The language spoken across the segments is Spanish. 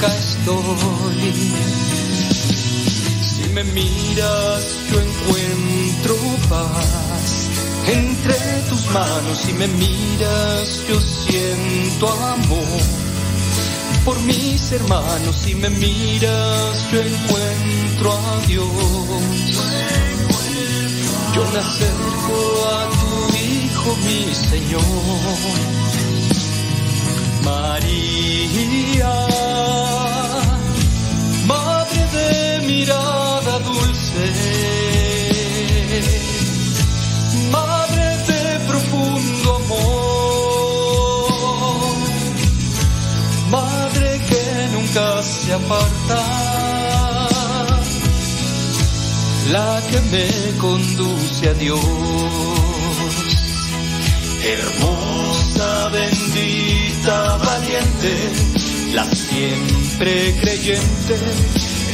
cerca estoy. Si me miras, yo encuentro paz. Entre tus manos, si me miras, yo siento amor. Por mis hermanos, si me miras, yo encuentro a Dios. Yo me acerco a tu Hijo, mi Señor. María, aparta, la que me conduce a Dios, hermosa, bendita valiente, la siempre creyente,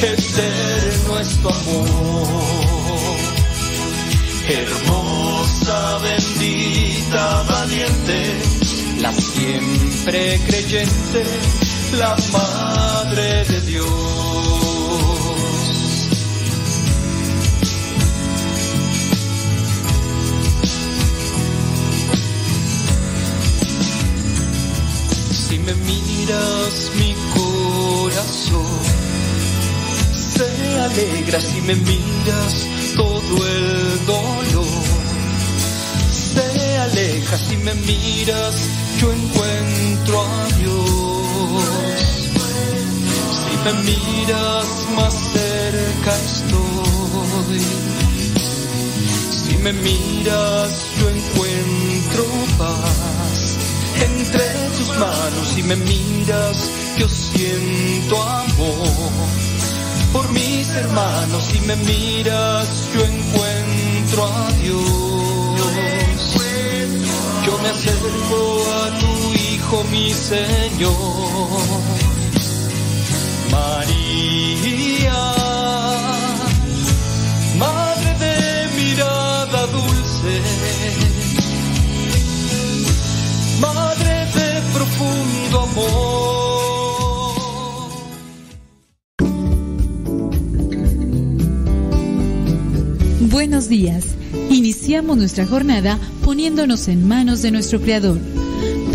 eterno es tu amor. Hermosa, bendita, valiente, la siempre creyente, la Madre de Dios. me miras mi corazón se alegra. Si me miras todo el dolor se aleja. Si me miras yo encuentro a Dios si me miras más cerca estoy si me miras yo encuentro paz entre tus manos y me miras, yo siento amor. Por mis hermanos y me miras, yo encuentro a Dios. Yo me acerco a tu Hijo, mi Señor. María, Madre de mirada dulce. Madre de profundo amor. Buenos días. Iniciamos nuestra jornada poniéndonos en manos de nuestro Creador.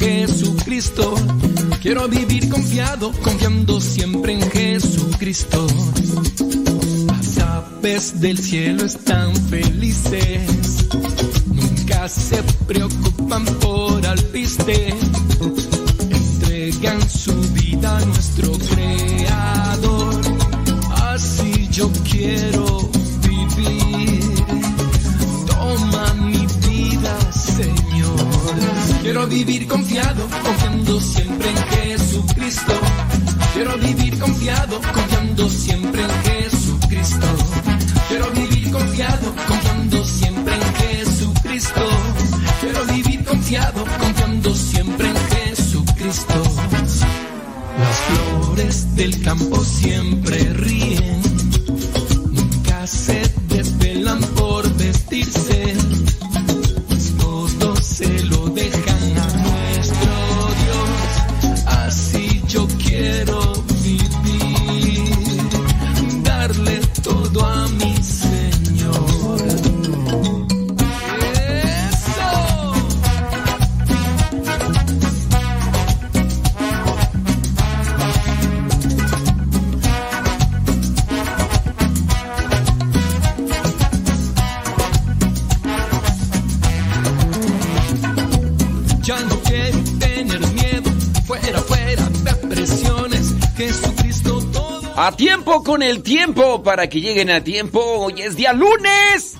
Jesucristo. Quiero vivir confiado, confiando siempre en Jesucristo. Las aves del cielo están felices, nunca se preocupan por alpiste. Tiempo con el tiempo, para que lleguen a tiempo. Hoy es día lunes.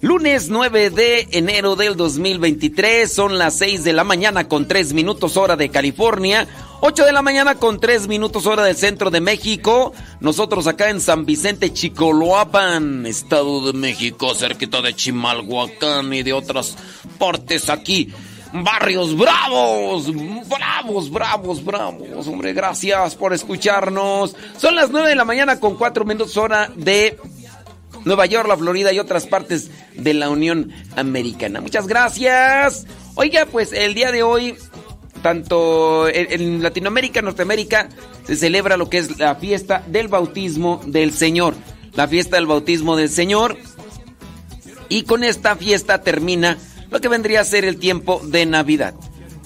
Lunes 9 de enero del 2023. Son las 6 de la mañana con 3 minutos hora de California. 8 de la mañana con 3 minutos hora del centro de México. Nosotros acá en San Vicente Chicoloapan, Estado de México, cerquita de Chimalhuacán y de otras partes aquí. Barrios bravos, bravos, bravos, bravos. Hombre, gracias por escucharnos. Son las 9 de la mañana con 4 minutos hora de Nueva York, la Florida y otras partes de la Unión Americana. Muchas gracias. Oiga, pues el día de hoy, tanto en, Latinoamérica, Norteamérica, se celebra lo que es la fiesta del bautismo del Señor. La fiesta del bautismo del Señor. Y con esta fiesta termina lo que vendría a ser el tiempo de Navidad.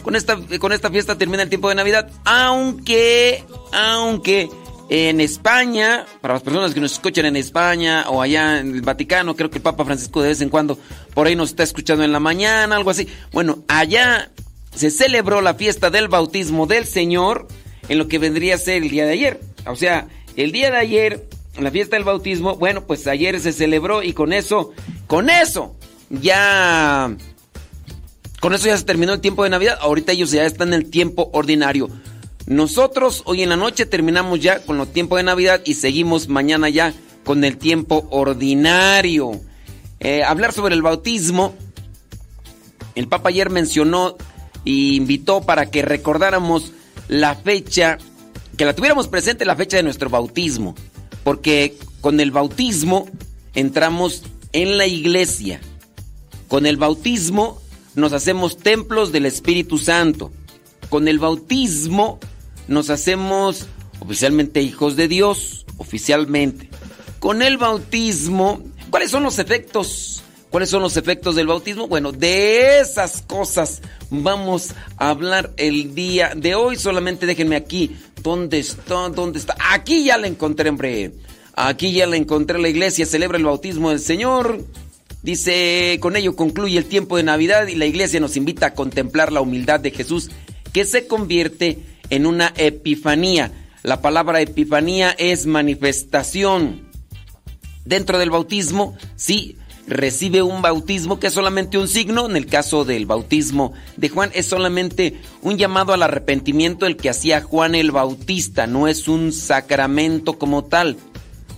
Con esta, con esta fiesta termina el tiempo de Navidad, aunque, aunque en España, para las personas que nos escuchan en España o allá en el Vaticano, creo que el Papa Francisco de vez en cuando por ahí nos está escuchando en la mañana, algo así. Bueno, allá se celebró la fiesta del bautismo del Señor en lo que vendría a ser el día de ayer. O sea, el día de ayer, la fiesta del bautismo, bueno, pues ayer se celebró y con eso, con eso, ya... Con eso ya se terminó el tiempo de Navidad. Ahorita ellos ya están en el tiempo ordinario. Nosotros hoy en la noche terminamos ya con el tiempo de Navidad y seguimos mañana ya con el tiempo ordinario. Eh, hablar sobre el bautismo. El Papa ayer mencionó e invitó para que recordáramos la fecha, que la tuviéramos presente la fecha de nuestro bautismo. Porque con el bautismo entramos en la iglesia. Con el bautismo nos hacemos templos del Espíritu Santo. Con el bautismo nos hacemos oficialmente hijos de Dios, oficialmente. Con el bautismo, ¿cuáles son los efectos? ¿Cuáles son los efectos del bautismo? Bueno, de esas cosas vamos a hablar el día de hoy. Solamente déjenme aquí. ¿Dónde está? ¿Dónde está? Aquí ya la encontré, hombre. Aquí ya la encontré. La iglesia celebra el bautismo del Señor. Dice, con ello concluye el tiempo de Navidad y la iglesia nos invita a contemplar la humildad de Jesús que se convierte en una epifanía. La palabra epifanía es manifestación. Dentro del bautismo, sí, recibe un bautismo que es solamente un signo. En el caso del bautismo de Juan es solamente un llamado al arrepentimiento el que hacía Juan el Bautista, no es un sacramento como tal.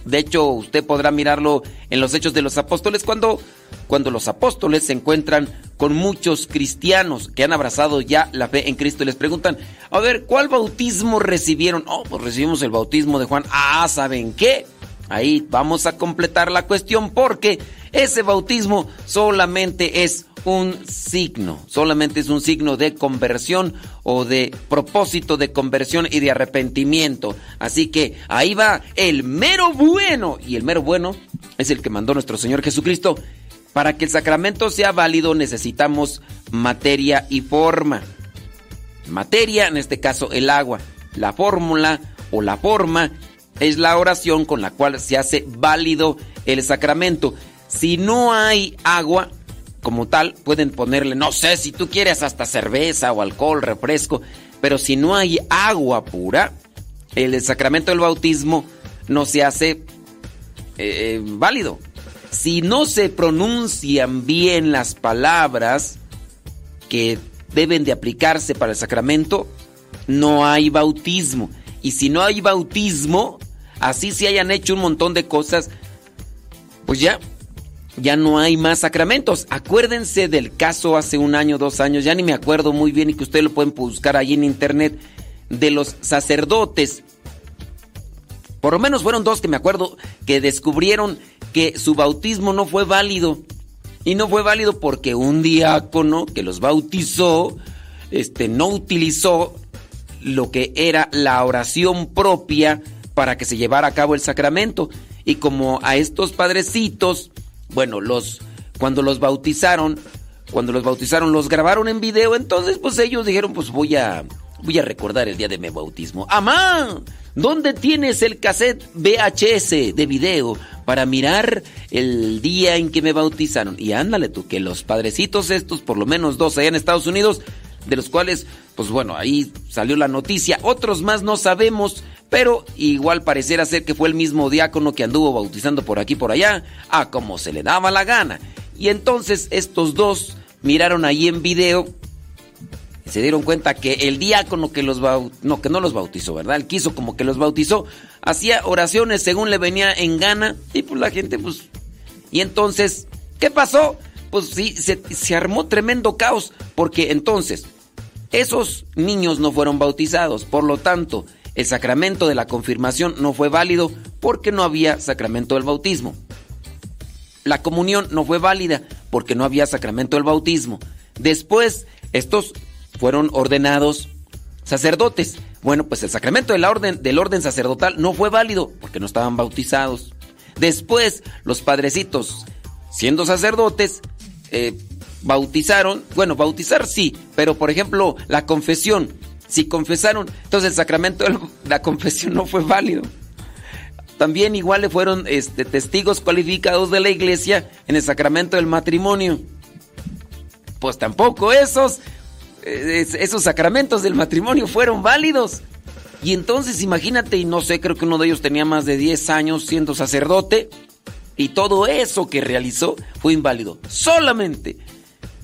De hecho, usted podrá mirarlo en los Hechos de los Apóstoles cuando, cuando los apóstoles se encuentran con muchos cristianos que han abrazado ya la fe en Cristo y les preguntan, a ver, ¿cuál bautismo recibieron? Oh, pues recibimos el bautismo de Juan. Ah, ¿saben qué? Ahí vamos a completar la cuestión porque ese bautismo solamente es un signo, solamente es un signo de conversión o de propósito de conversión y de arrepentimiento. Así que ahí va el mero bueno y el mero bueno es el que mandó nuestro Señor Jesucristo. Para que el sacramento sea válido necesitamos materia y forma. Materia, en este caso el agua. La fórmula o la forma es la oración con la cual se hace válido el sacramento. Si no hay agua como tal, pueden ponerle, no sé, si tú quieres hasta cerveza o alcohol, refresco, pero si no hay agua pura, el sacramento del bautismo no se hace eh, eh, válido. Si no se pronuncian bien las palabras que deben de aplicarse para el sacramento, no hay bautismo. Y si no hay bautismo, así se hayan hecho un montón de cosas, pues ya, ya no hay más sacramentos. Acuérdense del caso hace un año, dos años, ya ni me acuerdo muy bien y que ustedes lo pueden buscar ahí en internet, de los sacerdotes. Por lo menos fueron dos que me acuerdo que descubrieron que su bautismo no fue válido. Y no fue válido porque un diácono que los bautizó, este, no utilizó lo que era la oración propia para que se llevara a cabo el sacramento. Y como a estos padrecitos, bueno, los cuando los bautizaron, cuando los bautizaron los grabaron en video, entonces pues ellos dijeron, pues voy a voy a recordar el día de mi bautismo. ¡Amá! ¿Dónde tienes el cassette VHS de video para mirar el día en que me bautizaron? Y ándale tú, que los padrecitos estos, por lo menos dos allá en Estados Unidos, de los cuales, pues bueno, ahí salió la noticia. Otros más no sabemos, pero igual pareciera ser que fue el mismo diácono que anduvo bautizando por aquí por allá, a como se le daba la gana. Y entonces estos dos miraron ahí en video se dieron cuenta que el diácono que los no que no los bautizó, ¿verdad? Él quiso como que los bautizó, hacía oraciones según le venía en gana y pues la gente pues y entonces, ¿qué pasó? Pues sí, se armó tremendo caos porque entonces esos niños no fueron bautizados, por lo tanto, el sacramento de la confirmación no fue válido porque no había sacramento del bautismo. La comunión no fue válida porque no había sacramento del bautismo. Después, estos fueron ordenados sacerdotes. Bueno, pues el sacramento de la orden, del orden sacerdotal no fue válido porque no estaban bautizados. Después, los padrecitos, siendo sacerdotes, eh, bautizaron, bueno, bautizar sí, pero por ejemplo, la confesión, si confesaron, entonces el sacramento de la confesión no fue válido. También igual le fueron este, testigos cualificados de la iglesia en el sacramento del matrimonio. Pues tampoco esos, eh, esos sacramentos del matrimonio fueron válidos. Y entonces imagínate, y no sé, creo que uno de ellos tenía más de 10 años siendo sacerdote, y todo eso que realizó fue inválido. Solamente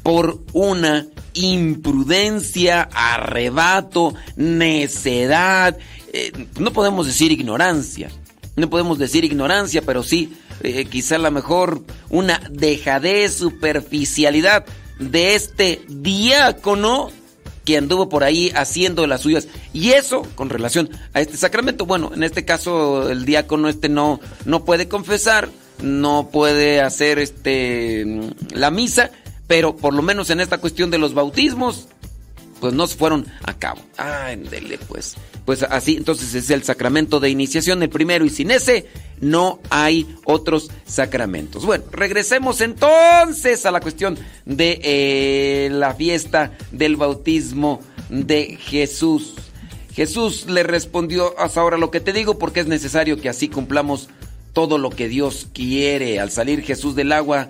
por una imprudencia, arrebato, necedad, eh, no podemos decir ignorancia, no podemos decir ignorancia, pero sí eh, quizá a lo mejor una dejadez, superficialidad de este diácono que anduvo por ahí haciendo las suyas. Y eso con relación a este sacramento. Bueno, en este caso el diácono este no, no puede confesar, no puede hacer este la misa, pero por lo menos en esta cuestión de los bautismos, pues no se fueron a cabo. Ándele, pues. Pues así, entonces es el sacramento de iniciación, el primero, y sin ese no hay otros sacramentos. Bueno, regresemos entonces a la cuestión de eh, la fiesta del bautismo de Jesús. Jesús le respondió, hasta ahora lo que te digo, porque es necesario que así cumplamos todo lo que Dios quiere. Al salir Jesús del agua,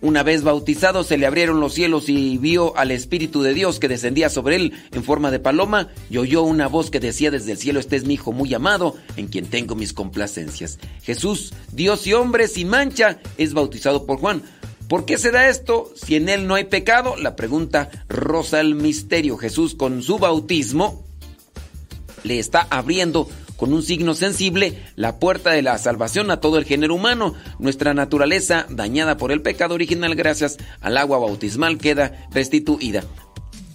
una vez bautizado, se le abrieron los cielos y vio al Espíritu de Dios que descendía sobre él en forma de paloma y oyó una voz que decía desde el cielo, este es mi Hijo muy amado, en quien tengo mis complacencias. Jesús, Dios y hombre sin mancha, es bautizado por Juan. ¿Por qué se da esto si en él no hay pecado? La pregunta rosa el misterio. Jesús con su bautismo le está abriendo con un signo sensible la puerta de la salvación a todo el género humano. Nuestra naturaleza, dañada por el pecado original gracias al agua bautismal, queda restituida.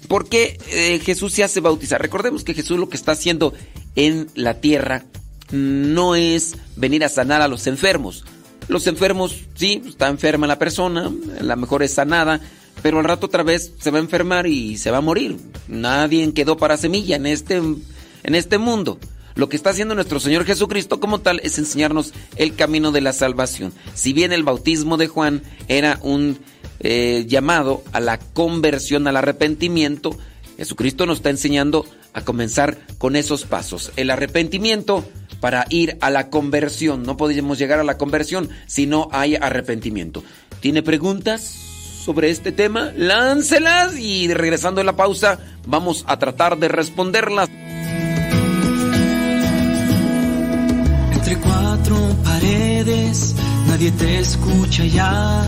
¿Por qué eh, Jesús se hace bautizar? Recordemos que Jesús lo que está haciendo en la tierra no es venir a sanar a los enfermos. Los enfermos, sí, está enferma la persona, la mejor es sanada, pero al rato otra vez se va a enfermar y se va a morir. Nadie quedó para semilla en este, en este mundo. Lo que está haciendo nuestro Señor Jesucristo como tal es enseñarnos el camino de la salvación. Si bien el bautismo de Juan era un eh, llamado a la conversión, al arrepentimiento, Jesucristo nos está enseñando a comenzar con esos pasos. El arrepentimiento para ir a la conversión. No podemos llegar a la conversión si no hay arrepentimiento. ¿Tiene preguntas sobre este tema? Láncelas y regresando a la pausa vamos a tratar de responderlas. Entre cuatro paredes, nadie te escucha ya.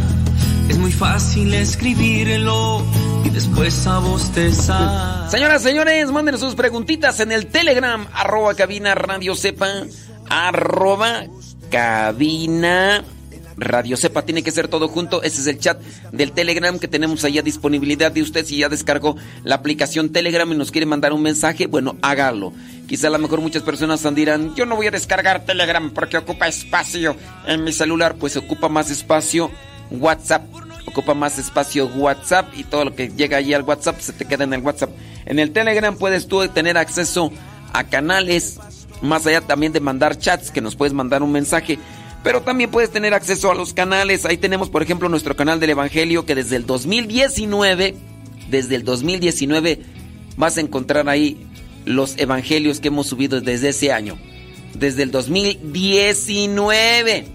Es muy fácil escribirlo y después a bostezar. Señoras, señores, manden sus preguntitas en el Telegram, arroba cabina radio sepa, arroba cabina radio sepa. Tiene que ser todo junto. Ese es el chat del Telegram que tenemos ahí a disponibilidad de usted. Si ya descargó la aplicación Telegram y nos quiere mandar un mensaje, bueno, hágalo. Quizá a lo mejor muchas personas dirán, yo no voy a descargar Telegram porque ocupa espacio en mi celular. Pues ocupa más espacio WhatsApp. Ocupa más espacio WhatsApp y todo lo que llega allí al WhatsApp se te queda en el WhatsApp. En el Telegram puedes tú tener acceso a canales, más allá también de mandar chats, que nos puedes mandar un mensaje. Pero también puedes tener acceso a los canales. Ahí tenemos, por ejemplo, nuestro canal del Evangelio, que desde el 2019, desde el 2019, vas a encontrar ahí los evangelios que hemos subido desde ese año. Desde el 2019.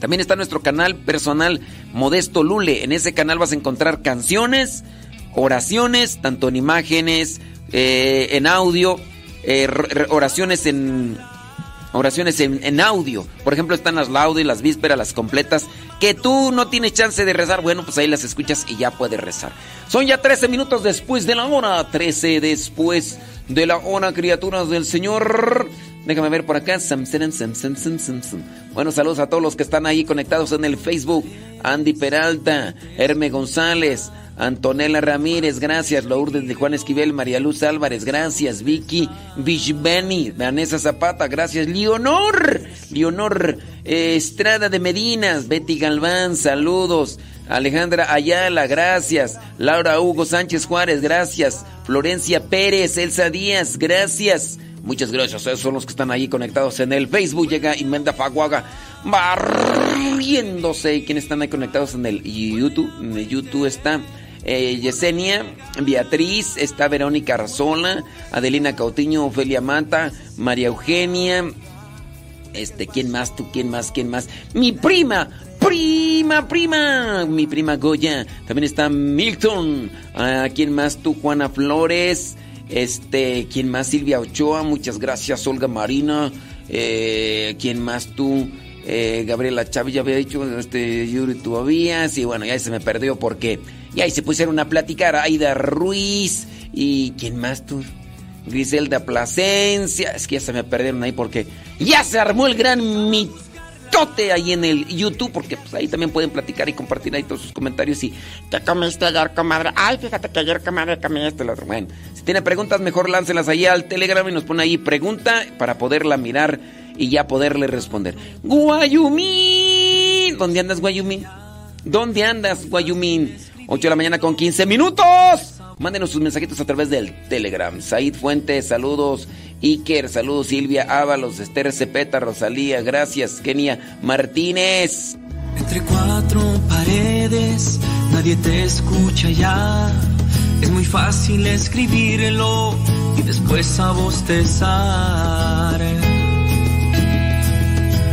También está nuestro canal personal Modesto Lule. En ese canal vas a encontrar canciones, oraciones, tanto en imágenes, eh, en audio, eh, oraciones en oraciones en, audio. Por ejemplo, están las laudes, las vísperas, las completas, que tú no tienes chance de rezar. Bueno, pues ahí las escuchas y ya puedes rezar. Son ya 13 minutos después de la hora, 13 después de la hora, criaturas del Señor. Déjame ver por acá. Bueno, saludos a todos los que están ahí conectados en el Facebook. Andy Peralta, Herme González, Antonella Ramírez, gracias. Lourdes de Juan Esquivel, María Luz Álvarez, gracias. Vicky Vishbeni, Vanessa Zapata, gracias. Leonor, Leonor Estrada de Medinas, Betty Galván, saludos. Alejandra Ayala, gracias. Laura Hugo Sánchez Juárez, gracias. Florencia Pérez, Elsa Díaz, gracias. Muchas gracias. Esos son los que están ahí conectados en el Facebook. Llega Inmenda Faguaga barriéndose. ¿Y quiénes están ahí conectados en el YouTube? En el YouTube está eh, Yesenia, Beatriz, está Verónica Arzola, Adelina Cautiño, Ofelia Mata, María Eugenia. Este, ¿quién más? ¿Tú quién más? ¿Quién más? Mi prima, prima, prima, mi prima Goya. También está Milton. Ah, ¿Quién más? Tú, Juana Flores. Este, ¿quién más? Silvia Ochoa, muchas gracias. Olga Marina, eh, ¿quién más tú? Eh, Gabriela Chávez, ya había dicho, este, Yuri todavía, sí, bueno, ya se me perdió porque, y ahí se pusieron a platicar, Aida Ruiz, y ¿quién más tú? Griselda Plasencia, es que ya se me perdieron ahí porque ya se armó el gran mito ahí en el YouTube, porque pues, ahí también pueden platicar y compartir ahí todos sus comentarios y ¿qué comiste ayer, comadre? Ay, fíjate que ayer, comadre, comí esto otro. Bueno, si tiene preguntas, mejor láncelas ahí al Telegram y nos pone ahí pregunta para poderla mirar y ya poderle responder. Guayumín, ¿dónde andas, Guayumín? ¿Dónde andas, Guayumín? 8 de la mañana con 15 minutos. Mándenos sus mensajitos a través del Telegram. Said Fuentes, saludos. Iker, saludos. Silvia Ábalos, Esther Cepeta, Rosalía, gracias. Kenia Martínez. Entre cuatro paredes, nadie te escucha ya. Es muy fácil escribirlo y después a bostezar.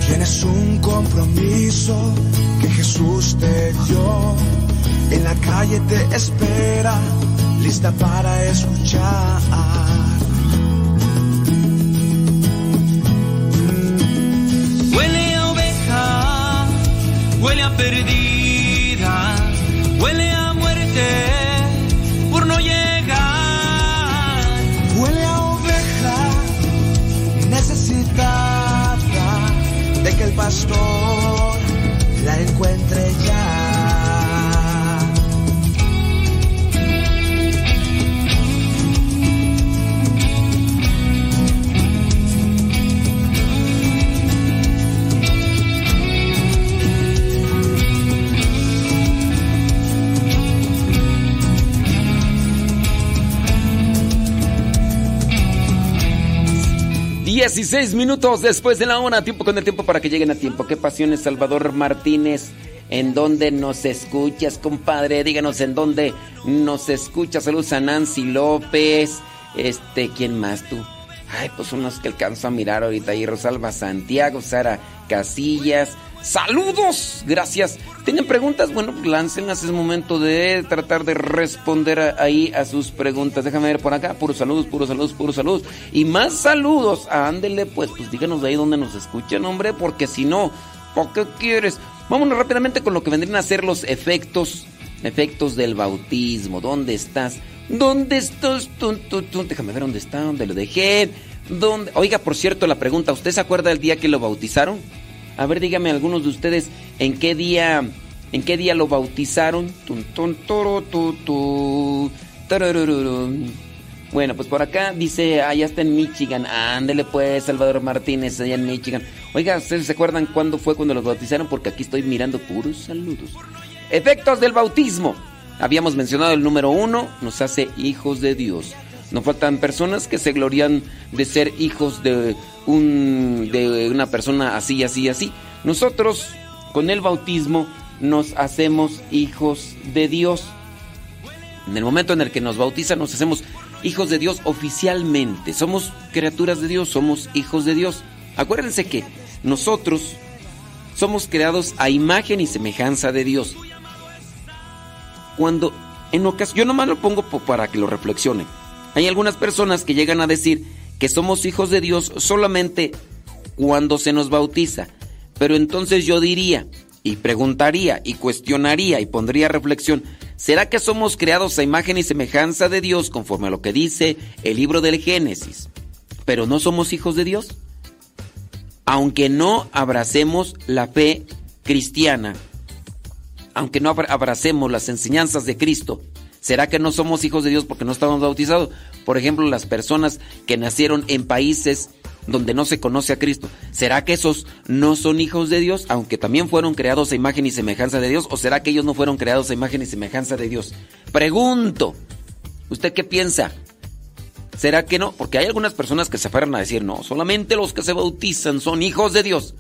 Tienes un compromiso que Jesús te dio. En la calle te espera lista para escuchar. Huele a oveja, huele a perdida, huele a muerte por no llegar. Huele a oveja necesitada de que el pastor la encuentre 16 minutos después de la hora, tiempo con el tiempo para que lleguen a tiempo. Qué pasiones, Salvador Martínez. ¿En dónde nos escuchas, compadre? Díganos en dónde nos escuchas. Saludos a Nancy López. Este, ¿quién más tú? Ay, pues son los que alcanzo a mirar ahorita ahí. Rosalba Santiago, Sara Casillas, ¡Saludos! Gracias. ¿Tienen preguntas? Bueno, láncenlas. Es momento de tratar de responder a- ahí a sus preguntas. Déjame ver por acá. Puros saludos, puros saludos, puros saludos. Y más saludos. Ándele, pues, pues díganos de ahí donde nos escuchan, hombre. Porque si no, ¿por qué quieres? Vámonos rápidamente con lo que vendrían a ser los efectos. Efectos del bautismo. ¿Dónde estás? ¿Dónde estás? Déjame ver dónde está, dónde lo dejé. ¿Dónde? Oiga, por cierto, la pregunta, ¿usted se acuerda del día que lo bautizaron? A ver, dígame algunos de ustedes en qué día en qué día lo bautizaron. Bueno, pues por acá dice, allá está en Michigan. Ándele pues, Salvador Martínez, allá en Michigan. Oiga, ¿ustedes se acuerdan cuándo fue cuando los bautizaron? Porque aquí estoy mirando puros saludos. Efectos del bautismo. Habíamos mencionado el número uno, nos hace hijos de Dios. No faltan personas que se glorían de ser hijos de, un, de una persona así, así, así. Nosotros, con el bautismo, nos hacemos hijos de Dios. En el momento en el que nos bautizan, nos hacemos hijos de Dios oficialmente. Somos criaturas de Dios, somos hijos de Dios. Acuérdense que nosotros somos creados a imagen y semejanza de Dios. Cuando en ocasiones, yo nomás lo pongo po- para que lo reflexionen. Hay algunas personas que llegan a decir que somos hijos de Dios solamente cuando se nos bautiza. Pero entonces yo diría, y preguntaría, y cuestionaría, y pondría reflexión, ¿será que somos creados a imagen y semejanza de Dios conforme a lo que dice el libro del Génesis? ¿Pero no somos hijos de Dios? Aunque no abracemos la fe cristiana, aunque no abra- abracemos las enseñanzas de Cristo, ¿será que no somos hijos de Dios porque no estamos bautizados? Por ejemplo, las personas que nacieron en países donde no se conoce a Cristo, ¿será que esos no son hijos de Dios, aunque también fueron creados a imagen y semejanza de Dios? ¿O será que ellos no fueron creados a imagen y semejanza de Dios? Pregunto, ¿usted qué piensa? ¿Será que no? Porque hay algunas personas que se aferran a decir, no, solamente los que se bautizan son hijos de Dios.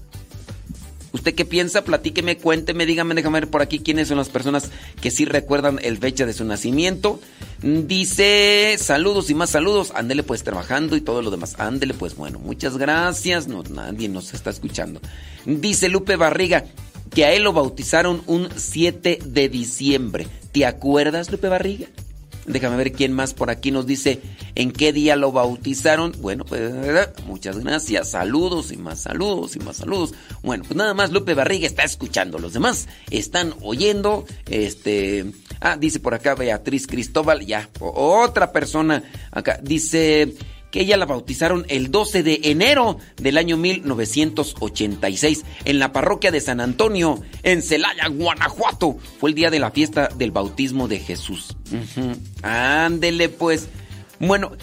¿Usted qué piensa? Platíqueme, cuénteme, dígame, déjame ver por aquí quiénes son las personas que sí recuerdan el fecha de su nacimiento. Dice, saludos y más saludos, ándele pues trabajando y todo lo demás. Ándele pues, bueno, muchas gracias. No, nadie nos está escuchando. Dice Lupe Barriga que a él lo bautizaron un 7 de diciembre. ¿Te acuerdas, Lupe Barriga? Déjame ver quién más por aquí nos dice en qué día lo bautizaron. Bueno, pues muchas gracias. Saludos y más saludos y más saludos. Bueno, pues nada más Lupe Barriga está escuchando. Los demás están oyendo. Este. Ah, dice por acá Beatriz Cristóbal. Ya, otra persona acá. Dice que ella la bautizaron el 12 de enero del año 1986 en la parroquia de San Antonio, en Celaya, Guanajuato. Fue el día de la fiesta del bautismo de Jesús. Ándele pues. Bueno,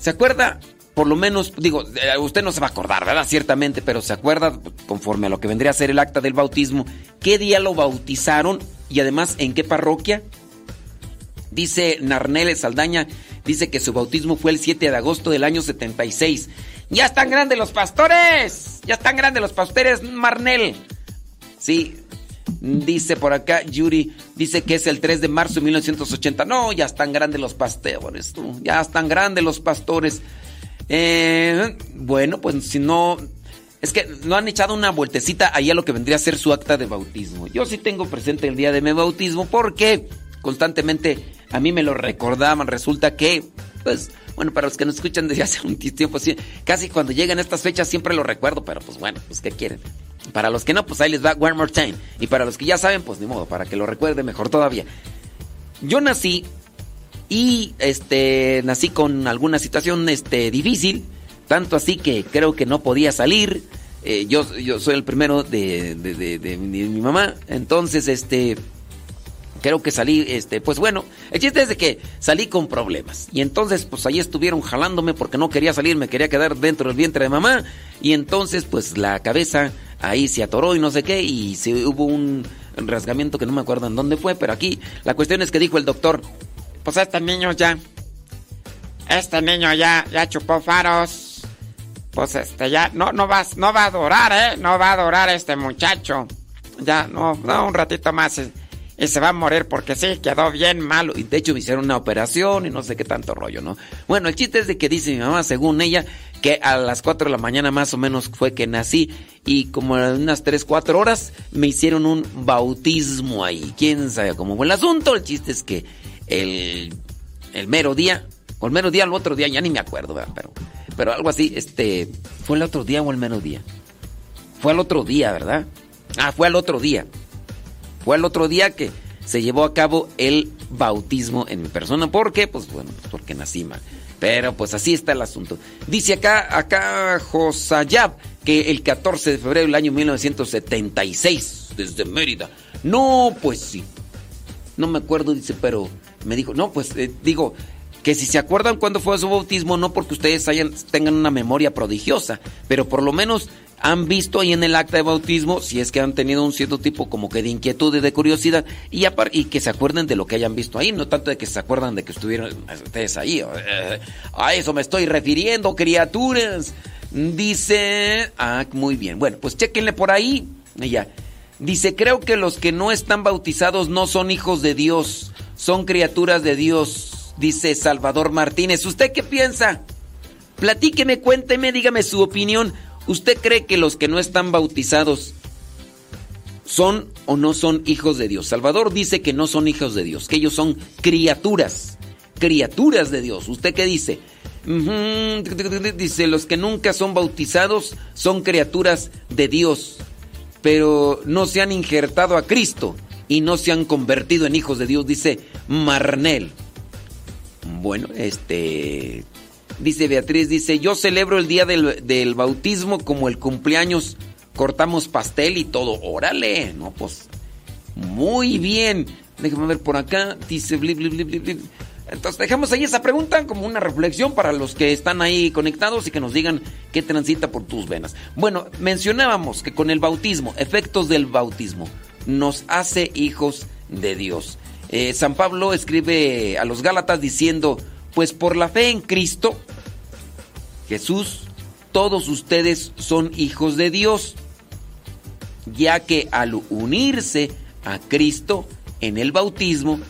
¿se acuerda? Por lo menos, digo, eh, usted no se va a acordar, ¿verdad? Ciertamente, pero ¿se acuerda, conforme a lo que vendría a ser el acta del bautismo, qué día lo bautizaron y además en qué parroquia? Dice Narnele Saldaña, dice que su bautismo fue el 7 de agosto del año 76. ¡Ya están grandes los pastores! ¡Ya están grandes los pastores, Marnel! Sí, dice por acá Yuri, dice que es el 3 de marzo de 1980. No, ya están grandes los pastores, ya están grandes los pastores. Eh, bueno, pues si no... Es que no han echado una vueltecita ahí a lo que vendría a ser su acta de bautismo. Yo sí tengo presente el día de mi bautismo porque constantemente a mí me lo recordaban. Resulta que, pues, bueno, para los que nos escuchan desde hace un tiempo, casi cuando llegan estas fechas siempre lo recuerdo, pero pues bueno, pues ¿qué quieren? Para los que no, pues ahí les va One More Time. Y para los que ya saben, pues ni modo, para que lo recuerde mejor todavía. Yo nací y este nací con alguna situación este difícil, tanto así que creo que no podía salir. eh, yo, yo soy el primero de, de, de, mi mamá. Entonces, este, creo que salí, este, pues bueno, el chiste es de que salí con problemas. Y entonces, pues ahí estuvieron jalándome porque no quería salir, me quería quedar dentro del vientre de mamá. Y entonces, pues la cabeza ahí se atoró y no sé qué, y se, hubo un rasgamiento que no me acuerdo en dónde fue, pero aquí la cuestión es que dijo el doctor, pues este niño ya, este niño ya, ya chupó faros, pues este ya, no, no va, no va a durar, eh, no va a durar este muchacho, ya, no, no, un ratito más. Y se va a morir porque sí, quedó bien malo. Y de hecho me hicieron una operación y no sé qué tanto rollo, ¿no? Bueno, el chiste es de que dice mi mamá, según ella, que a las 4 de la mañana más o menos fue que nací y como en unas 3, 4 horas me hicieron un bautismo ahí. ¿Quién sabe cómo fue el asunto? El chiste es que el, el mero día, o el mero día, el otro día, ya ni me acuerdo, ¿verdad? Pero, pero algo así, este, ¿fue el otro día o el mero día? Fue el otro día, ¿verdad? Ah, fue el otro día. Fue el otro día que se llevó a cabo el bautismo en mi persona. ¿Por qué? Pues bueno, pues porque nací mal. Pero pues así está el asunto. Dice acá, acá Josayab, que el 14 de febrero del año 1976, desde Mérida. No, pues sí. No me acuerdo, dice, pero me dijo, no, pues eh, digo, que si se acuerdan cuándo fue su bautismo, no porque ustedes tengan una memoria prodigiosa, pero por lo menos han visto ahí en el acta de bautismo, si es que han tenido un cierto tipo como que de inquietud y de curiosidad, y, que se acuerden de lo que hayan visto ahí, no tanto de que se acuerdan de que estuvieron ustedes ahí. Eh, a eso me estoy refiriendo, criaturas. Dice, ah, muy bien. Bueno, pues chequenle por ahí. Ella dice, creo que los que no están bautizados no son hijos de Dios, son criaturas de Dios, dice Salvador Martínez. ¿Usted qué piensa? Platíqueme, cuénteme, dígame su opinión. ¿Usted cree que los que no están bautizados son o no son hijos de Dios? Salvador dice que no son hijos de Dios, que ellos son criaturas, criaturas de Dios. ¿Usted qué dice? Dice, los que nunca son bautizados son criaturas de Dios, pero no se han injertado a Cristo y no se han convertido en hijos de Dios, dice Marnel. Bueno, este, Dice Beatriz, dice, yo celebro el día del, bautismo como el cumpleaños, cortamos pastel y todo. Órale, no, pues muy bien. Déjame ver por acá, dice, Entonces dejamos ahí esa pregunta como una reflexión para los que están ahí conectados y que nos digan qué transita por tus venas. Bueno, mencionábamos que con el bautismo, efectos del bautismo, nos hace hijos de Dios. Eh, San Pablo escribe a los Gálatas diciendo, pues por la fe en Cristo, Jesús, todos ustedes son hijos de Dios, ya que al unirse a Cristo en el bautismo,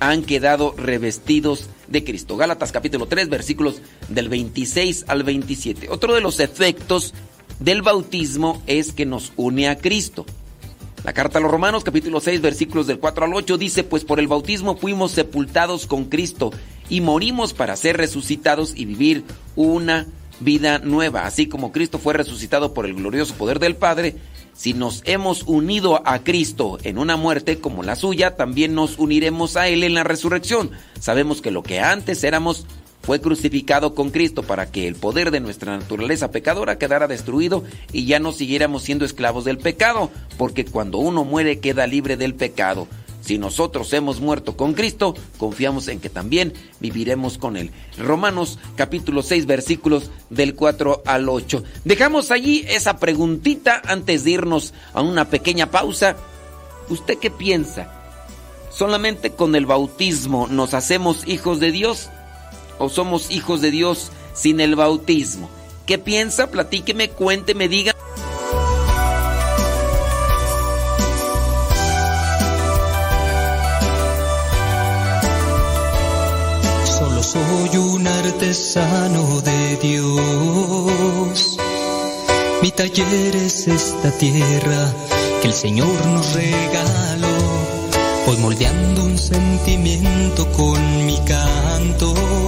han quedado revestidos de Cristo. Gálatas capítulo 3 versículos del 26 al 27. Otro de los efectos del bautismo es que nos une a Cristo. La carta a los Romanos capítulo 6 versículos del 4 al 8 dice, pues por el bautismo fuimos sepultados con Cristo y morimos para ser resucitados y vivir una vida nueva. Así como Cristo fue resucitado por el glorioso poder del Padre, si nos hemos unido a Cristo en una muerte como la suya, también nos uniremos a Él en la resurrección. Sabemos que lo que antes éramos fue crucificado con Cristo para que el poder de nuestra naturaleza pecadora quedara destruido y ya no siguiéramos siendo esclavos del pecado, porque cuando uno muere queda libre del pecado. Si nosotros hemos muerto con Cristo, confiamos en que también viviremos con Él. Romanos capítulo 6 versículos del 4 al 8. Dejamos allí esa preguntita antes de irnos a una pequeña pausa. ¿Usted qué piensa? ¿Solamente con el bautismo nos hacemos hijos de Dios? O somos hijos de Dios sin el bautismo? ¿Qué piensa? Platíqueme, cuénteme, diga. Solo soy un artesano de Dios. Mi taller es esta tierra que el Señor nos regaló. Voy moldeando un sentimiento con mi canto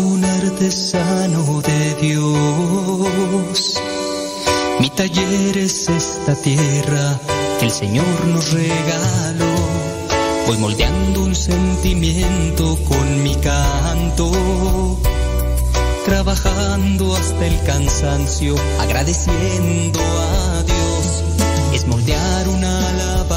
Un artesano de Dios. Mi taller es esta tierra que el Señor nos regaló. Voy moldeando un sentimiento con mi canto. Trabajando hasta el cansancio, agradeciendo a Dios. Es moldear una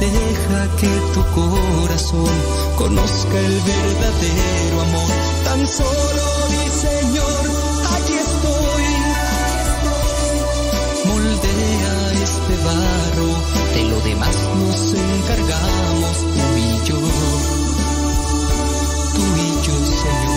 deja que tu corazón conozca el verdadero amor. Tan solo mi Señor, aquí estoy. Moldea este barro, de lo demás nos encargamos tú y yo. Tú y yo, Señor.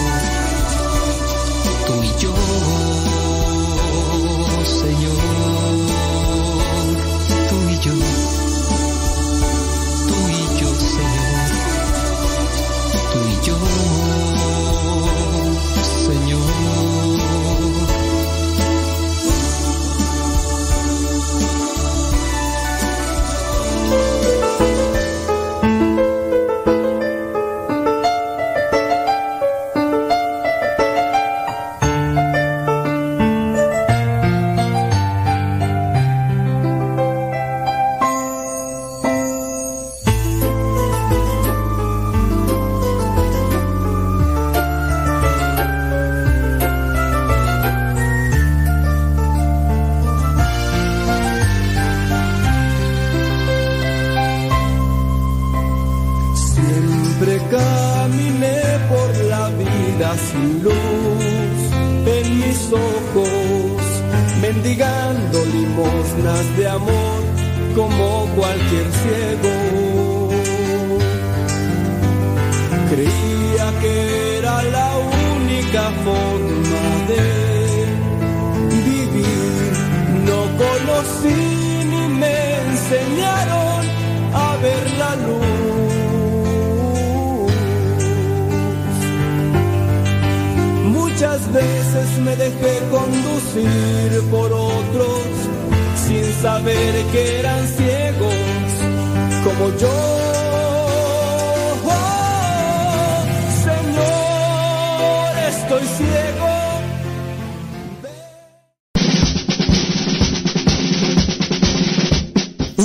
Muchas veces me dejé conducir por otros sin saber que eran ciegos como yo. Oh, Señor, estoy ciego.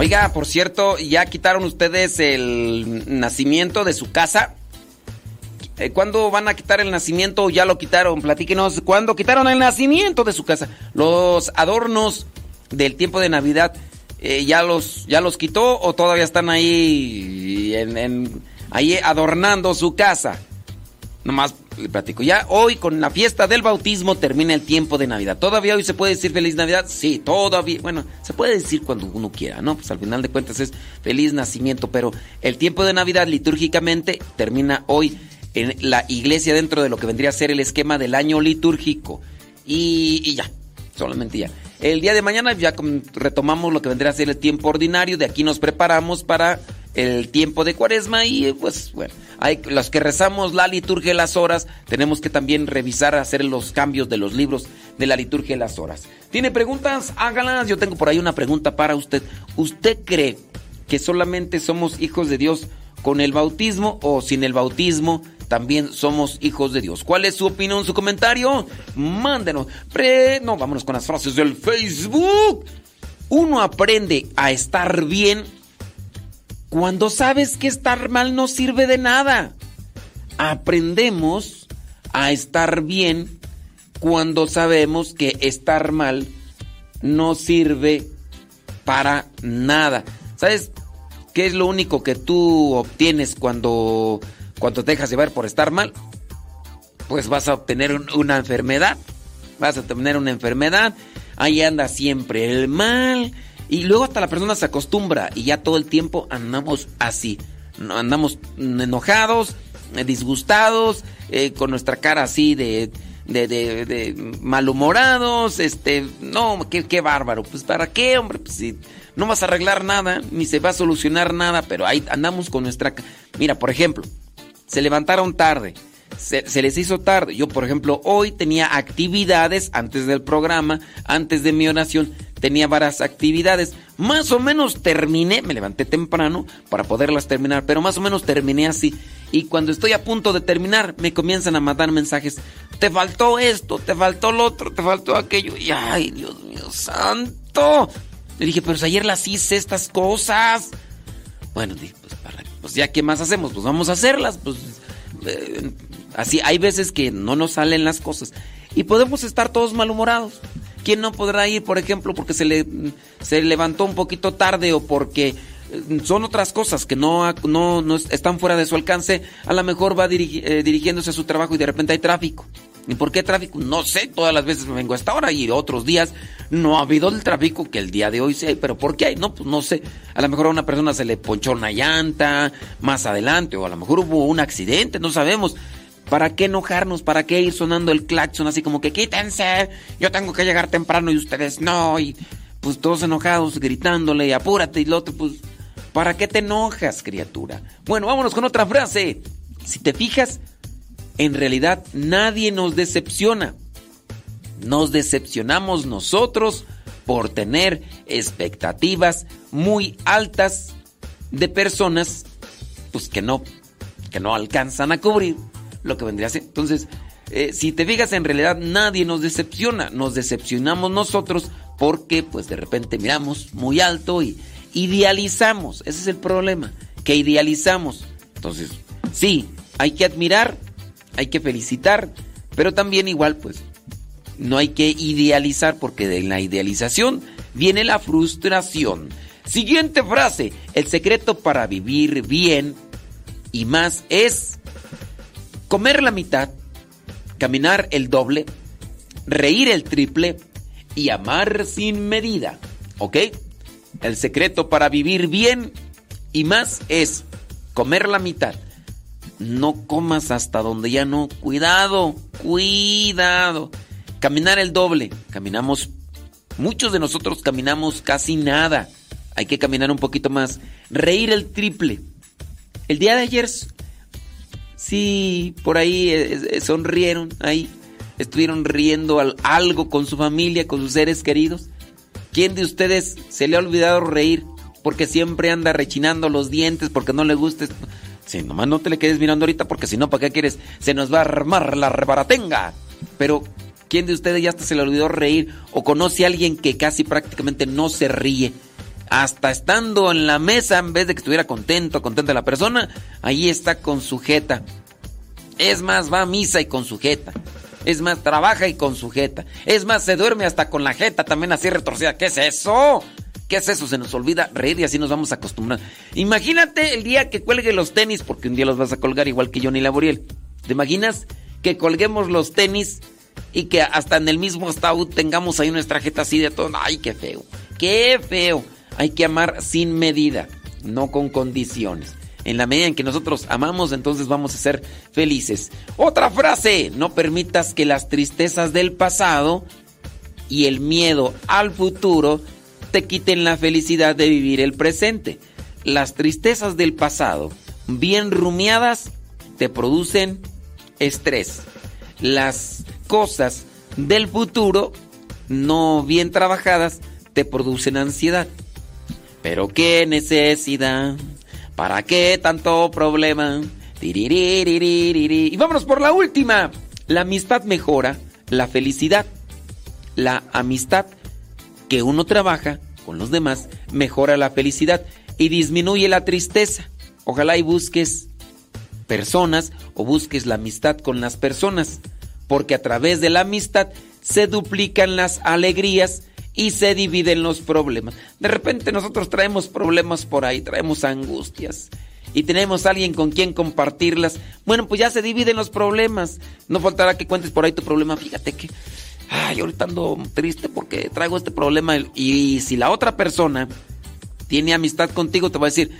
Oiga, por cierto, ¿ya quitaron ustedes el nacimiento de su casa? Eh, ¿Cuándo van a quitar el nacimiento ya lo quitaron? Platíquenos, ¿cuándo quitaron el nacimiento de su casa? Los adornos del tiempo de Navidad, eh, ¿ya, los, ¿ya los quitó o todavía están ahí, en- ahí adornando su casa? Nomás le platico. Ya hoy con la fiesta del bautismo termina el tiempo de Navidad. ¿Todavía hoy se puede decir feliz Navidad? Sí, todavía. Bueno, se puede decir cuando uno quiera, ¿no? Pues al final de cuentas es feliz nacimiento, pero el tiempo de Navidad litúrgicamente termina hoy en la iglesia dentro de lo que vendría a ser el esquema del año litúrgico. Y, y ya, solamente ya. El día de mañana ya retomamos lo que vendría a ser el tiempo ordinario. De aquí nos preparamos para el tiempo de cuaresma y pues bueno, hay los que rezamos la liturgia de las horas, tenemos que también revisar, hacer los cambios de los libros de la liturgia de las horas. ¿Tiene preguntas? Hágalas. Yo tengo por ahí una pregunta para usted. ¿Usted cree que solamente somos hijos de Dios con el bautismo o sin el bautismo? También somos hijos de Dios. ¿Cuál es su opinión, su comentario? Mándenos. Pre... No, vámonos con las frases del Facebook. Uno aprende a estar bien cuando sabes que estar mal no sirve de nada. Aprendemos a estar bien cuando sabemos que estar mal no sirve para nada. ¿Sabes qué es lo único que tú obtienes cuando, cuando te dejas llevar por estar mal? Pues vas a obtener una enfermedad. Vas a tener una enfermedad. Ahí anda siempre el mal y luego hasta la persona se acostumbra y ya todo el tiempo andamos así. Andamos enojados, eh, disgustados, eh, con nuestra cara así de, de, de, malhumorados. Este, no, qué, qué, bárbaro. Pues para qué, hombre, pues si no vas a arreglar nada, ni se va a solucionar nada, pero ahí andamos con nuestra... Mira, por ejemplo, se levantaron tarde. Se, les hizo tarde. Yo, por ejemplo, hoy tenía actividades antes del programa, antes de mi oración tenía varias actividades. Más o menos terminé, me levanté temprano para poderlas terminar, pero más o menos terminé así. Y cuando estoy a punto de terminar, me comienzan a mandar mensajes. Te faltó esto, te faltó lo otro, te faltó aquello. Y ay, Dios mío santo. Le dije, pero ayer las hice estas cosas. Bueno, pues, pues ya, ¿qué más hacemos? Pues vamos a hacerlas. Pues eh, así, hay veces que no nos salen las cosas. Y podemos estar todos malhumorados. ¿Quién no podrá ir, por ejemplo, porque se le levantó un poquito tarde o porque eh, son otras cosas que no, no, no están fuera de su alcance? A lo mejor va eh, dirigiéndose a su trabajo y de repente hay tráfico. ¿Y por qué tráfico? No sé, todas las veces me vengo a esta hora y otros días no ha habido el tráfico que el día de hoy sí hay. ¿Pero por qué hay? No, pues no sé. A lo mejor a una persona se le ponchó una llanta más adelante o a lo mejor hubo un accidente, no sabemos. ¿Para qué enojarnos? ¿Para qué ir sonando el claxon así como que quítense? Yo tengo que llegar temprano y ustedes no. Y pues todos enojados, gritándole, y apúrate y lo otro, pues. ¿Para qué te enojas, criatura? Bueno, vámonos con otra frase. Si te fijas, en realidad nadie nos decepciona. Nos decepcionamos nosotros por tener expectativas muy altas de personas pues que no que no alcanzan a cubrir lo que vendría a ser. Entonces, eh, si te fijas, en realidad nadie nos decepciona, nos decepcionamos nosotros porque pues de repente miramos muy alto y idealizamos, ese es el problema, que idealizamos. Entonces, sí, hay que admirar, hay que felicitar, pero también igual pues no hay que idealizar porque de la idealización viene la frustración. Siguiente frase, el secreto para vivir bien y más es comer la mitad, caminar el doble, reír el triple y amar sin medida. ¿Ok? El secreto para vivir bien y más es comer la mitad. No comas hasta donde ya no. Cuidado, cuidado. Caminar el doble. Caminamos, muchos de nosotros caminamos casi nada. Hay que caminar un poquito más. Reír el triple. El día de ayer Sí, por ahí eh, eh, sonrieron, ahí estuvieron riendo algo con su familia, con sus seres queridos. ¿Quién de ustedes se le ha olvidado reír porque siempre anda rechinando los dientes porque no le gusta? Sí, nomás no te le quedes mirando ahorita porque si no, ¿para qué quieres? Se nos va a armar la rebaratenga. Pero, ¿quién de ustedes ya hasta se le olvidó reír o conoce a alguien que casi prácticamente no se ríe? hasta estando en la mesa, en vez de que estuviera contento, contenta la persona, ahí está con sujeta. Es más, va a misa y con sujeta. Es más, trabaja y con sujeta. Es más, se duerme hasta con la jeta también así retorcida. ¿Qué es eso? ¿Qué es eso? Se nos olvida reír y así nos vamos a acostumbrar. Imagínate el día que cuelgue los tenis, porque un día los vas a colgar igual que Johnny Laboriel. ¿Te imaginas que colguemos los tenis y que hasta en el mismo estado tengamos ahí nuestra jeta así de todo? Ay, qué feo, qué feo. Hay que amar sin medida, no con condiciones. En la medida en que nosotros amamos, entonces vamos a ser felices. Otra frase, no permitas que las tristezas del pasado y el miedo al futuro te quiten la felicidad de vivir el presente. Las tristezas del pasado, bien rumiadas, te producen estrés. Las cosas del futuro, no bien trabajadas, te producen ansiedad. Pero qué necesidad, ¿para qué tanto problema? Y vámonos por la última. La amistad mejora la felicidad. La amistad que uno trabaja con los demás mejora la felicidad y disminuye la tristeza. Ojalá y busques personas o busques la amistad con las personas, porque a través de la amistad se duplican las alegrías y se dividen los problemas. De repente nosotros traemos problemas por ahí, traemos angustias y tenemos alguien con quien compartirlas. Bueno, pues ya se dividen los problemas. No faltará que cuentes por ahí tu problema. Fíjate que, ay, ahorita ando triste porque traigo este problema. Y si la otra persona tiene amistad contigo, te va a decir,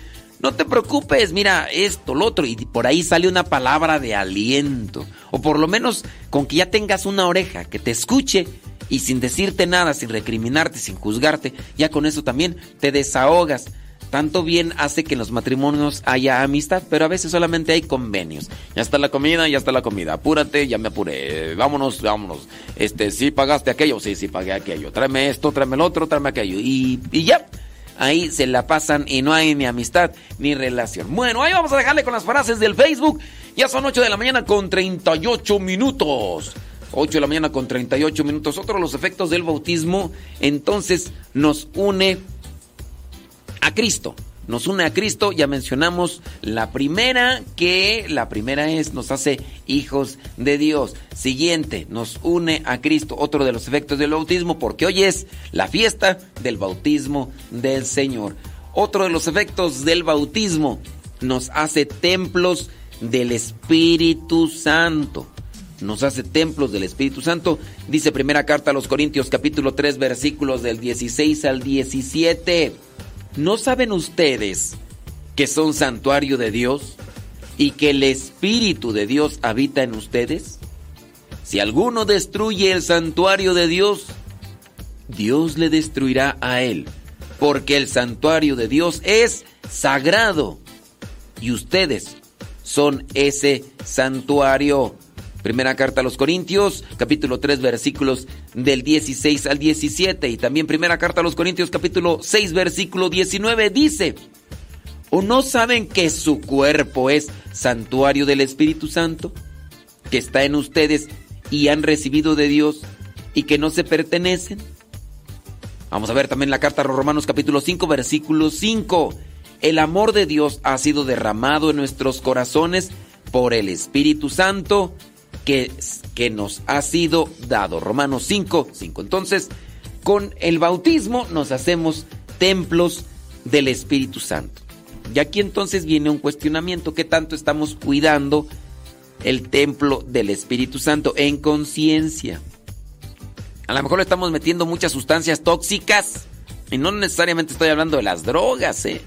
no te preocupes, mira esto, lo otro. Y por ahí sale una palabra de aliento. O por lo menos con que ya tengas una oreja que te escuche y sin decirte nada, sin recriminarte, sin juzgarte, ya con eso también te desahogas. Tanto bien hace que en los matrimonios haya amistad, pero a veces solamente hay convenios. Ya está la comida, ya está la comida. Apúrate, ya me apuré. Vámonos, vámonos. Este, sí pagaste aquello, sí, sí pagué aquello. Tráeme esto, tráeme el otro, tráeme aquello. Y, y ya. Ahí se la pasan y no hay ni amistad ni relación. Bueno, ahí vamos a dejarle con las frases del Facebook. Ya son 8 de la mañana con 38 minutos. 8 de la mañana con 38 minutos. Otro de los efectos del bautismo entonces nos une a Cristo. Nos une a Cristo, ya mencionamos la primera, que la primera es, nos hace hijos de Dios. Siguiente, nos une a Cristo, otro de los efectos del bautismo, porque hoy es la fiesta del bautismo del Señor. Otro de los efectos del bautismo, nos hace templos del Espíritu Santo nos hace templos del Espíritu Santo. Dice primera carta a los Corintios capítulo 3 versículos del 16 al 17. ¿No saben ustedes que son santuario de Dios y que el Espíritu de Dios habita en ustedes? Si alguno destruye el santuario de Dios, Dios le destruirá a él, porque el santuario de Dios es sagrado y ustedes son ese santuario. Primera carta a los Corintios, capítulo 3, versículos del 16 al 17. Y también primera carta a los Corintios, capítulo 6, versículo 19, dice, ¿o no saben que su cuerpo es santuario del Espíritu Santo, que está en ustedes y han recibido de Dios y que no se pertenecen? Vamos a ver también la carta a los Romanos, capítulo 5, versículo 5. El amor de Dios ha sido derramado en nuestros corazones por el Espíritu Santo que, que nos ha sido dado. Romanos 5, 5. Entonces, con el bautismo nos hacemos templos del Espíritu Santo. Y aquí entonces viene un cuestionamiento, ¿qué tanto estamos cuidando el templo del Espíritu Santo en conciencia? A lo mejor le estamos metiendo muchas sustancias tóxicas y no necesariamente estoy hablando de las drogas, ¿eh?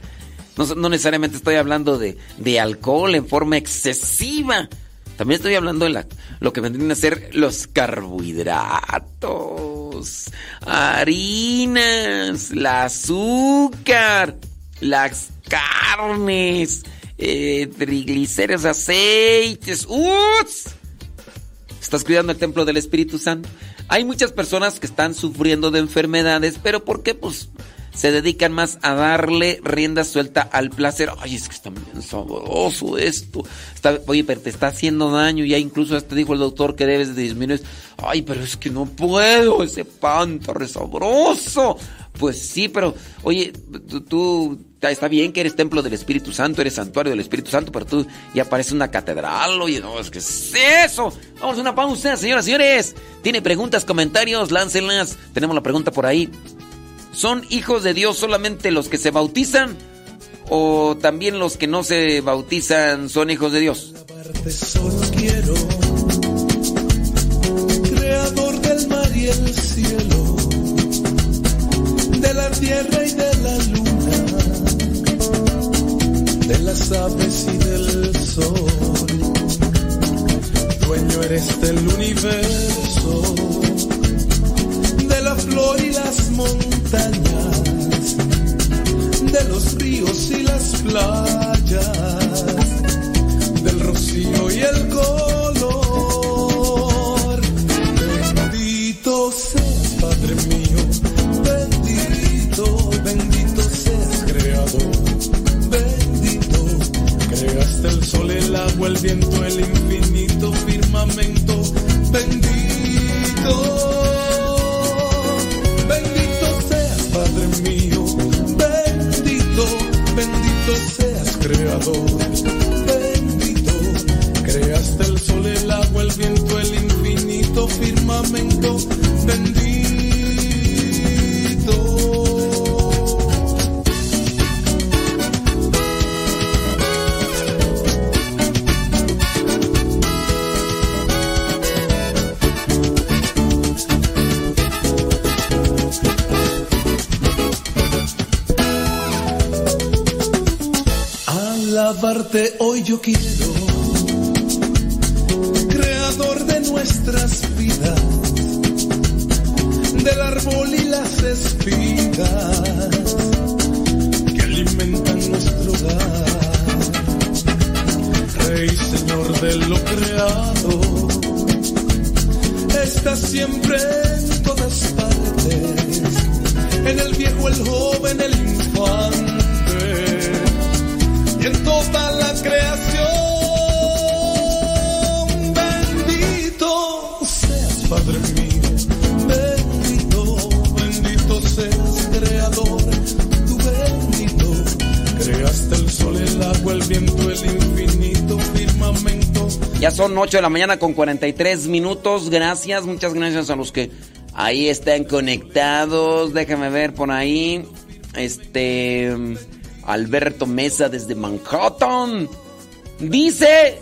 no, necesariamente estoy hablando de alcohol en forma excesiva. También estoy hablando de lo que vendrían a ser los carbohidratos, harinas, el azúcar, las carnes, eh, triglicéridos, aceites. ¡Uts! ¿Estás cuidando el templo del Espíritu Santo? Hay muchas personas que están sufriendo de enfermedades, pero ¿por qué? Pues se dedican más a darle rienda suelta al placer. Ay, es que está bien sabroso esto. Está, oye, pero te está haciendo daño. Ya incluso te dijo el doctor que debes de disminuir. Ay, pero es que no puedo. Ese pan está sabroso. Pues sí, pero oye, tú, está bien que eres templo del Espíritu Santo, eres santuario del Espíritu Santo, pero tú ya pareces una catedral. Oye, no, es que es eso. Vamos a una pausa, señoras y señores. ¿Tiene preguntas, comentarios? Láncenlas. Tenemos la pregunta por ahí. ¿Son hijos de Dios solamente los que se bautizan? ¿O también los que no se bautizan son hijos de Dios? quiero, creador del mar y el cielo, de la tierra y de la luna, de las aves y del sol. Dueño eres del universo, flor y las montañas, de los ríos y las playas del rocío y el color. Bendito seas, Padre mío, bendito, bendito seas, Creador. Bendito, creaste el sol, el agua, el viento, el infinito firmamento. Bendito, Creador. Bendito, creaste el sol, el agua, el viento, el infinito firmamento. Bendito. Alabarte hoy yo quiero, creador de nuestras vidas, del árbol y las espigas que alimentan nuestro hogar. Rey, Señor de lo creado, estás siempre en todas partes, en el viejo, el joven, el infante en toda la creación. Bendito seas, Padre mío, bendito, bendito seas, Creador, tú bendito. Creaste el sol, el agua, el viento, el infinito firmamento. Ya son 8 de la mañana con 43 minutos. Gracias, muchas gracias a los que ahí están conectados. Déjame ver por ahí. Este. Alberto Mesa desde Manhattan. Dice,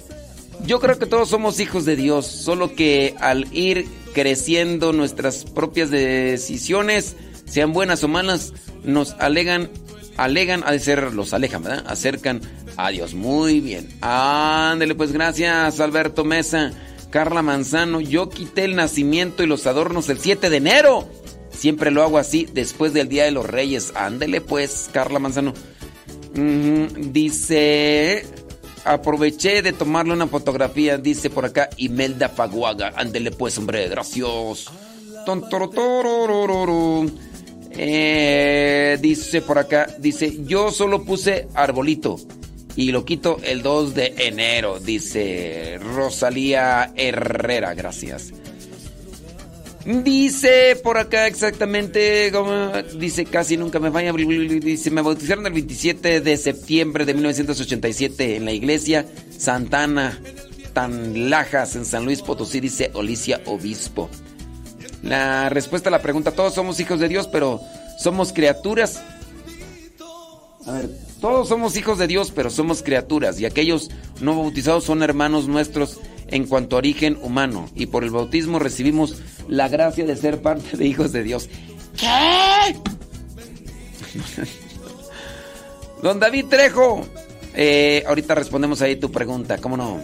yo creo que todos somos hijos de Dios, solo que al ir creciendo nuestras propias decisiones, sean buenas o malas, nos alegan, alegan a ser, los alejan, ¿verdad? Acercan a Dios. Muy bien. Ándele, pues gracias, Alberto Mesa. Carla Manzano, yo quité el nacimiento y los adornos el 7 de enero. Siempre lo hago así después del Día de los Reyes. Ándele pues, Carla Manzano. Dice, aproveché de tomarle una fotografía, dice por acá Imelda Faguaga. Ándele pues, hombre, gracias. Eh, dice por acá, dice, yo solo puse arbolito y lo quito el 2 de enero, dice Rosalía Herrera, gracias. Dice por acá exactamente, dice casi nunca me vaya, dice, me bautizaron el 27 de septiembre de 1987 en la iglesia Santana Tanlajas en San Luis Potosí, dice Olicia Obispo. La respuesta a la pregunta, todos somos hijos de Dios, pero somos criaturas. A ver, todos somos hijos de Dios, pero somos criaturas y aquellos no bautizados son hermanos nuestros en cuanto a origen humano y por el bautismo recibimos la gracia de ser parte de hijos de Dios. ¿Qué? Don David Trejo, eh, ahorita respondemos ahí tu pregunta, ¿cómo no?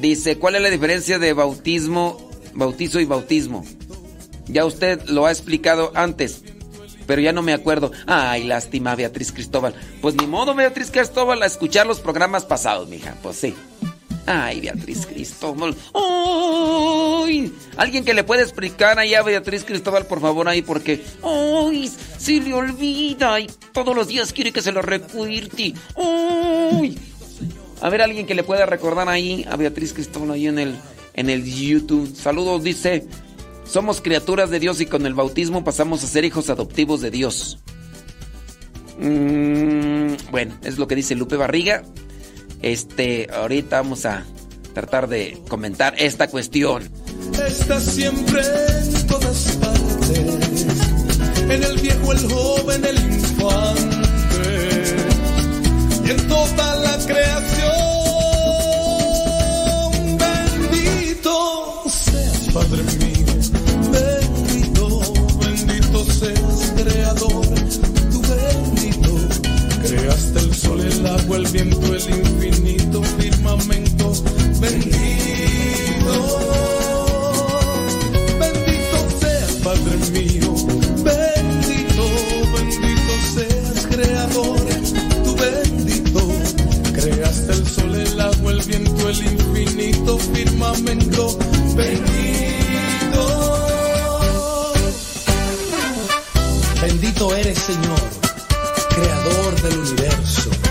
Dice, ¿cuál es la diferencia de bautismo, bautizo y bautismo? Ya usted lo ha explicado antes, pero ya no me acuerdo. Ay, lástima, Beatriz Cristóbal. Pues ni modo, Beatriz Cristóbal, a escuchar los programas pasados, mija. Pues sí. Ay, Beatriz Cristóbal. Ay, alguien que le pueda explicar ahí a Beatriz Cristóbal, por favor, ahí, porque. Ay, se le olvida y todos los días quiere que se lo recuerde. Ay. A ver, alguien que le pueda recordar ahí a Beatriz Cristóbal ahí en el, en el YouTube. Saludos, dice. Somos criaturas de Dios y con el bautismo pasamos a ser hijos adoptivos de Dios. Mm, bueno, es lo que dice Lupe Barriga. Este, ahorita vamos a tratar de comentar esta cuestión. Estás siempre en todas partes, en el viejo, el joven, el infante, y en toda la creación. bendito, el agua, el viento, el infinito firmamento bendito. Bendito seas, Padre mío, bendito, bendito seas, Creador, tu bendito. Creaste el sol, el agua, el viento, el infinito firmamento bendito. Bendito eres, Señor, creador del universo.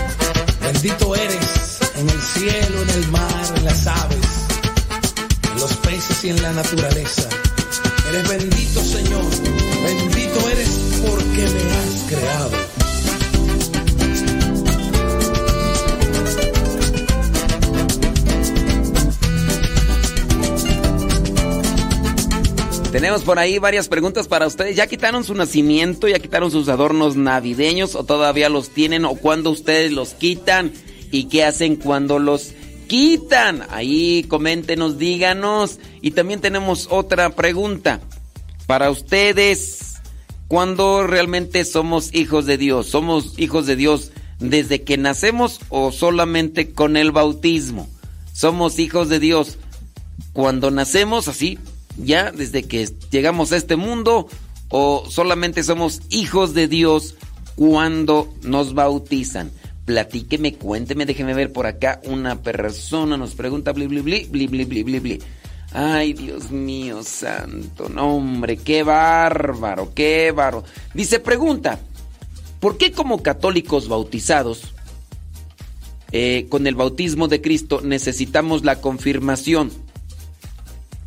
Bendito eres en el cielo, en el mar, en las aves, en los peces y en la naturaleza. Eres bendito, Señor. Bendito eres porque me has creado. Tenemos por ahí varias preguntas para ustedes. ¿Ya quitaron su nacimiento? ¿Ya quitaron sus adornos navideños? ¿O todavía los tienen? ¿O cuándo ustedes los quitan? ¿Y qué hacen cuando los quitan? Ahí coméntenos, díganos. Y también tenemos otra pregunta para ustedes. ¿Cuándo realmente somos hijos de Dios? ¿Somos hijos de Dios desde que nacemos o solamente con el bautismo? Somos hijos de Dios cuando nacemos así ya desde que llegamos a este mundo o solamente somos hijos de Dios cuando nos bautizan. Platíqueme, cuénteme, déjeme ver por acá. Una persona nos pregunta, bli, bli, bli, bli, bli, bli, bli. Ay, Dios mío, santo, no, hombre, qué bárbaro, qué bárbaro. Dice, pregunta, ¿por qué como católicos bautizados, eh, con el bautismo de Cristo, necesitamos la confirmación?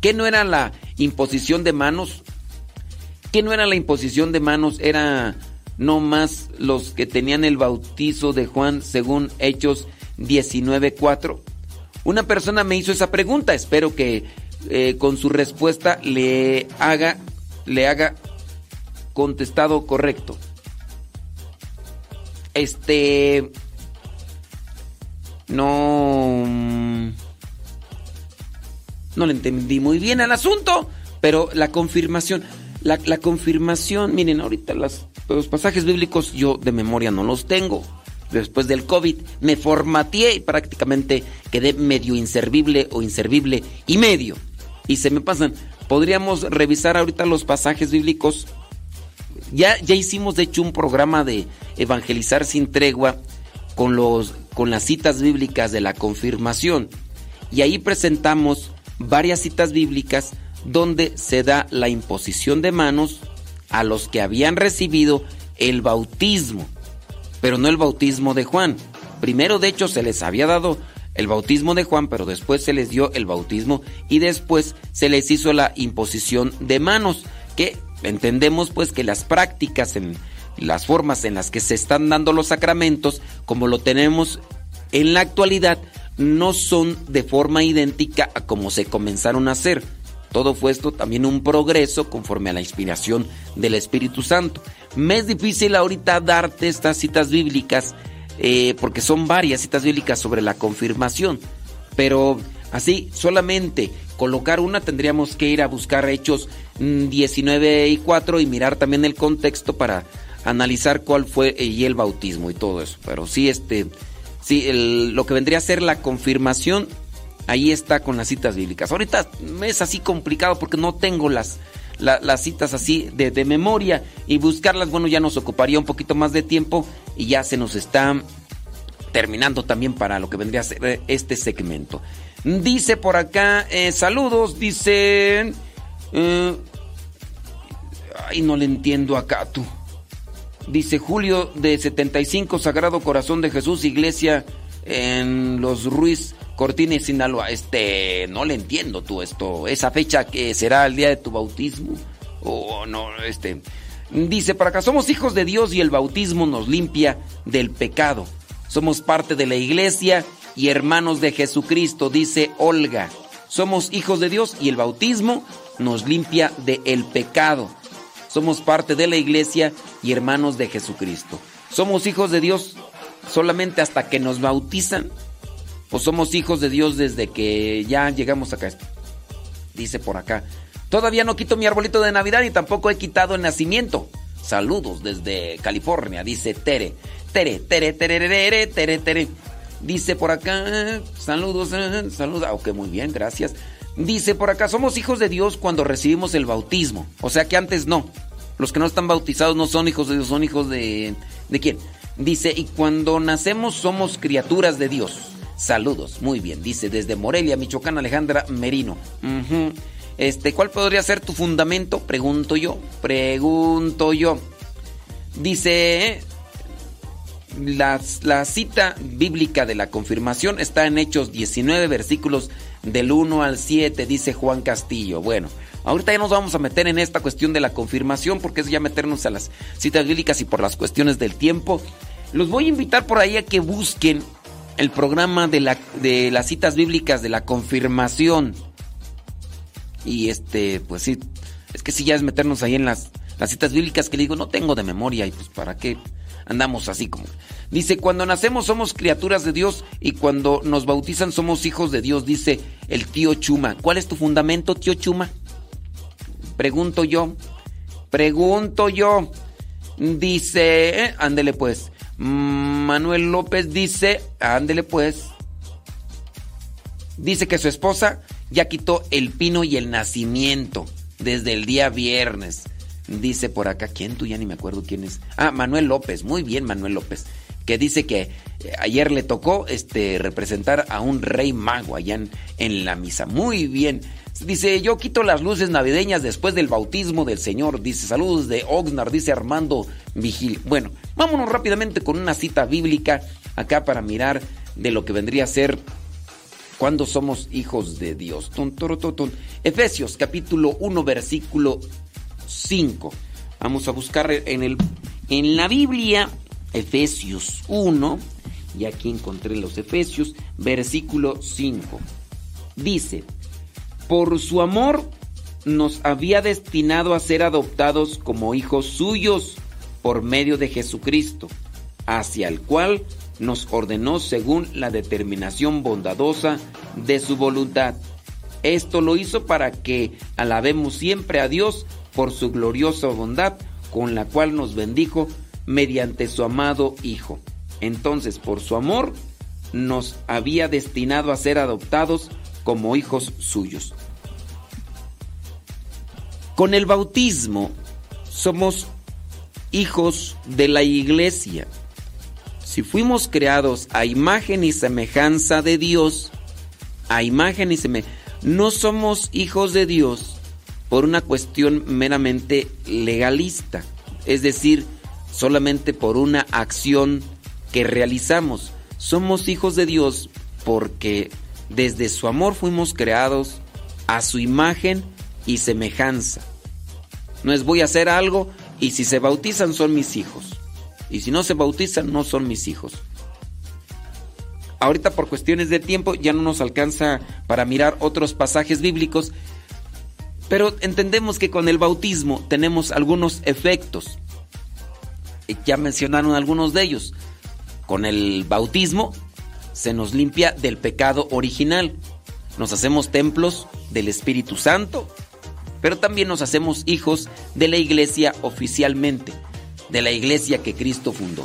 ¿Qué no era la imposición de manos? ¿Qué no era la imposición de manos? Era no más los que tenían el bautizo de Juan según Hechos 19.4. Una persona me hizo esa pregunta, espero que eh, con su respuesta le haga, le haga contestado correcto. Este... No... No le entendí muy bien al asunto, pero la confirmación, la, confirmación, miren, ahorita los pasajes bíblicos yo de memoria no los tengo. Después del COVID me formateé y prácticamente quedé medio inservible o inservible y medio. Y se me pasan. Podríamos revisar ahorita los pasajes bíblicos. Ya, ya hicimos de hecho un programa de evangelizar sin tregua con, los, con las citas bíblicas de la confirmación. Y ahí presentamos varias citas bíblicas donde se da la imposición de manos a los que habían recibido el bautismo, pero no el bautismo de Juan. Primero, de hecho, se les había dado el bautismo de Juan, pero después se les dio el bautismo y después se les hizo la imposición de manos, que entendemos pues que las prácticas en las formas en las que se están dando los sacramentos, como lo tenemos en la actualidad, no son de forma idéntica a como se comenzaron a hacer. Todo fue esto también un progreso conforme a la inspiración del Espíritu Santo. Me es difícil ahorita darte estas citas bíblicas eh, porque son varias citas bíblicas sobre la confirmación. Pero así, solamente colocar una tendríamos que ir a buscar Hechos 19 mm, y 4 y mirar también el contexto para analizar cuál fue eh, y el bautismo y todo eso. Pero sí, este Sí, lo que vendría a ser la confirmación, ahí está con las citas bíblicas. Ahorita es así complicado porque no tengo las, las citas así de, memoria y buscarlas, bueno, ya nos ocuparía un poquito más de tiempo y ya se nos está terminando también para lo que vendría a ser eh, este segmento. Dice por acá, eh, saludos, dice... Eh, ay, no le entiendo acá tú. Dice Julio de 75, Sagrado Corazón de Jesús, iglesia en Los Ruiz, Cortines, Sinaloa. Este, no le entiendo tú esto. Esa fecha que será el día de tu bautismo. O no, este. Dice, para acá somos hijos de Dios y el bautismo nos limpia del pecado. Somos parte de la iglesia y hermanos de Jesucristo, dice Olga. Somos hijos de Dios y el bautismo nos limpia del pecado. Somos parte de la iglesia y hermanos de Jesucristo. ¿Somos hijos de Dios solamente hasta que nos bautizan? ¿O somos hijos de Dios desde que ya llegamos acá? Dice por acá. Todavía no quito mi arbolito de Navidad y tampoco he quitado el nacimiento. Saludos desde California, dice Tere. Tere, Tere, Tere, Tere, Tere, Tere. Dice por acá, saludos, saludos. Ok, muy bien, gracias. Dice por acá, somos hijos de Dios cuando recibimos el bautismo. O sea que antes no. Los que no están bautizados no son hijos de Dios, son hijos de... ¿De quién? Dice, y cuando nacemos somos criaturas de Dios. Saludos, muy bien. Dice desde Morelia, Michoacán, Alejandra Merino. Este, ¿cuál podría ser tu fundamento? Pregunto yo, pregunto yo. Dice, la, la cita bíblica de la confirmación está en Hechos 19, versículos del 1 al 7, dice Juan Castillo. Bueno, ahorita ya nos vamos a meter en esta cuestión de la confirmación, porque es ya meternos a las citas bíblicas y por las cuestiones del tiempo. Los voy a invitar por ahí a que busquen el programa de, la, de las citas bíblicas de la confirmación. Y este, pues sí, es que si ya es meternos ahí en las, las citas bíblicas que digo, no tengo de memoria y pues para qué andamos así como. Dice, cuando nacemos somos criaturas de Dios y cuando nos bautizan somos hijos de Dios, dice el tío Chuma. ¿Cuál es tu fundamento, tío Chuma? Pregunto yo, pregunto yo. Dice, eh, ándele pues. Manuel López dice, ándele pues. Dice que su esposa ya quitó el pino y el nacimiento desde el día viernes. Dice por acá, ¿quién tú? Ya ni me acuerdo quién es. Ah, Manuel López, muy bien Manuel López. Que dice que eh, ayer le tocó este, representar a un rey mago allá en, en la misa. Muy bien. Dice, yo quito las luces navideñas después del bautismo del Señor. Dice, saludos de Oxnard, dice Armando Vigil. Bueno, vámonos rápidamente con una cita bíblica acá para mirar de lo que vendría a ser cuando somos hijos de Dios. Tu, tun. Efesios capítulo 1 versículo 5. Vamos a buscar en, el, en la Biblia Efesios 1, y aquí encontré los Efesios, versículo 5. Dice, por su amor nos había destinado a ser adoptados como hijos suyos por medio de Jesucristo, hacia el cual nos ordenó según la determinación bondadosa de su voluntad. Esto lo hizo para que alabemos siempre a Dios por su gloriosa bondad con la cual nos bendijo mediante su amado Hijo. Entonces, por su amor, nos había destinado a ser adoptados como hijos suyos. Con el bautismo somos hijos de la iglesia. Si fuimos creados a imagen y semejanza de Dios, a imagen y semejanza, no somos hijos de Dios por una cuestión meramente legalista, es decir, solamente por una acción que realizamos. Somos hijos de Dios porque desde su amor fuimos creados a su imagen y semejanza. No es voy a hacer algo y si se bautizan son mis hijos. Y si no se bautizan no son mis hijos. Ahorita por cuestiones de tiempo ya no nos alcanza para mirar otros pasajes bíblicos, pero entendemos que con el bautismo tenemos algunos efectos. Ya mencionaron algunos de ellos. Con el bautismo se nos limpia del pecado original. Nos hacemos templos del Espíritu Santo, pero también nos hacemos hijos de la iglesia oficialmente, de la iglesia que Cristo fundó.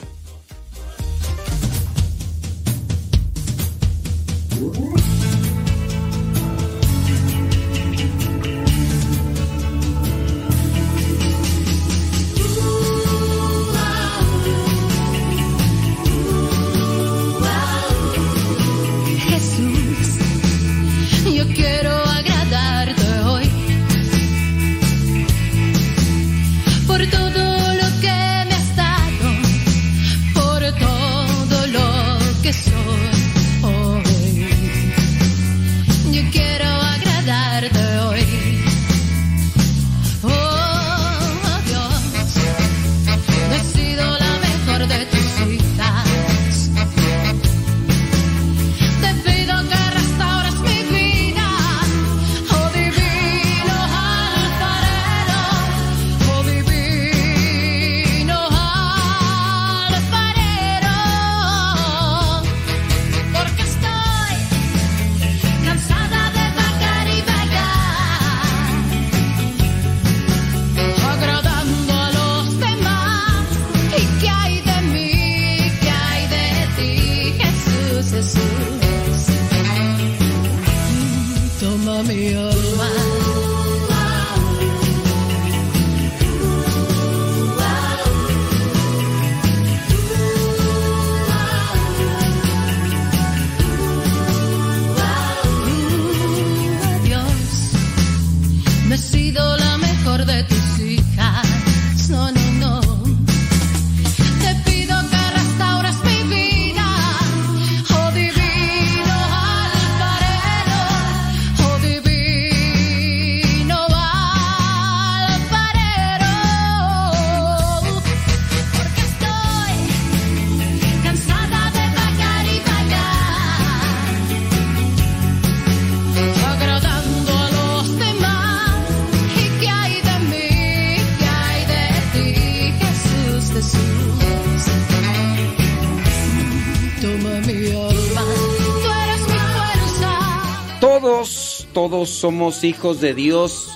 Somos hijos de Dios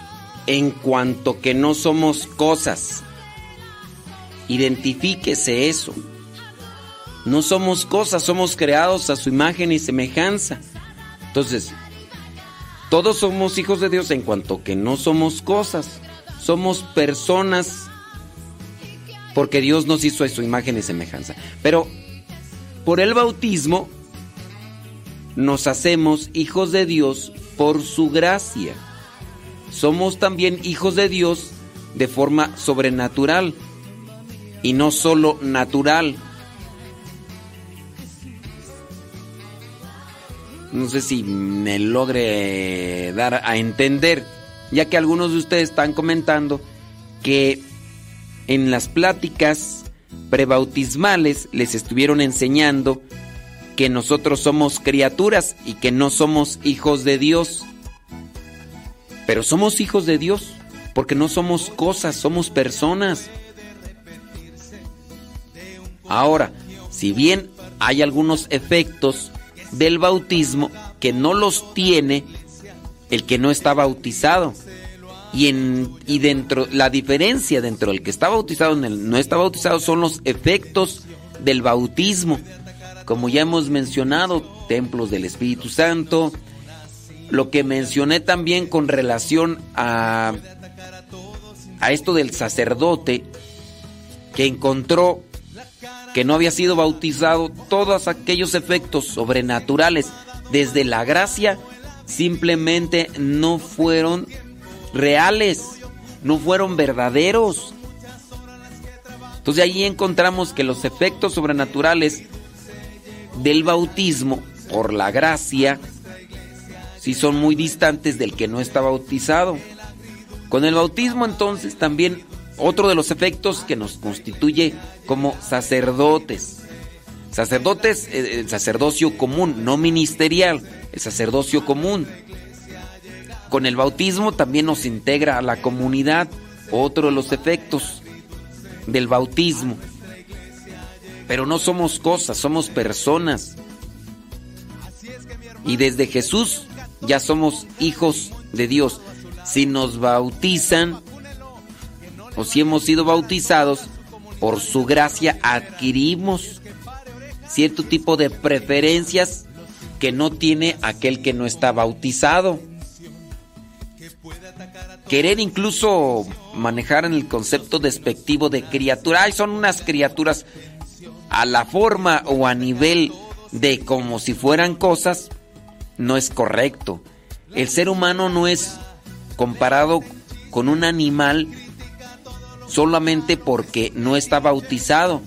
en cuanto que no somos cosas. Identifíquese eso. No somos cosas, somos creados a su imagen y semejanza. Entonces, todos somos hijos de Dios en cuanto que no somos cosas. Somos personas porque Dios nos hizo a su imagen y semejanza. Pero por el bautismo nos hacemos hijos de Dios por su gracia. Somos también hijos de Dios de forma sobrenatural y no solo natural. No sé si me logre dar a entender, ya que algunos de ustedes están comentando que en las pláticas prebautismales les estuvieron enseñando que nosotros somos criaturas y que no somos hijos de Dios. Pero somos hijos de Dios porque no somos cosas, somos personas. Ahora, si bien hay algunos efectos del bautismo que no los tiene el que no está bautizado. Y, en, y dentro, la diferencia dentro del que está bautizado y el no está bautizado son los efectos del bautismo. Como ya hemos mencionado, templos del Espíritu Santo. Lo que mencioné también con relación a, a esto del sacerdote que encontró que no había sido bautizado, todos aquellos efectos sobrenaturales desde la gracia simplemente no fueron reales, no fueron verdaderos. Entonces ahí encontramos que los efectos sobrenaturales del bautismo por la gracia sí son muy distantes del que no está bautizado. Con el bautismo entonces también otro de los efectos que nos constituye como sacerdotes. Sacerdotes, eh, el sacerdocio común, no ministerial, el sacerdocio común. Con el bautismo también nos integra a la comunidad, otro de los efectos del bautismo. Pero no somos cosas, somos personas. Y desde Jesús ya somos hijos de Dios. Si nos bautizan, o si hemos sido bautizados, por su gracia adquirimos cierto tipo de preferencias que no tiene aquel que no está bautizado. Querer incluso manejar en el concepto despectivo de criatura, ay, son unas criaturas a la forma o a nivel de como si fueran cosas, no es correcto. El ser humano no es comparado con un animal solamente porque no está bautizado.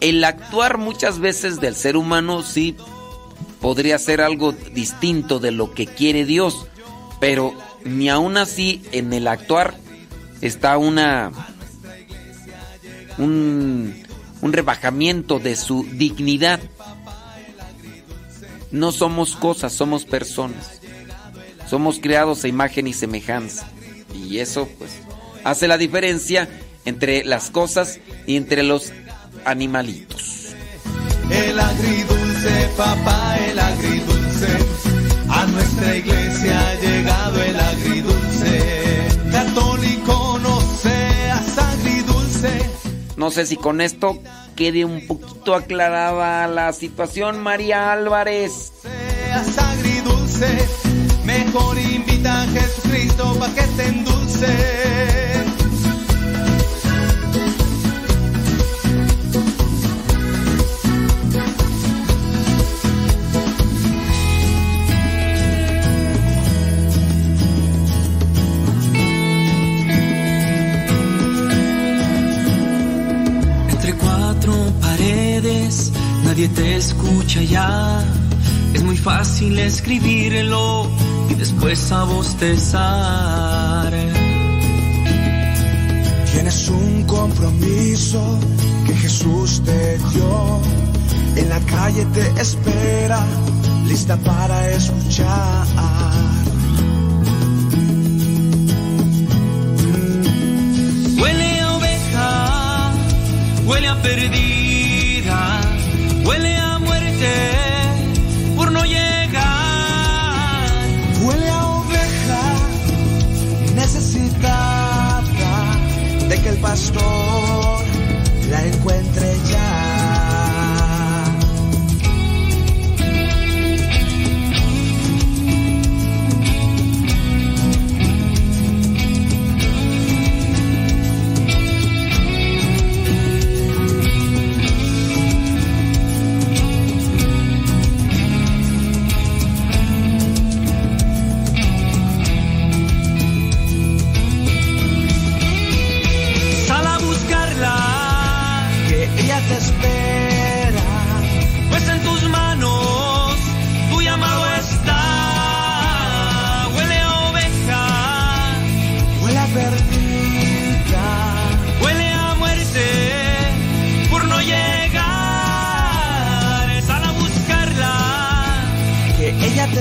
El actuar muchas veces del ser humano sí podría ser algo distinto de lo que quiere Dios, pero ni aún así en el actuar está una un, un rebajamiento de su dignidad. No somos cosas, somos personas. Somos creados a imagen y semejanza. Y eso pues hace la diferencia entre las cosas y entre los animalitos. El agridulce, papá, el agridulce. A nuestra iglesia ha llegado el agridulce. No sé si con esto quede un poquito aclarada la situación, María Álvarez. Seas agridulce. Mejor invita a Jesucristo para que te endulce. Nadie te escucha ya. Es muy fácil escribirlo y después a bostezar. Tienes un compromiso que Jesús te dio. En la calle te espera, lista para escuchar. Huele a oveja, huele a perdido Huele a muerte por no llegar. Huele a oveja necesitada de que el pastor la encuentre ya.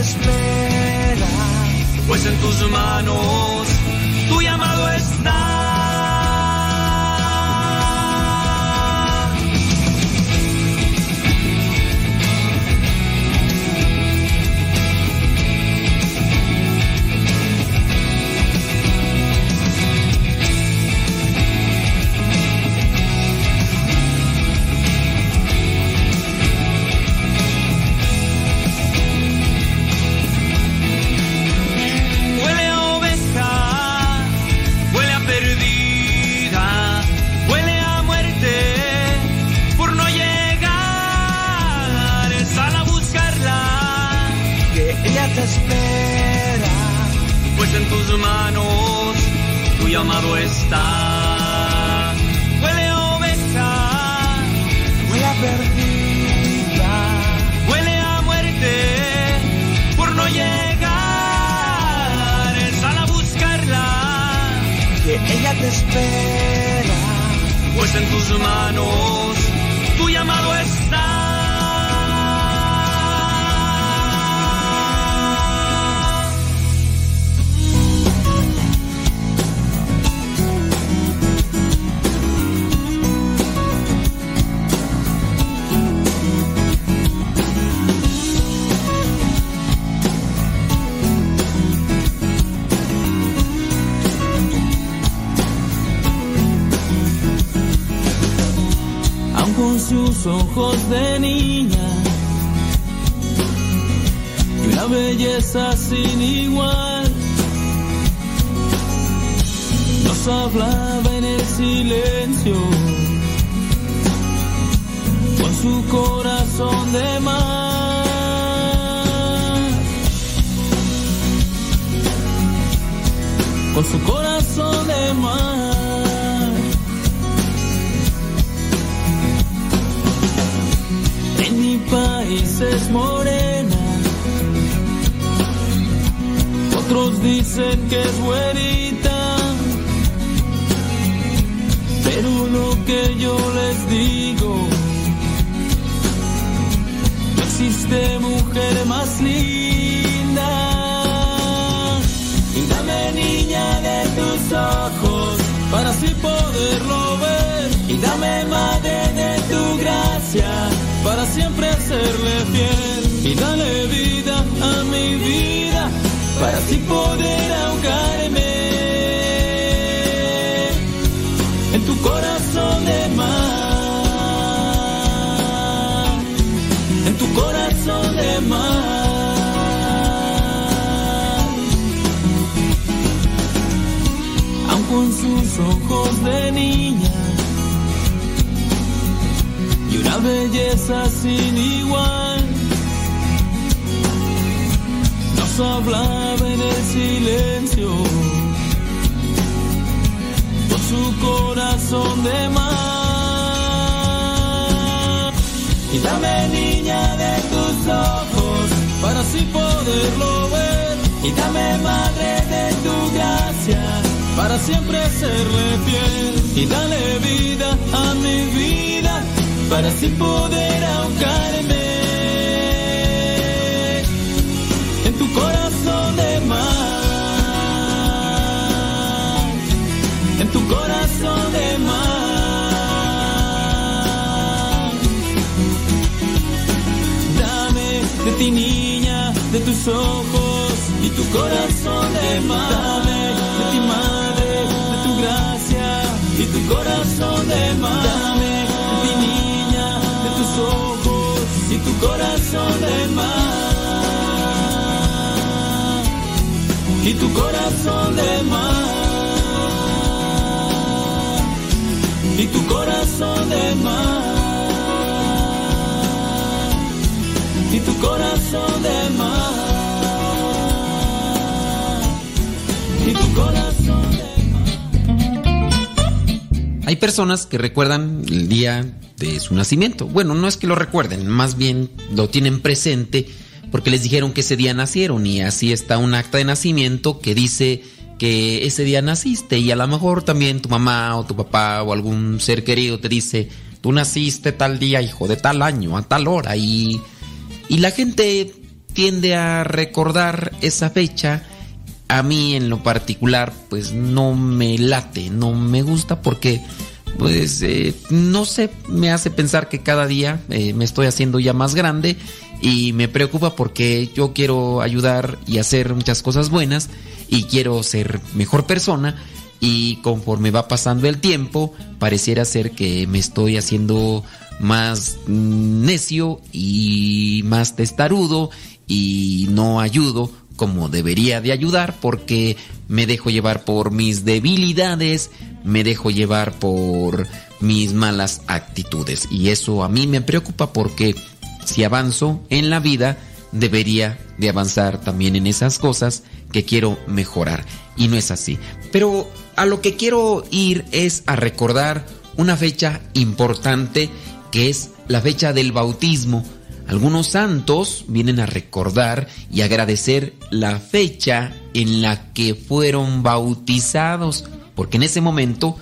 espera, pues en tus manos personas que recuerdan el día de su nacimiento. Bueno, no es que lo recuerden, más bien lo tienen presente porque les dijeron que ese día nacieron y así está un acta de nacimiento que dice que ese día naciste y a lo mejor también tu mamá o tu papá o algún ser querido te dice, tú naciste tal día, hijo, de tal año, a tal hora y, y la gente tiende a recordar esa fecha. A mí en lo particular pues no me late, no me gusta porque pues eh, no sé, me hace pensar que cada día eh, me estoy haciendo ya más grande y me preocupa porque yo quiero ayudar y hacer muchas cosas buenas y quiero ser mejor persona y conforme va pasando el tiempo pareciera ser que me estoy haciendo más necio y más testarudo y no ayudo como debería de ayudar porque me dejo llevar por mis debilidades, me dejo llevar por mis malas actitudes y eso a mí me preocupa porque si avanzo en la vida debería de avanzar también en esas cosas que quiero mejorar y no es así. Pero a lo que quiero ir es a recordar una fecha importante que es la fecha del bautismo. Algunos santos vienen a recordar y agradecer la fecha en la que fueron bautizados, porque en ese momento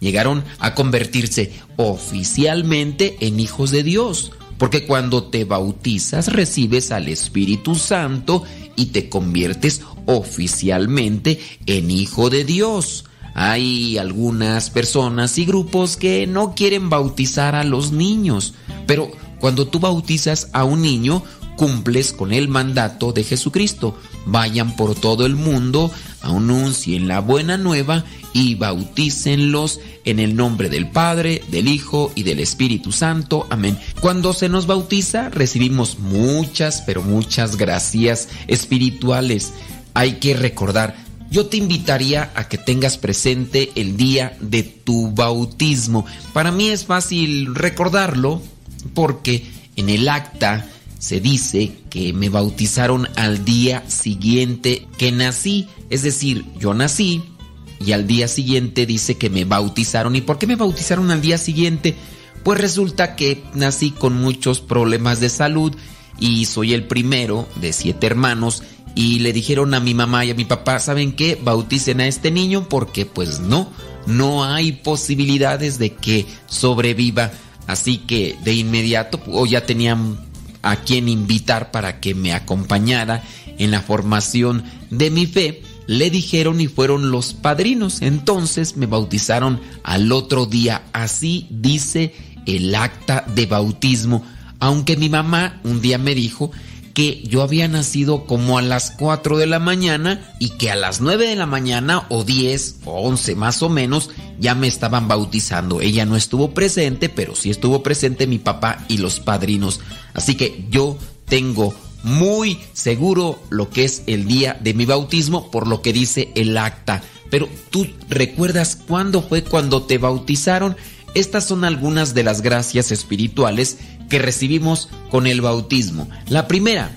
llegaron a convertirse oficialmente en hijos de Dios. Porque cuando te bautizas recibes al Espíritu Santo y te conviertes oficialmente en hijo de Dios. Hay algunas personas y grupos que no quieren bautizar a los niños, pero cuando tú bautizas a un niño, cumples con el mandato de Jesucristo. Vayan por todo el mundo, anuncien la buena nueva y bautícenlos en el nombre del Padre, del Hijo y del Espíritu Santo. Amén. Cuando se nos bautiza, recibimos muchas, pero muchas gracias espirituales. Hay que recordar, yo te invitaría a que tengas presente el día de tu bautismo. Para mí es fácil recordarlo porque en el acta se dice que me bautizaron al día siguiente que nací. Es decir, yo nací y al día siguiente dice que me bautizaron. ¿Y por qué me bautizaron al día siguiente? Pues resulta que nací con muchos problemas de salud y soy el primero de siete hermanos y le dijeron a mi mamá y a mi papá, ¿saben qué? Bauticen a este niño porque pues no, no hay posibilidades de que sobreviva. Así que de inmediato o ya tenían a quien invitar para que me acompañara en la formación de mi fe, le dijeron y fueron los padrinos. Entonces me bautizaron al otro día. Así dice el acta de bautismo. Aunque mi mamá un día me dijo que yo había nacido como a las 4 de la mañana y que a las 9 de la mañana o 10 o 11 más o menos ya me estaban bautizando. Ella no estuvo presente, pero sí estuvo presente mi papá y los padrinos. Así que yo tengo muy seguro lo que es el día de mi bautismo por lo que dice el acta. Pero tú recuerdas cuándo fue cuando te bautizaron? Estas son algunas de las gracias espirituales que recibimos con el bautismo. La primera,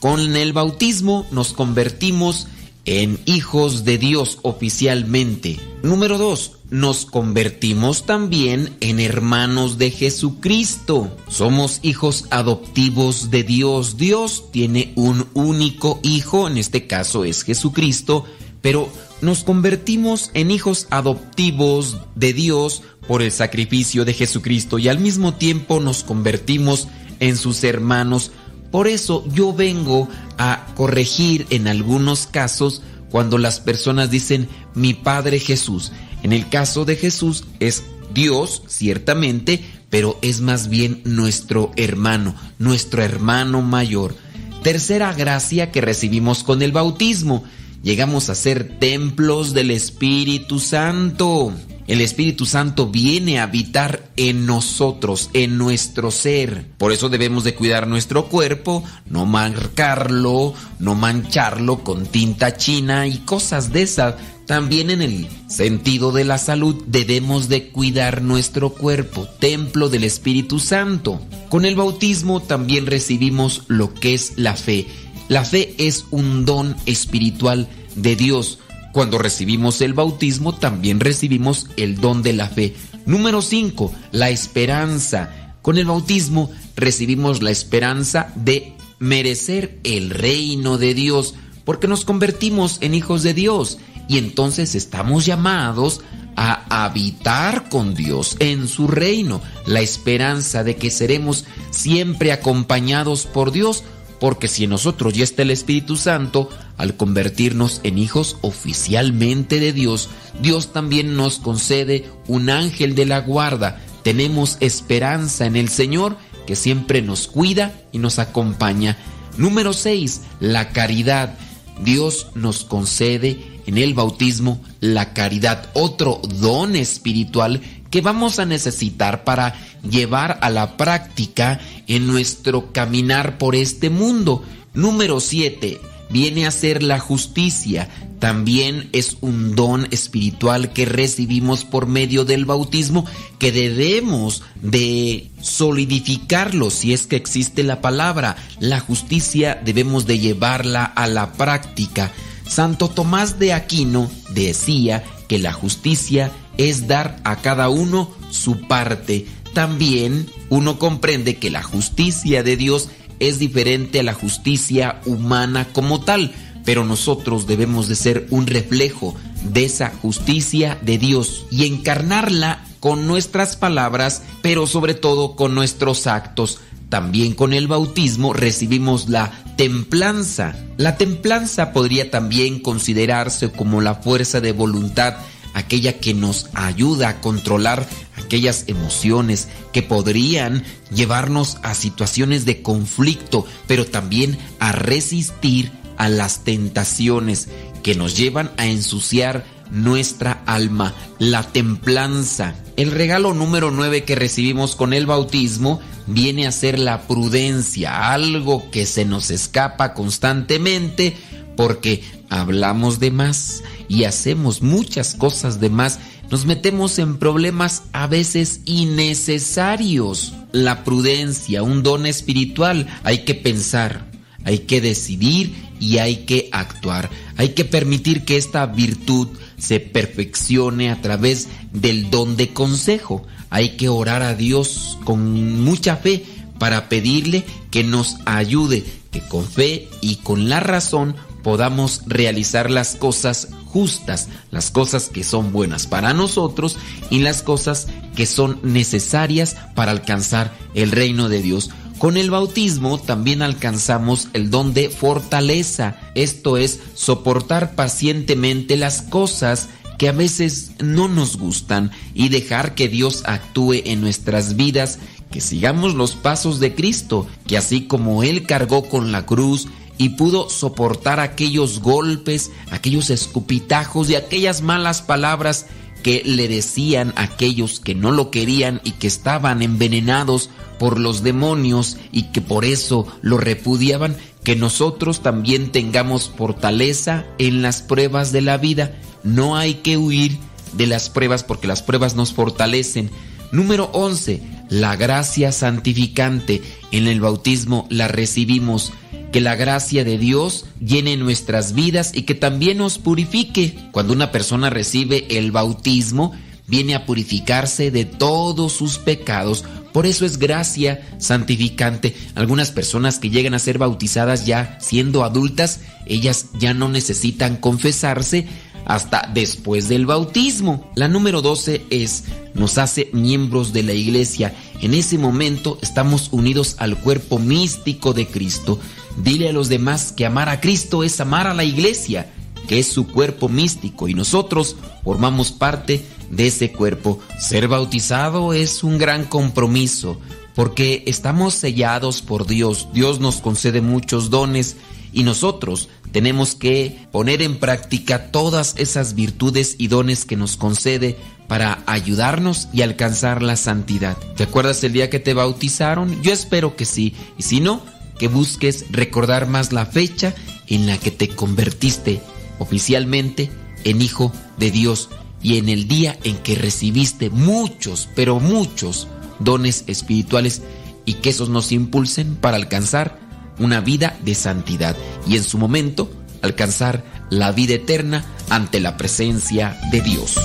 con el bautismo nos convertimos en hijos de Dios oficialmente. Número dos, nos convertimos también en hermanos de Jesucristo. Somos hijos adoptivos de Dios. Dios tiene un único hijo, en este caso es Jesucristo, pero nos convertimos en hijos adoptivos de Dios por el sacrificio de Jesucristo y al mismo tiempo nos convertimos en sus hermanos. Por eso yo vengo a corregir en algunos casos cuando las personas dicen mi Padre Jesús. En el caso de Jesús es Dios, ciertamente, pero es más bien nuestro hermano, nuestro hermano mayor. Tercera gracia que recibimos con el bautismo. Llegamos a ser templos del Espíritu Santo. El Espíritu Santo viene a habitar en nosotros, en nuestro ser. Por eso debemos de cuidar nuestro cuerpo, no marcarlo, no mancharlo con tinta china y cosas de esas. También en el sentido de la salud debemos de cuidar nuestro cuerpo, templo del Espíritu Santo. Con el bautismo también recibimos lo que es la fe. La fe es un don espiritual de Dios. Cuando recibimos el bautismo también recibimos el don de la fe. Número 5. La esperanza. Con el bautismo recibimos la esperanza de merecer el reino de Dios porque nos convertimos en hijos de Dios y entonces estamos llamados a habitar con Dios en su reino, la esperanza de que seremos siempre acompañados por Dios porque si en nosotros ya está el Espíritu Santo, al convertirnos en hijos oficialmente de Dios, Dios también nos concede un ángel de la guarda. Tenemos esperanza en el Señor que siempre nos cuida y nos acompaña. Número 6. La caridad. Dios nos concede en el bautismo la caridad, otro don espiritual que vamos a necesitar para llevar a la práctica en nuestro caminar por este mundo. Número 7. Viene a ser la justicia. También es un don espiritual que recibimos por medio del bautismo que debemos de solidificarlo si es que existe la palabra. La justicia debemos de llevarla a la práctica. Santo Tomás de Aquino decía que la justicia es dar a cada uno su parte. También uno comprende que la justicia de Dios es diferente a la justicia humana como tal, pero nosotros debemos de ser un reflejo de esa justicia de Dios y encarnarla con nuestras palabras, pero sobre todo con nuestros actos. También con el bautismo recibimos la templanza. La templanza podría también considerarse como la fuerza de voluntad aquella que nos ayuda a controlar aquellas emociones que podrían llevarnos a situaciones de conflicto, pero también a resistir a las tentaciones que nos llevan a ensuciar nuestra alma, la templanza. El regalo número 9 que recibimos con el bautismo viene a ser la prudencia, algo que se nos escapa constantemente porque hablamos de más y hacemos muchas cosas de más, nos metemos en problemas a veces innecesarios. La prudencia, un don espiritual, hay que pensar, hay que decidir y hay que actuar. Hay que permitir que esta virtud se perfeccione a través del don de consejo. Hay que orar a Dios con mucha fe para pedirle que nos ayude, que con fe y con la razón podamos realizar las cosas justas, las cosas que son buenas para nosotros y las cosas que son necesarias para alcanzar el reino de Dios. Con el bautismo también alcanzamos el don de fortaleza, esto es soportar pacientemente las cosas que a veces no nos gustan y dejar que Dios actúe en nuestras vidas, que sigamos los pasos de Cristo, que así como Él cargó con la cruz, y pudo soportar aquellos golpes, aquellos escupitajos y aquellas malas palabras que le decían aquellos que no lo querían y que estaban envenenados por los demonios y que por eso lo repudiaban, que nosotros también tengamos fortaleza en las pruebas de la vida. No hay que huir de las pruebas porque las pruebas nos fortalecen. Número 11. La gracia santificante. En el bautismo la recibimos que la gracia de Dios llene nuestras vidas y que también nos purifique. Cuando una persona recibe el bautismo, viene a purificarse de todos sus pecados. Por eso es gracia santificante. Algunas personas que llegan a ser bautizadas ya siendo adultas, ellas ya no necesitan confesarse hasta después del bautismo. La número 12 es, nos hace miembros de la iglesia. En ese momento estamos unidos al cuerpo místico de Cristo. Dile a los demás que amar a Cristo es amar a la iglesia, que es su cuerpo místico y nosotros formamos parte de ese cuerpo. Ser bautizado es un gran compromiso porque estamos sellados por Dios. Dios nos concede muchos dones y nosotros tenemos que poner en práctica todas esas virtudes y dones que nos concede para ayudarnos y alcanzar la santidad. ¿Te acuerdas el día que te bautizaron? Yo espero que sí. Y si no, que busques recordar más la fecha en la que te convertiste oficialmente en hijo de Dios y en el día en que recibiste muchos, pero muchos dones espirituales y que esos nos impulsen para alcanzar una vida de santidad y en su momento alcanzar la vida eterna ante la presencia de Dios.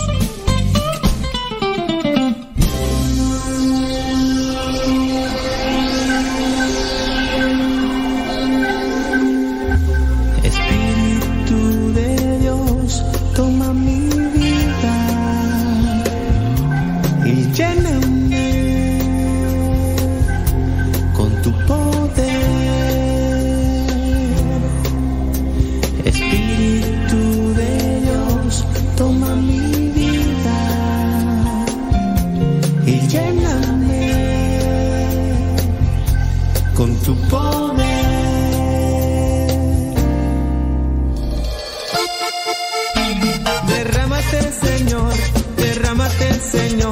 Con tu poder. Derrámate, Señor, derrámate, Señor,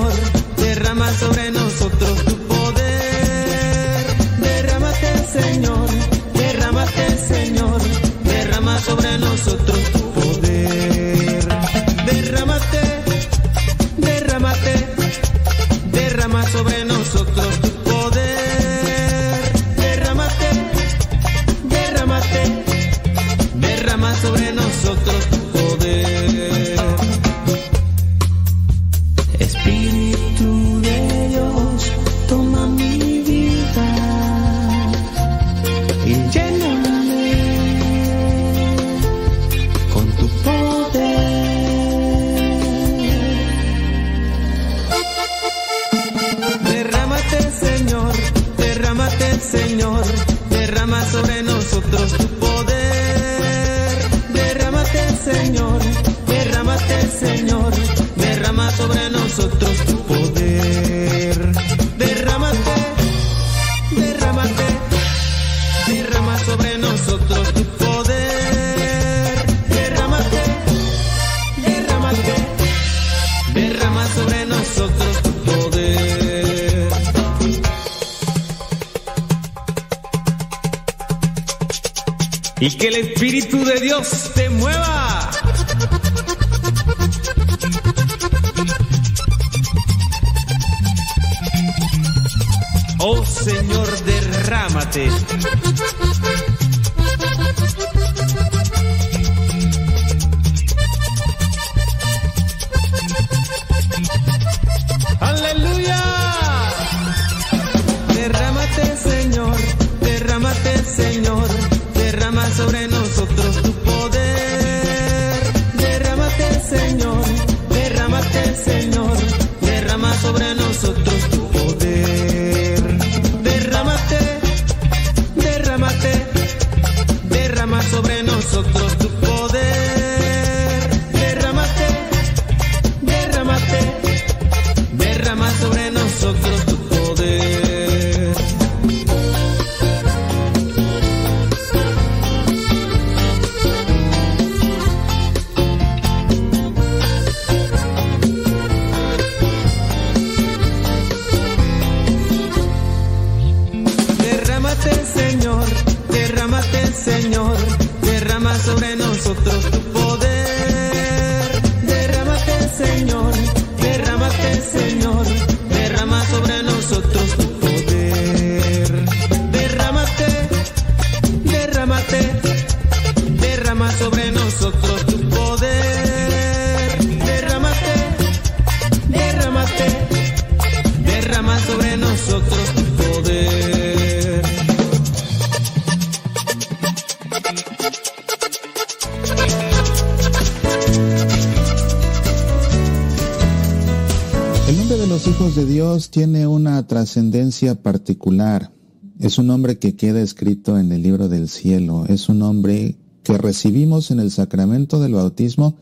trascendencia particular. Es un nombre que queda escrito en el libro del cielo. Es un nombre que recibimos en el sacramento del bautismo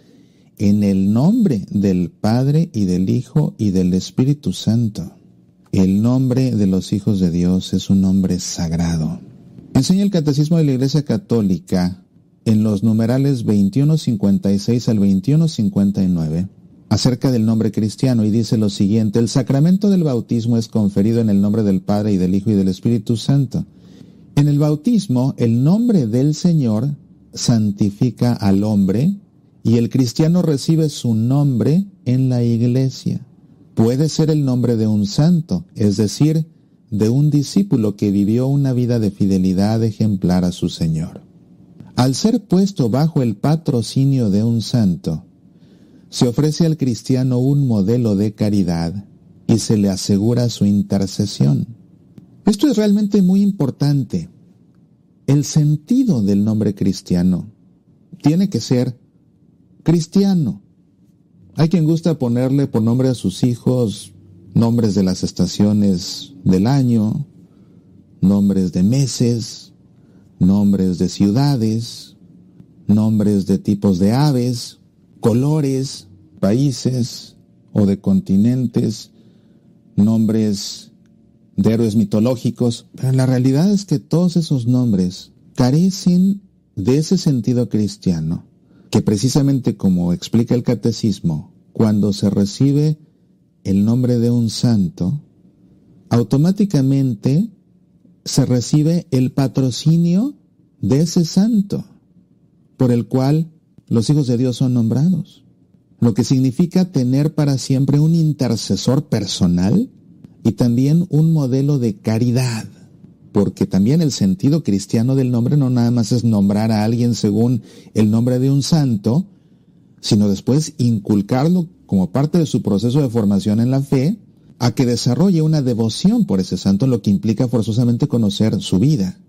en el nombre del Padre y del Hijo y del Espíritu Santo. El nombre de los hijos de Dios es un nombre sagrado. Enseña el Catecismo de la Iglesia Católica en los numerales 2156 al 2159 acerca del nombre cristiano y dice lo siguiente, el sacramento del bautismo es conferido en el nombre del Padre y del Hijo y del Espíritu Santo. En el bautismo, el nombre del Señor santifica al hombre y el cristiano recibe su nombre en la iglesia. Puede ser el nombre de un santo, es decir, de un discípulo que vivió una vida de fidelidad ejemplar a su Señor. Al ser puesto bajo el patrocinio de un santo, se ofrece al cristiano un modelo de caridad y se le asegura su intercesión. Esto es realmente muy importante. El sentido del nombre cristiano tiene que ser cristiano. Hay quien gusta ponerle por nombre a sus hijos nombres de las estaciones del año, nombres de meses, nombres de ciudades, nombres de tipos de aves, colores, países o de continentes, nombres de héroes mitológicos, pero la realidad es que todos esos nombres carecen de ese sentido cristiano, que precisamente como explica el catecismo, cuando se recibe el nombre de un santo, automáticamente se recibe el patrocinio de ese santo, por el cual los hijos de Dios son nombrados, lo que significa tener para siempre un intercesor personal y también un modelo de caridad, porque también el sentido cristiano del nombre no nada más es nombrar a alguien según el nombre de un santo, sino después inculcarlo como parte de su proceso de formación en la fe, a que desarrolle una devoción por ese santo, lo que implica forzosamente conocer su vida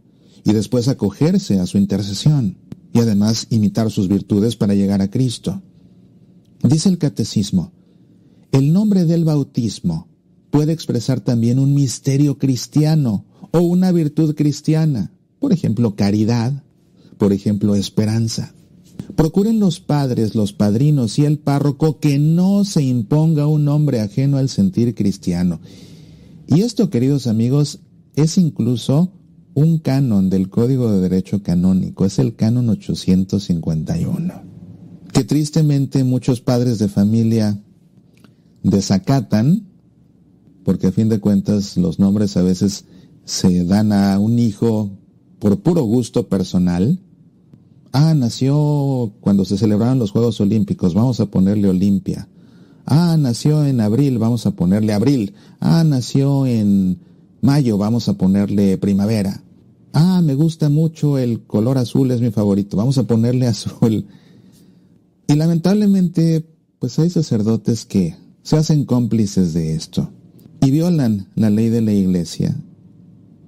y después acogerse a su intercesión y además imitar sus virtudes para llegar a Cristo. Dice el catecismo, el nombre del bautismo puede expresar también un misterio cristiano o una virtud cristiana, por ejemplo, caridad, por ejemplo, esperanza. Procuren los padres, los padrinos y el párroco que no se imponga un nombre ajeno al sentir cristiano. Y esto, queridos amigos, es incluso un canon del Código de Derecho Canónico, es el canon 851, que tristemente muchos padres de familia desacatan, porque a fin de cuentas los nombres a veces se dan a un hijo por puro gusto personal. Ah, nació cuando se celebraron los Juegos Olímpicos, vamos a ponerle Olimpia. Ah, nació en abril, vamos a ponerle abril. Ah, nació en mayo, vamos a ponerle primavera. Ah, me gusta mucho el color azul, es mi favorito. Vamos a ponerle azul. Y lamentablemente, pues hay sacerdotes que se hacen cómplices de esto y violan la ley de la iglesia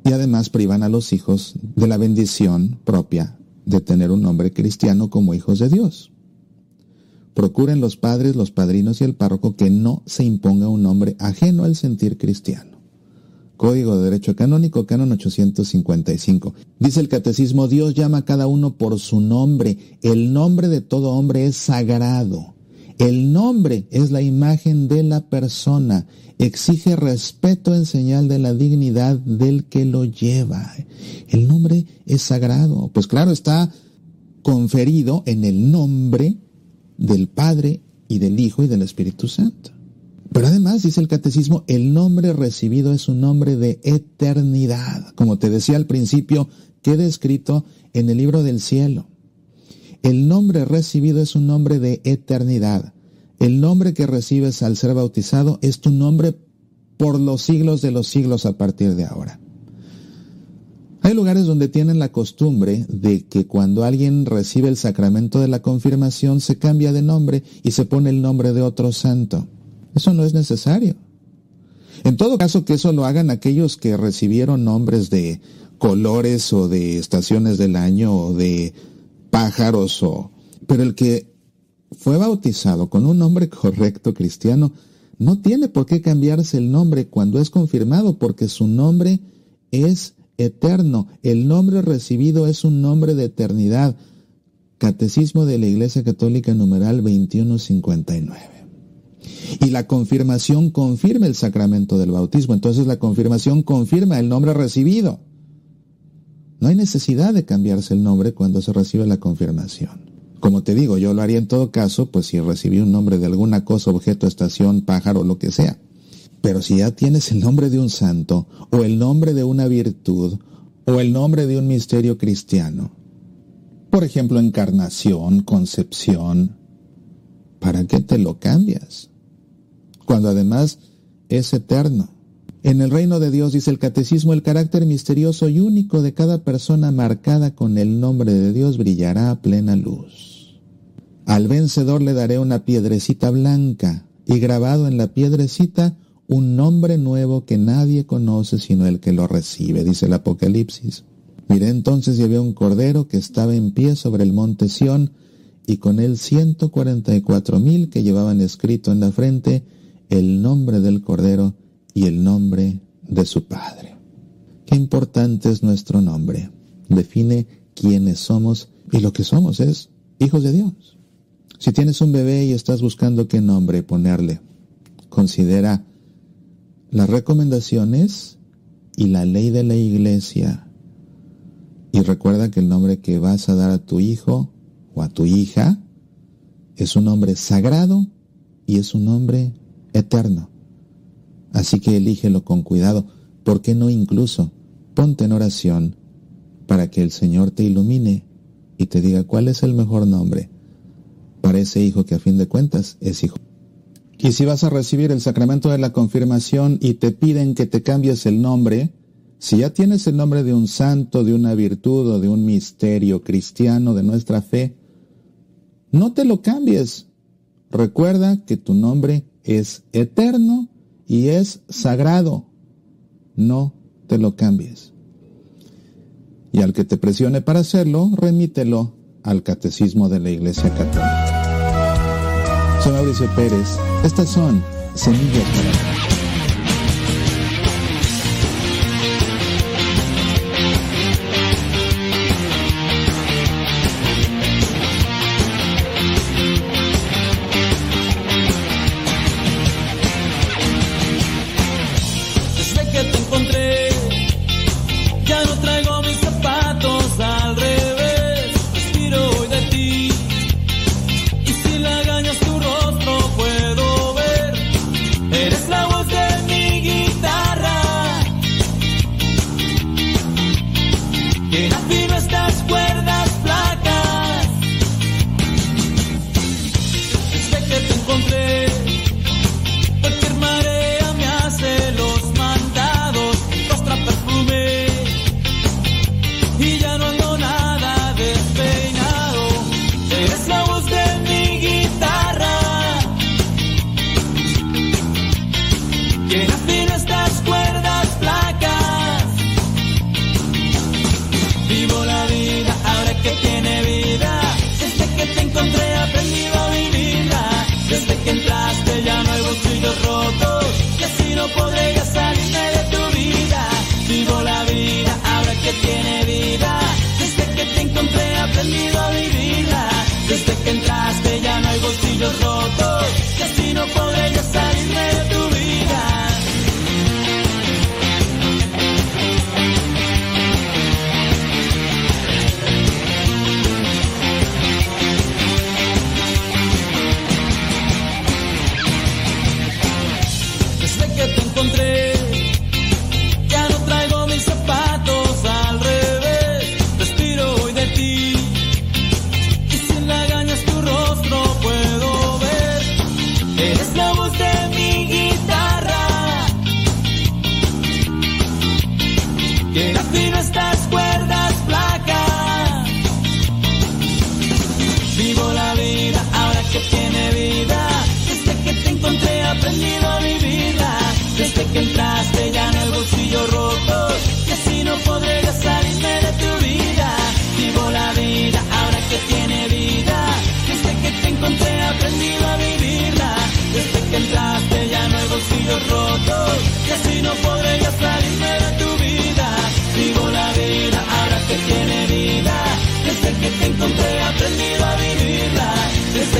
y además privan a los hijos de la bendición propia de tener un nombre cristiano como hijos de Dios. Procuren los padres, los padrinos y el párroco que no se imponga un nombre ajeno al sentir cristiano. Código de Derecho Canónico, Canon 855. Dice el Catecismo, Dios llama a cada uno por su nombre. El nombre de todo hombre es sagrado. El nombre es la imagen de la persona. Exige respeto en señal de la dignidad del que lo lleva. El nombre es sagrado. Pues claro, está conferido en el nombre del Padre y del Hijo y del Espíritu Santo. Pero además, dice el catecismo, el nombre recibido es un nombre de eternidad. Como te decía al principio, queda escrito en el libro del cielo. El nombre recibido es un nombre de eternidad. El nombre que recibes al ser bautizado es tu nombre por los siglos de los siglos a partir de ahora. Hay lugares donde tienen la costumbre de que cuando alguien recibe el sacramento de la confirmación se cambia de nombre y se pone el nombre de otro santo. Eso no es necesario. En todo caso, que eso lo hagan aquellos que recibieron nombres de colores o de estaciones del año o de pájaros o... Pero el que fue bautizado con un nombre correcto cristiano no tiene por qué cambiarse el nombre cuando es confirmado porque su nombre es eterno. El nombre recibido es un nombre de eternidad. Catecismo de la Iglesia Católica numeral 2159. Y la confirmación confirma el sacramento del bautismo. Entonces la confirmación confirma el nombre recibido. No hay necesidad de cambiarse el nombre cuando se recibe la confirmación. Como te digo, yo lo haría en todo caso, pues si recibí un nombre de alguna cosa, objeto, estación, pájaro, lo que sea. Pero si ya tienes el nombre de un santo, o el nombre de una virtud, o el nombre de un misterio cristiano, por ejemplo, encarnación, concepción, ¿para qué te lo cambias? Cuando además es eterno. En el reino de Dios, dice el catecismo, el carácter misterioso y único de cada persona marcada con el nombre de Dios brillará a plena luz. Al vencedor le daré una piedrecita blanca y grabado en la piedrecita un nombre nuevo que nadie conoce sino el que lo recibe, dice el Apocalipsis. Miré entonces y había un cordero que estaba en pie sobre el monte Sión y con él ciento cuarenta y cuatro mil que llevaban escrito en la frente el nombre del cordero y el nombre de su Padre. Qué importante es nuestro nombre. Define quiénes somos y lo que somos es hijos de Dios. Si tienes un bebé y estás buscando qué nombre ponerle, considera las recomendaciones y la ley de la iglesia. Y recuerda que el nombre que vas a dar a tu hijo o a tu hija es un nombre sagrado y es un nombre eterno. Así que elígelo con cuidado. ¿Por qué no incluso ponte en oración para que el Señor te ilumine y te diga cuál es el mejor nombre para ese hijo que a fin de cuentas es hijo? Y si vas a recibir el sacramento de la confirmación y te piden que te cambies el nombre, si ya tienes el nombre de un santo, de una virtud o de un misterio cristiano de nuestra fe, no te lo cambies. Recuerda que tu nombre es eterno y es sagrado. No te lo cambies. Y al que te presione para hacerlo, remítelo al catecismo de la Iglesia Católica. Soy Mauricio Pérez. Estas son Semillas para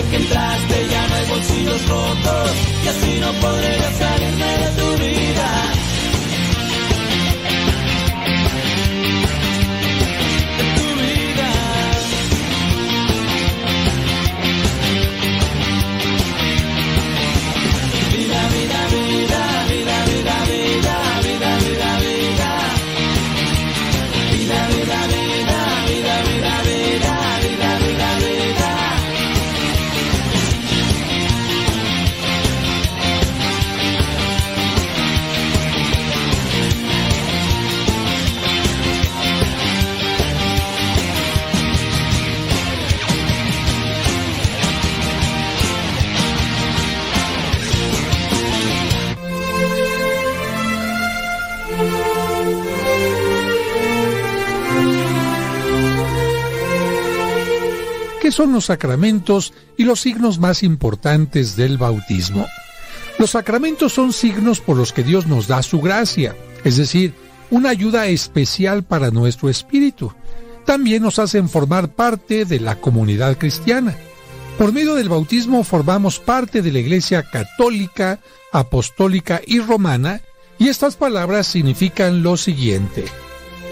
que entraste ya no hay bolsillos rotos y así no podré ¿Qué son los sacramentos y los signos más importantes del bautismo? Los sacramentos son signos por los que Dios nos da su gracia, es decir, una ayuda especial para nuestro espíritu. También nos hacen formar parte de la comunidad cristiana. Por medio del bautismo formamos parte de la Iglesia católica, apostólica y romana, y estas palabras significan lo siguiente.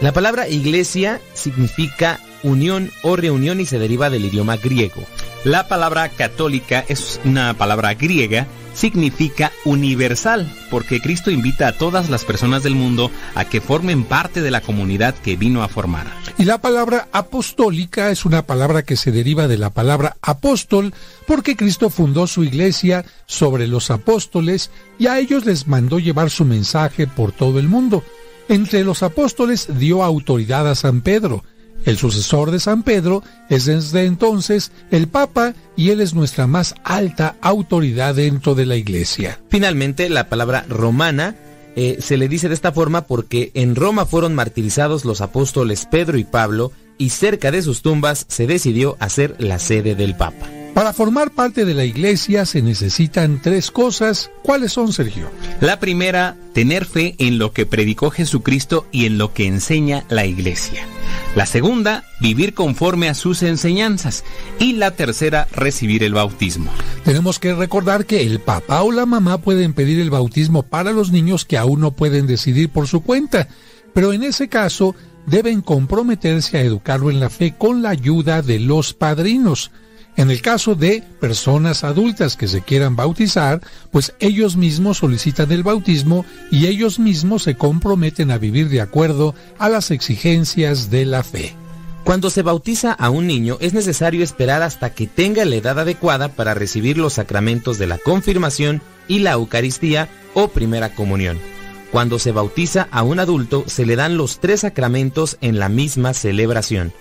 La palabra iglesia significa unión o reunión y se deriva del idioma griego. La palabra católica es una palabra griega, significa universal, porque Cristo invita a todas las personas del mundo a que formen parte de la comunidad que vino a formar. Y la palabra apostólica es una palabra que se deriva de la palabra apóstol, porque Cristo fundó su iglesia sobre los apóstoles y a ellos les mandó llevar su mensaje por todo el mundo. Entre los apóstoles dio autoridad a San Pedro. El sucesor de San Pedro es desde entonces el Papa y él es nuestra más alta autoridad dentro de la iglesia. Finalmente, la palabra romana eh, se le dice de esta forma porque en Roma fueron martirizados los apóstoles Pedro y Pablo y cerca de sus tumbas se decidió hacer la sede del Papa. Para formar parte de la iglesia se necesitan tres cosas. ¿Cuáles son, Sergio? La primera, tener fe en lo que predicó Jesucristo y en lo que enseña la iglesia. La segunda, vivir conforme a sus enseñanzas. Y la tercera, recibir el bautismo. Tenemos que recordar que el papá o la mamá pueden pedir el bautismo para los niños que aún no pueden decidir por su cuenta, pero en ese caso deben comprometerse a educarlo en la fe con la ayuda de los padrinos. En el caso de personas adultas que se quieran bautizar, pues ellos mismos solicitan el bautismo y ellos mismos se comprometen a vivir de acuerdo a las exigencias de la fe. Cuando se bautiza a un niño es necesario esperar hasta que tenga la edad adecuada para recibir los sacramentos de la confirmación y la Eucaristía o primera comunión. Cuando se bautiza a un adulto se le dan los tres sacramentos en la misma celebración.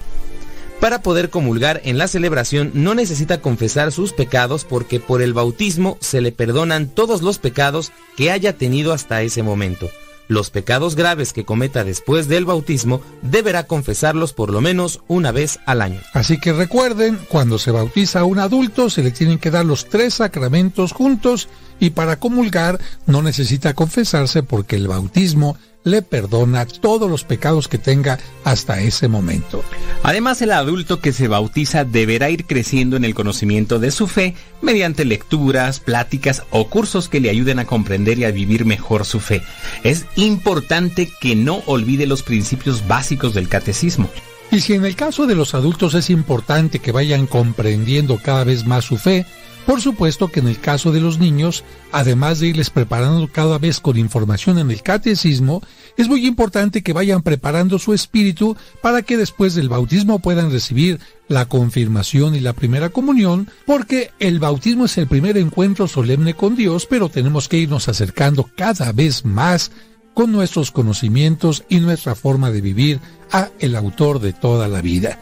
Para poder comulgar en la celebración no necesita confesar sus pecados porque por el bautismo se le perdonan todos los pecados que haya tenido hasta ese momento. Los pecados graves que cometa después del bautismo deberá confesarlos por lo menos una vez al año. Así que recuerden, cuando se bautiza a un adulto se le tienen que dar los tres sacramentos juntos y para comulgar no necesita confesarse porque el bautismo le perdona todos los pecados que tenga hasta ese momento. Además, el adulto que se bautiza deberá ir creciendo en el conocimiento de su fe mediante lecturas, pláticas o cursos que le ayuden a comprender y a vivir mejor su fe. Es importante que no olvide los principios básicos del catecismo. Y si en el caso de los adultos es importante que vayan comprendiendo cada vez más su fe, por supuesto que en el caso de los niños, además de irles preparando cada vez con información en el catecismo, es muy importante que vayan preparando su espíritu para que después del bautismo puedan recibir la confirmación y la primera comunión, porque el bautismo es el primer encuentro solemne con Dios, pero tenemos que irnos acercando cada vez más con nuestros conocimientos y nuestra forma de vivir a el autor de toda la vida.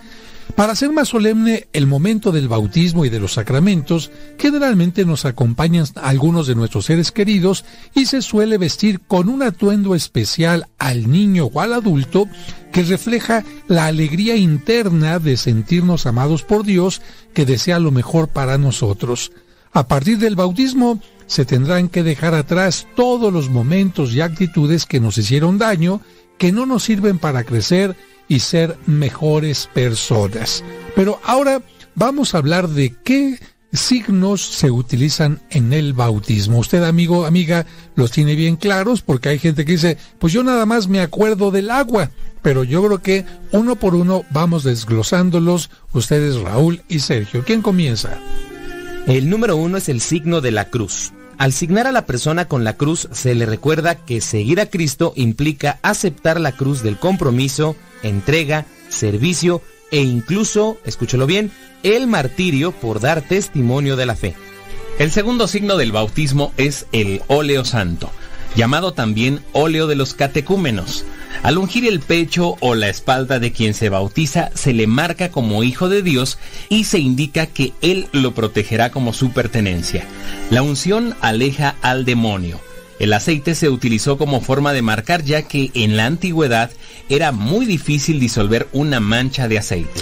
Para hacer más solemne el momento del bautismo y de los sacramentos, generalmente nos acompañan algunos de nuestros seres queridos y se suele vestir con un atuendo especial al niño o al adulto que refleja la alegría interna de sentirnos amados por Dios que desea lo mejor para nosotros. A partir del bautismo se tendrán que dejar atrás todos los momentos y actitudes que nos hicieron daño, que no nos sirven para crecer y ser mejores personas. Pero ahora vamos a hablar de qué signos se utilizan en el bautismo. Usted, amigo, amiga, los tiene bien claros porque hay gente que dice, pues yo nada más me acuerdo del agua. Pero yo creo que uno por uno vamos desglosándolos, ustedes Raúl y Sergio. ¿Quién comienza? El número uno es el signo de la cruz. Al signar a la persona con la cruz se le recuerda que seguir a Cristo implica aceptar la cruz del compromiso, entrega, servicio e incluso, escúchelo bien, el martirio por dar testimonio de la fe. El segundo signo del bautismo es el óleo santo, llamado también óleo de los catecúmenos. Al ungir el pecho o la espalda de quien se bautiza, se le marca como hijo de Dios y se indica que Él lo protegerá como su pertenencia. La unción aleja al demonio. El aceite se utilizó como forma de marcar ya que en la antigüedad era muy difícil disolver una mancha de aceite.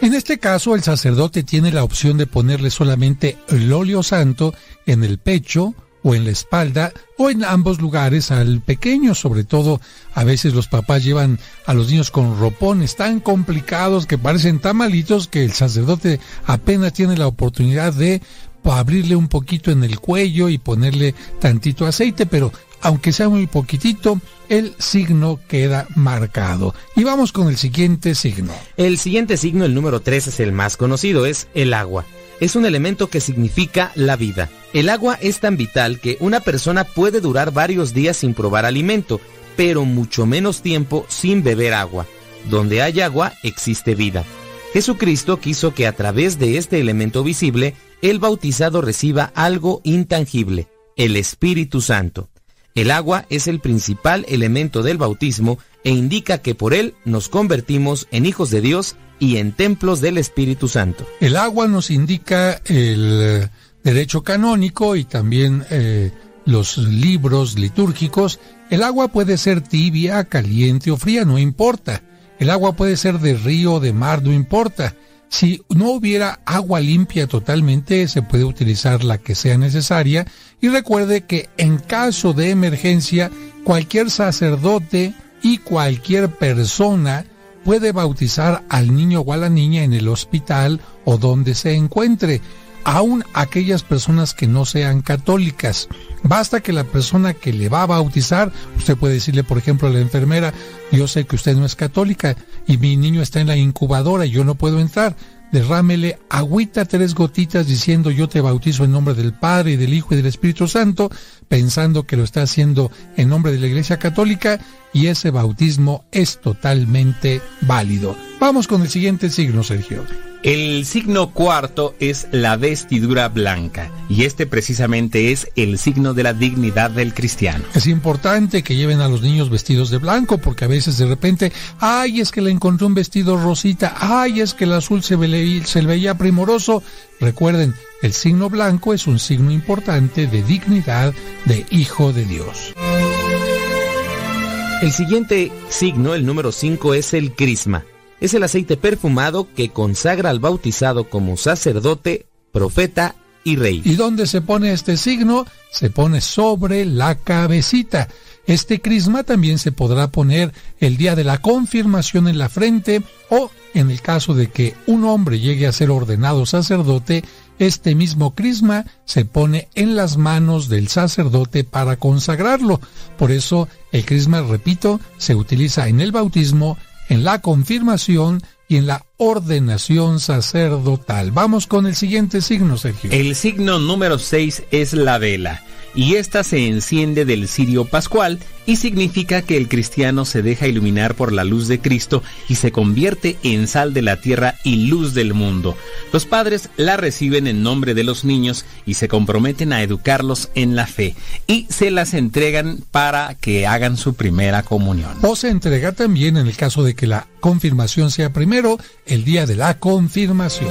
En este caso, el sacerdote tiene la opción de ponerle solamente el óleo santo en el pecho o en la espalda o en ambos lugares al pequeño, sobre todo a veces los papás llevan a los niños con ropones tan complicados que parecen tan malitos que el sacerdote apenas tiene la oportunidad de abrirle un poquito en el cuello y ponerle tantito aceite, pero aunque sea muy poquitito, el signo queda marcado. Y vamos con el siguiente signo. El siguiente signo, el número 3, es el más conocido, es el agua. Es un elemento que significa la vida. El agua es tan vital que una persona puede durar varios días sin probar alimento, pero mucho menos tiempo sin beber agua. Donde hay agua, existe vida. Jesucristo quiso que a través de este elemento visible, el bautizado reciba algo intangible, el Espíritu Santo. El agua es el principal elemento del bautismo e indica que por él nos convertimos en hijos de Dios y en templos del Espíritu Santo. El agua nos indica el eh, derecho canónico y también eh, los libros litúrgicos. El agua puede ser tibia, caliente o fría, no importa. El agua puede ser de río o de mar, no importa. Si no hubiera agua limpia totalmente, se puede utilizar la que sea necesaria y recuerde que en caso de emergencia, cualquier sacerdote y cualquier persona puede bautizar al niño o a la niña en el hospital o donde se encuentre, aun aquellas personas que no sean católicas. Basta que la persona que le va a bautizar, usted puede decirle, por ejemplo, a la enfermera, yo sé que usted no es católica y mi niño está en la incubadora y yo no puedo entrar. Derrámele agüita tres gotitas diciendo yo te bautizo en nombre del Padre y del Hijo y del Espíritu Santo, pensando que lo está haciendo en nombre de la Iglesia Católica y ese bautismo es totalmente válido. Vamos con el siguiente signo, Sergio. El signo cuarto es la vestidura blanca y este precisamente es el signo de la dignidad del cristiano. Es importante que lleven a los niños vestidos de blanco porque a veces de repente, ay, es que le encontré un vestido rosita, ay, es que el azul se, ve, se veía primoroso. Recuerden, el signo blanco es un signo importante de dignidad de hijo de Dios. El siguiente signo, el número 5, es el crisma. Es el aceite perfumado que consagra al bautizado como sacerdote, profeta y rey. ¿Y dónde se pone este signo? Se pone sobre la cabecita. Este crisma también se podrá poner el día de la confirmación en la frente o, en el caso de que un hombre llegue a ser ordenado sacerdote, este mismo crisma se pone en las manos del sacerdote para consagrarlo. Por eso el crisma, repito, se utiliza en el bautismo, en la confirmación y en la ordenación sacerdotal. Vamos con el siguiente signo, Sergio. El signo número 6 es la vela y esta se enciende del cirio pascual y significa que el cristiano se deja iluminar por la luz de Cristo y se convierte en sal de la tierra y luz del mundo. Los padres la reciben en nombre de los niños y se comprometen a educarlos en la fe y se las entregan para que hagan su primera comunión. O se entrega también en el caso de que la confirmación sea primero el día de la confirmación.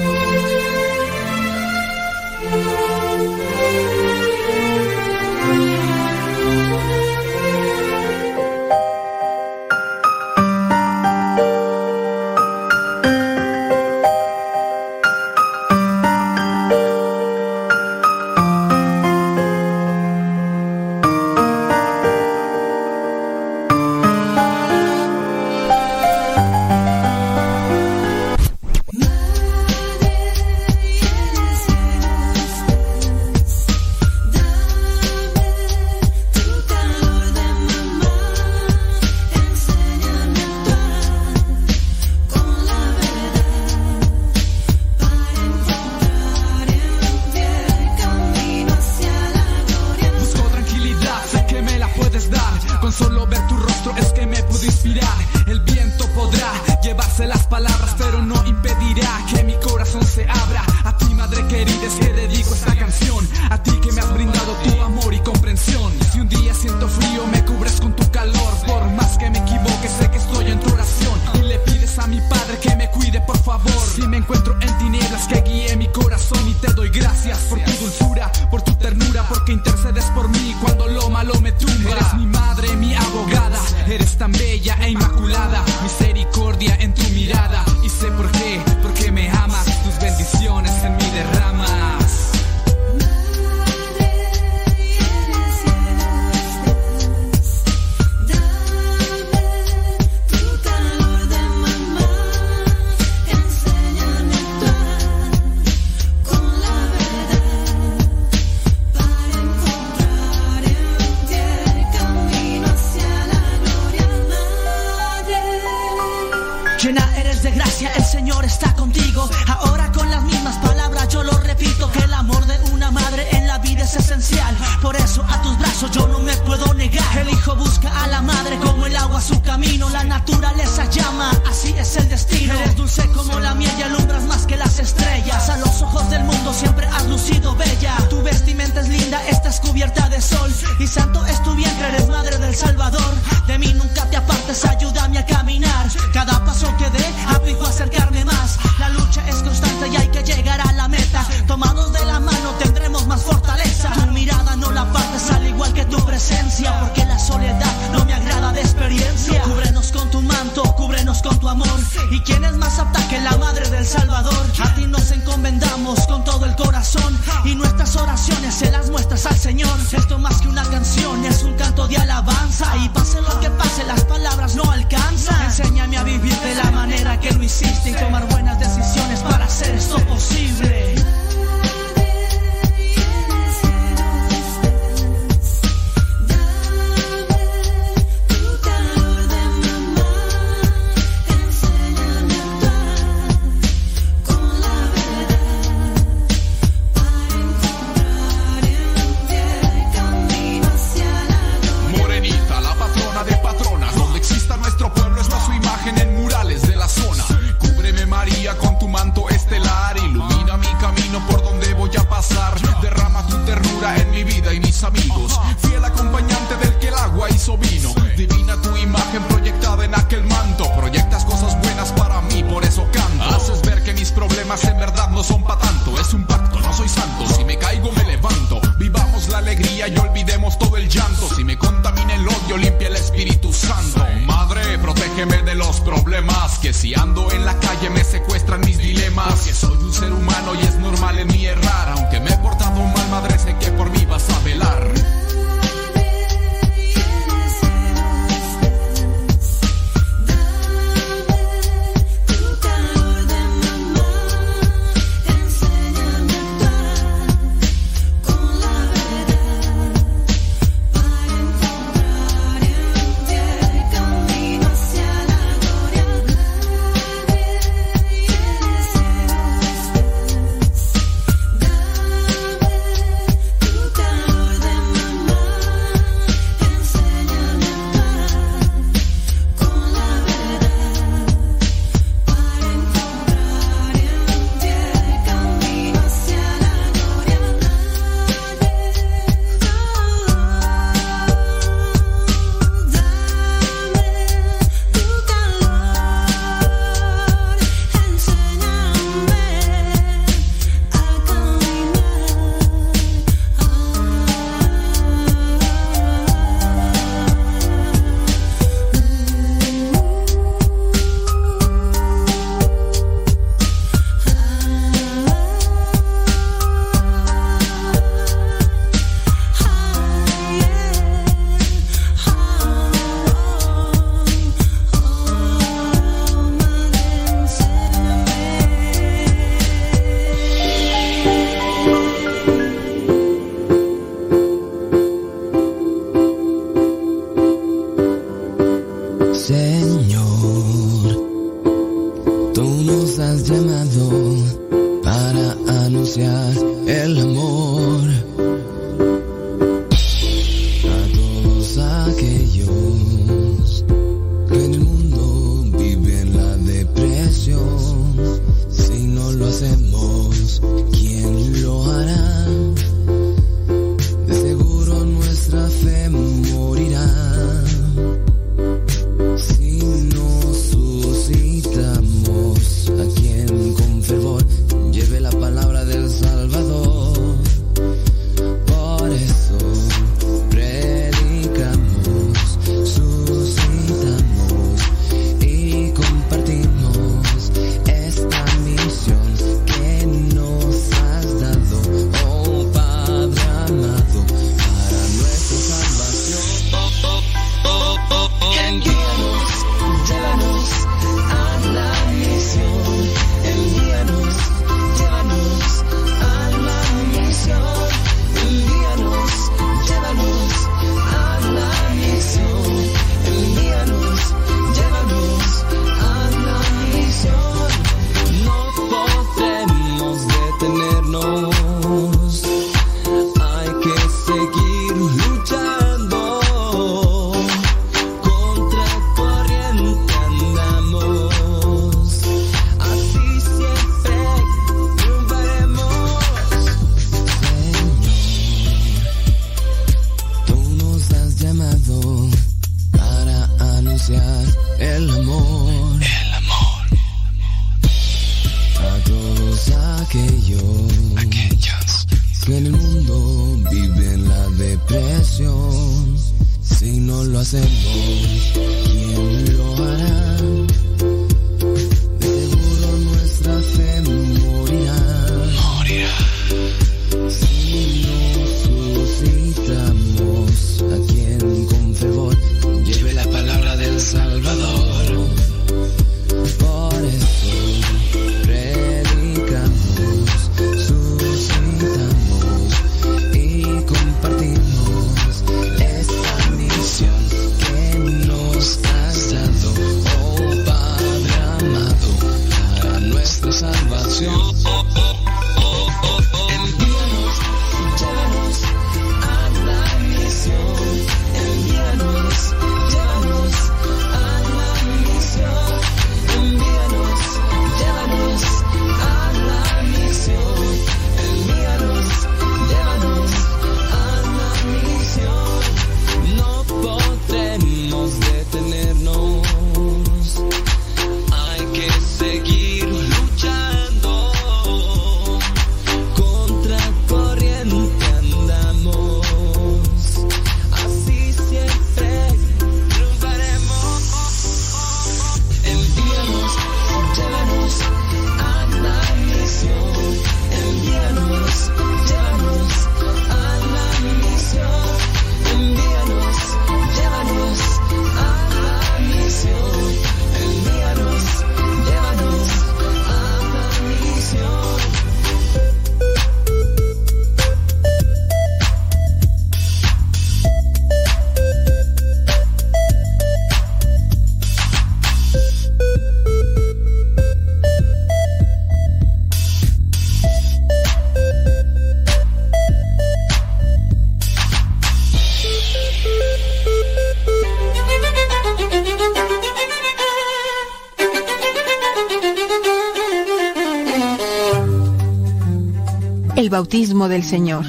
Bautismo del Señor.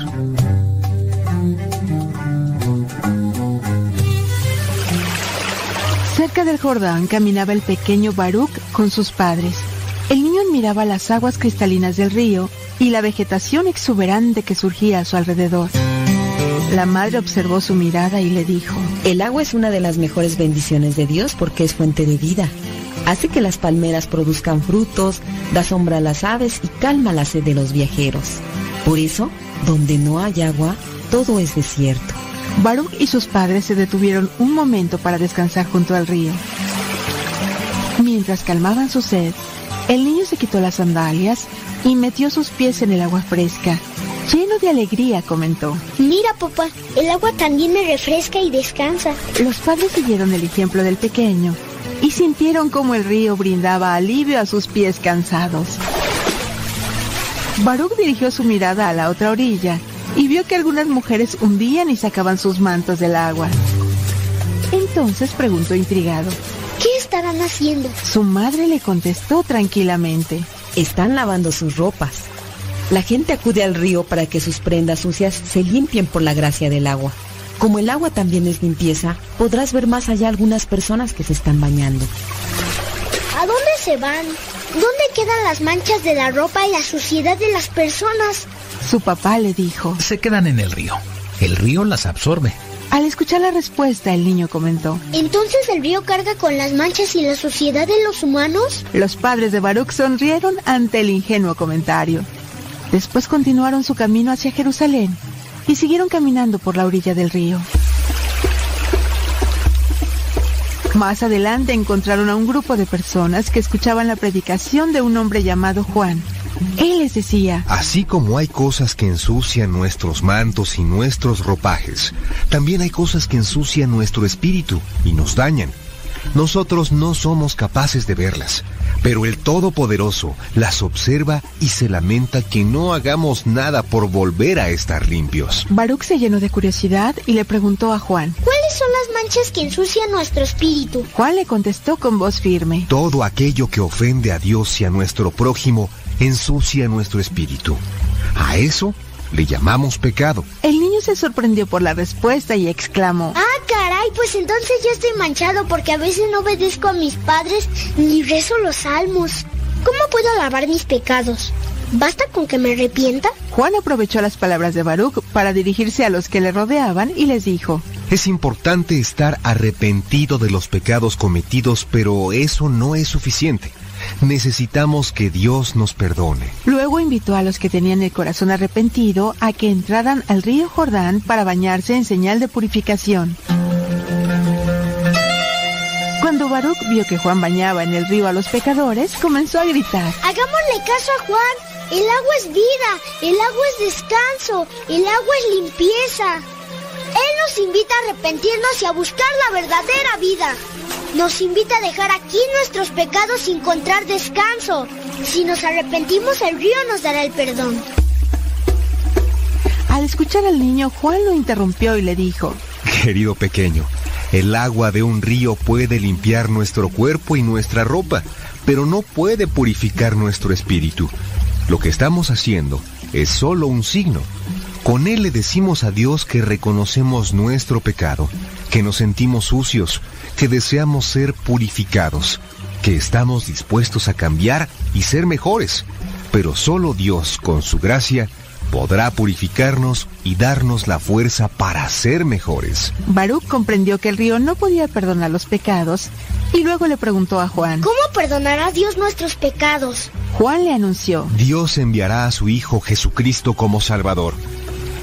Cerca del Jordán caminaba el pequeño Baruch con sus padres. El niño admiraba las aguas cristalinas del río y la vegetación exuberante que surgía a su alrededor. La madre observó su mirada y le dijo, El agua es una de las mejores bendiciones de Dios porque es fuente de vida. Hace que las palmeras produzcan frutos, da sombra a las aves y calma la sed de los viajeros. Por eso, donde no hay agua, todo es desierto. Baruch y sus padres se detuvieron un momento para descansar junto al río. Mientras calmaban su sed, el niño se quitó las sandalias y metió sus pies en el agua fresca. Lleno de alegría, comentó. Mira, papá, el agua también me refresca y descansa. Los padres siguieron el ejemplo del pequeño y sintieron como el río brindaba alivio a sus pies cansados. Baruch dirigió su mirada a la otra orilla y vio que algunas mujeres hundían y sacaban sus mantos del agua. Entonces preguntó intrigado. ¿Qué estarán haciendo? Su madre le contestó tranquilamente. Están lavando sus ropas. La gente acude al río para que sus prendas sucias se limpien por la gracia del agua. Como el agua también es limpieza, podrás ver más allá algunas personas que se están bañando. ¿A dónde se van? ¿Dónde quedan las manchas de la ropa y la suciedad de las personas? Su papá le dijo. Se quedan en el río. El río las absorbe. Al escuchar la respuesta, el niño comentó. ¿Entonces el río carga con las manchas y la suciedad de los humanos? Los padres de Baruch sonrieron ante el ingenuo comentario. Después continuaron su camino hacia Jerusalén y siguieron caminando por la orilla del río. Más adelante encontraron a un grupo de personas que escuchaban la predicación de un hombre llamado Juan. Él les decía, Así como hay cosas que ensucian nuestros mantos y nuestros ropajes, también hay cosas que ensucian nuestro espíritu y nos dañan. Nosotros no somos capaces de verlas, pero el Todopoderoso las observa y se lamenta que no hagamos nada por volver a estar limpios. Baruch se llenó de curiosidad y le preguntó a Juan. ¿Cuáles son las manchas que ensucian nuestro espíritu? Juan le contestó con voz firme. Todo aquello que ofende a Dios y a nuestro prójimo ensucia nuestro espíritu. A eso le llamamos pecado. El niño se sorprendió por la respuesta y exclamó. ¡Ah, caray! Ay, pues entonces yo estoy manchado porque a veces no obedezco a mis padres ni rezo los salmos. ¿Cómo puedo lavar mis pecados? ¿Basta con que me arrepienta? Juan aprovechó las palabras de Baruch para dirigirse a los que le rodeaban y les dijo, Es importante estar arrepentido de los pecados cometidos, pero eso no es suficiente. Necesitamos que Dios nos perdone. Luego invitó a los que tenían el corazón arrepentido a que entraran al río Jordán para bañarse en señal de purificación. Cuando Baruch vio que Juan bañaba en el río a los pecadores, comenzó a gritar. Hagámosle caso a Juan. El agua es vida, el agua es descanso, el agua es limpieza. Él nos invita a arrepentirnos y a buscar la verdadera vida. Nos invita a dejar aquí nuestros pecados y encontrar descanso. Si nos arrepentimos, el río nos dará el perdón. Al escuchar al niño, Juan lo interrumpió y le dijo, Querido pequeño, el agua de un río puede limpiar nuestro cuerpo y nuestra ropa, pero no puede purificar nuestro espíritu. Lo que estamos haciendo es solo un signo. Con él le decimos a Dios que reconocemos nuestro pecado, que nos sentimos sucios, que deseamos ser purificados, que estamos dispuestos a cambiar y ser mejores. Pero solo Dios, con su gracia, podrá purificarnos y darnos la fuerza para ser mejores. Baruch comprendió que el río no podía perdonar los pecados y luego le preguntó a Juan, ¿Cómo perdonará Dios nuestros pecados? Juan le anunció, Dios enviará a su Hijo Jesucristo como Salvador.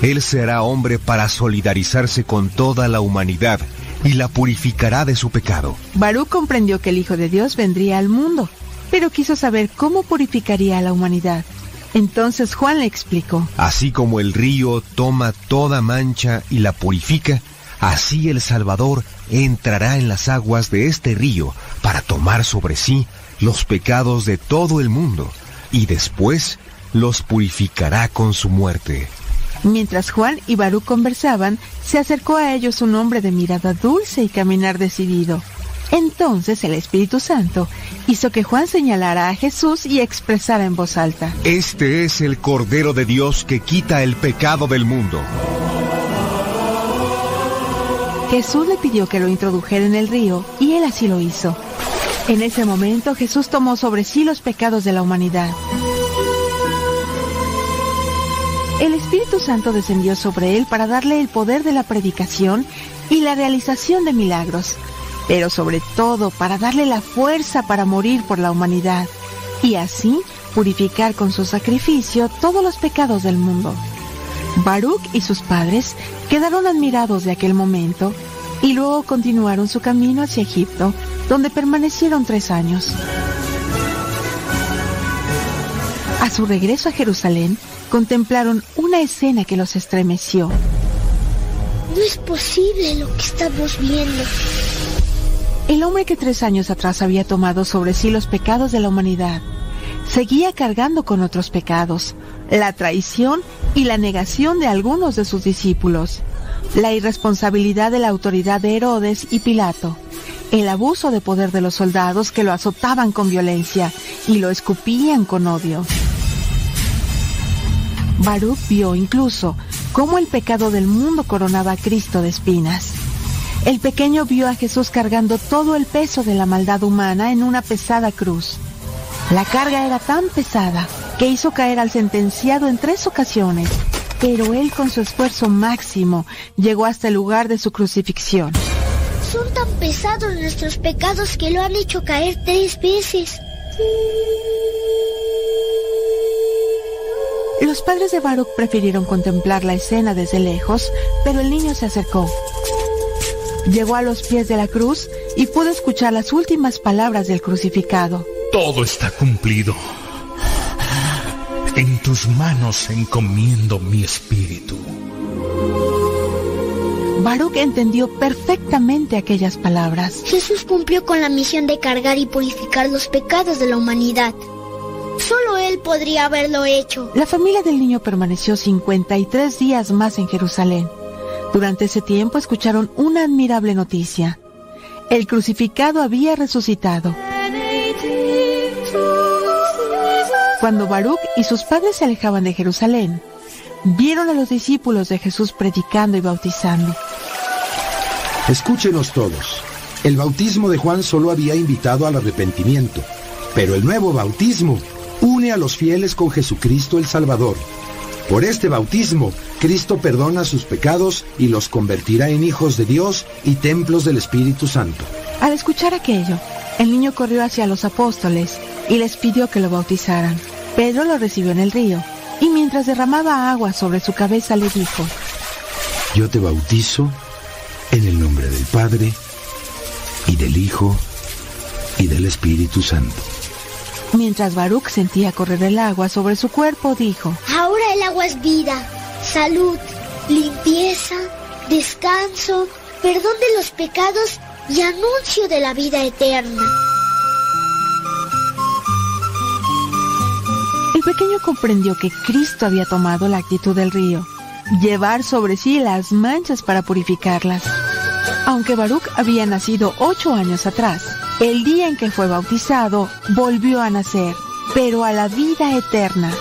Él será hombre para solidarizarse con toda la humanidad y la purificará de su pecado. Baruch comprendió que el Hijo de Dios vendría al mundo, pero quiso saber cómo purificaría a la humanidad. Entonces Juan le explicó, Así como el río toma toda mancha y la purifica, así el Salvador entrará en las aguas de este río para tomar sobre sí los pecados de todo el mundo y después los purificará con su muerte. Mientras Juan y Baruch conversaban, se acercó a ellos un hombre de mirada dulce y caminar decidido. Entonces el Espíritu Santo hizo que Juan señalara a Jesús y expresara en voz alta. Este es el Cordero de Dios que quita el pecado del mundo. Jesús le pidió que lo introdujera en el río y él así lo hizo. En ese momento Jesús tomó sobre sí los pecados de la humanidad. El Espíritu Santo descendió sobre él para darle el poder de la predicación y la realización de milagros, pero sobre todo para darle la fuerza para morir por la humanidad y así purificar con su sacrificio todos los pecados del mundo. Baruch y sus padres quedaron admirados de aquel momento y luego continuaron su camino hacia Egipto, donde permanecieron tres años. A su regreso a Jerusalén, contemplaron una escena que los estremeció. No es posible lo que estamos viendo. El hombre que tres años atrás había tomado sobre sí los pecados de la humanidad, seguía cargando con otros pecados, la traición y la negación de algunos de sus discípulos, la irresponsabilidad de la autoridad de Herodes y Pilato, el abuso de poder de los soldados que lo azotaban con violencia y lo escupían con odio. Baruch vio incluso cómo el pecado del mundo coronaba a Cristo de espinas. El pequeño vio a Jesús cargando todo el peso de la maldad humana en una pesada cruz. La carga era tan pesada que hizo caer al sentenciado en tres ocasiones, pero él con su esfuerzo máximo llegó hasta el lugar de su crucifixión. Son tan pesados nuestros pecados que lo han hecho caer tres veces. Los padres de Baruch prefirieron contemplar la escena desde lejos, pero el niño se acercó. Llegó a los pies de la cruz y pudo escuchar las últimas palabras del crucificado. Todo está cumplido. En tus manos encomiendo mi espíritu. Baruch entendió perfectamente aquellas palabras. Jesús cumplió con la misión de cargar y purificar los pecados de la humanidad. Él podría haberlo hecho. La familia del niño permaneció 53 días más en Jerusalén. Durante ese tiempo escucharon una admirable noticia. El crucificado había resucitado. Cuando Baruch y sus padres se alejaban de Jerusalén, vieron a los discípulos de Jesús predicando y bautizando. Escúchenos todos. El bautismo de Juan solo había invitado al arrepentimiento, pero el nuevo bautismo une a los fieles con Jesucristo el Salvador. Por este bautismo, Cristo perdona sus pecados y los convertirá en hijos de Dios y templos del Espíritu Santo. Al escuchar aquello, el niño corrió hacia los apóstoles y les pidió que lo bautizaran. Pedro lo recibió en el río y mientras derramaba agua sobre su cabeza le dijo, Yo te bautizo en el nombre del Padre y del Hijo y del Espíritu Santo. Mientras Baruch sentía correr el agua sobre su cuerpo, dijo, Ahora el agua es vida, salud, limpieza, descanso, perdón de los pecados y anuncio de la vida eterna. El pequeño comprendió que Cristo había tomado la actitud del río, llevar sobre sí las manchas para purificarlas. Aunque Baruch había nacido ocho años atrás, el día en que fue bautizado volvió a nacer, pero a la vida eterna.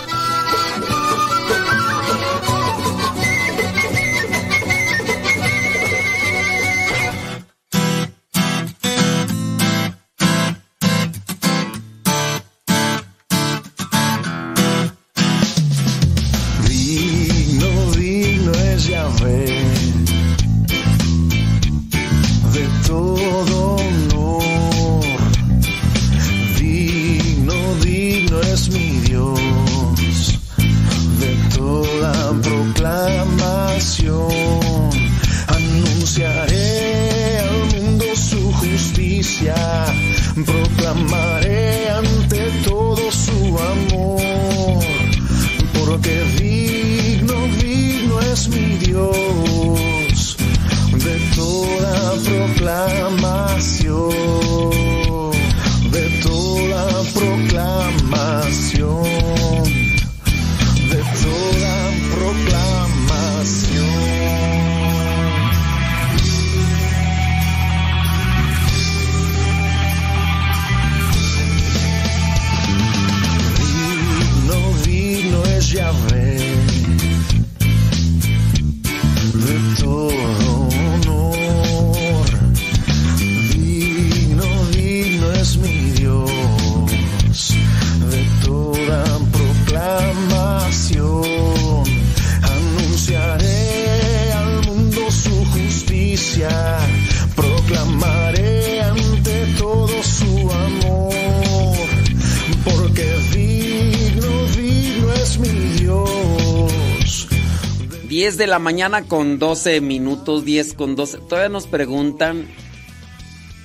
De la mañana con 12 minutos, 10 con 12. Todavía nos preguntan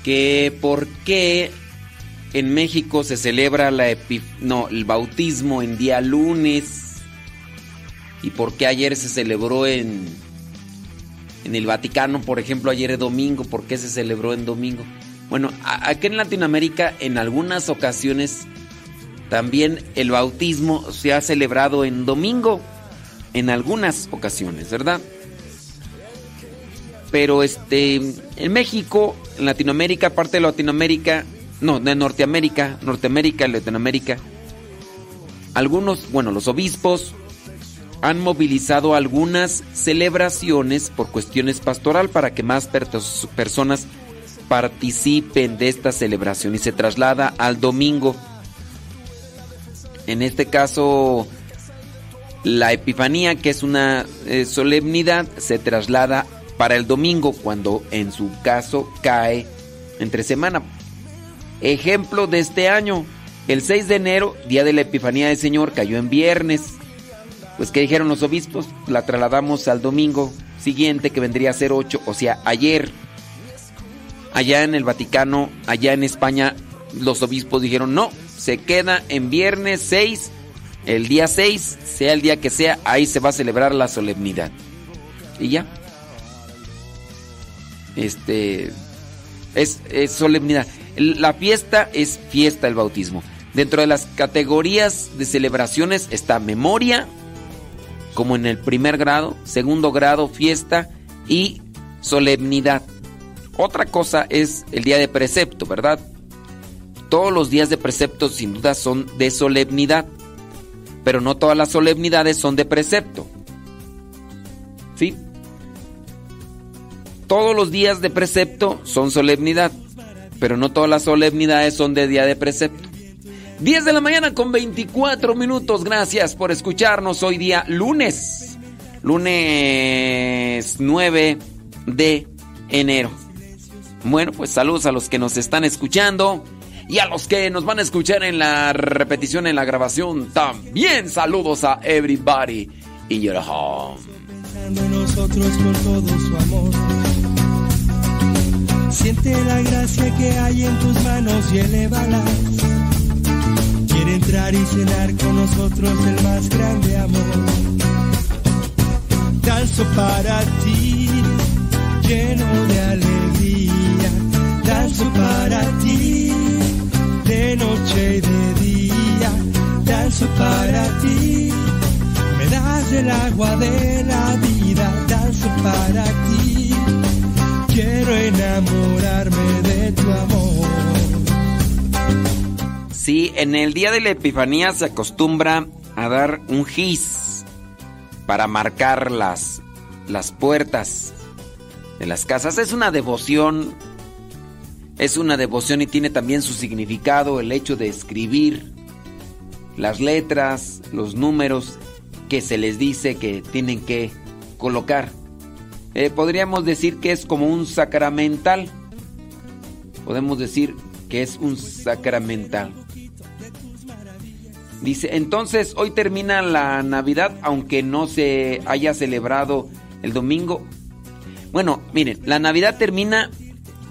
que por qué en México se celebra la no, el bautismo en día lunes y por qué ayer se celebró en en el Vaticano, por ejemplo, ayer es domingo, ¿por qué se celebró en domingo? Bueno, aquí en Latinoamérica en algunas ocasiones también el bautismo se ha celebrado en domingo en algunas ocasiones, ¿verdad? Pero este en México, en Latinoamérica, parte de Latinoamérica, no, de Norteamérica, Norteamérica, Latinoamérica, algunos, bueno, los obispos han movilizado algunas celebraciones por cuestiones pastoral para que más per- personas participen de esta celebración y se traslada al domingo. En este caso, la Epifanía, que es una eh, solemnidad, se traslada para el domingo, cuando en su caso cae entre semana. Ejemplo de este año, el 6 de enero, día de la Epifanía del Señor, cayó en viernes. Pues, ¿qué dijeron los obispos? La trasladamos al domingo siguiente, que vendría a ser 8, o sea, ayer. Allá en el Vaticano, allá en España, los obispos dijeron, no, se queda en viernes 6, el día 6, sea el día que sea, ahí se va a celebrar la solemnidad. Y ya. Este es, es solemnidad. El- La fiesta es fiesta del bautismo. Dentro de las categorías de celebraciones está memoria, como en el primer grado, segundo grado, fiesta y solemnidad. Otra cosa es el día de precepto, ¿verdad? Todos los días de precepto sin duda son de solemnidad, pero no todas las solemnidades son de precepto. ¿Sí? todos los días de precepto son solemnidad, pero no todas las solemnidades son de día de precepto. 10 de la mañana con 24 minutos. Gracias por escucharnos hoy día lunes. Lunes 9 de enero. Bueno, pues saludos a los que nos están escuchando y a los que nos van a escuchar en la repetición, en la grabación. También saludos a everybody in your home. Nosotros con todo su amor. Siente la gracia que hay en tus manos y elévalas. Quiere entrar y cenar con nosotros el más grande amor. Danzo para ti, lleno de alegría. Danzo para ti, noche y de día. Danzo para ti, me das el agua de la vida. Danzo para ti, quiero enamorarme de tu amor. Sí, en el día de la Epifanía se acostumbra a dar un gis para marcar las, las puertas de las casas. Es una devoción, es una devoción y tiene también su significado el hecho de escribir las letras, los números que se les dice que tienen que colocar. Eh, podríamos decir que es como un sacramental. Podemos decir que es un sacramental. Dice, entonces hoy termina la Navidad aunque no se haya celebrado el domingo. Bueno, miren, la Navidad termina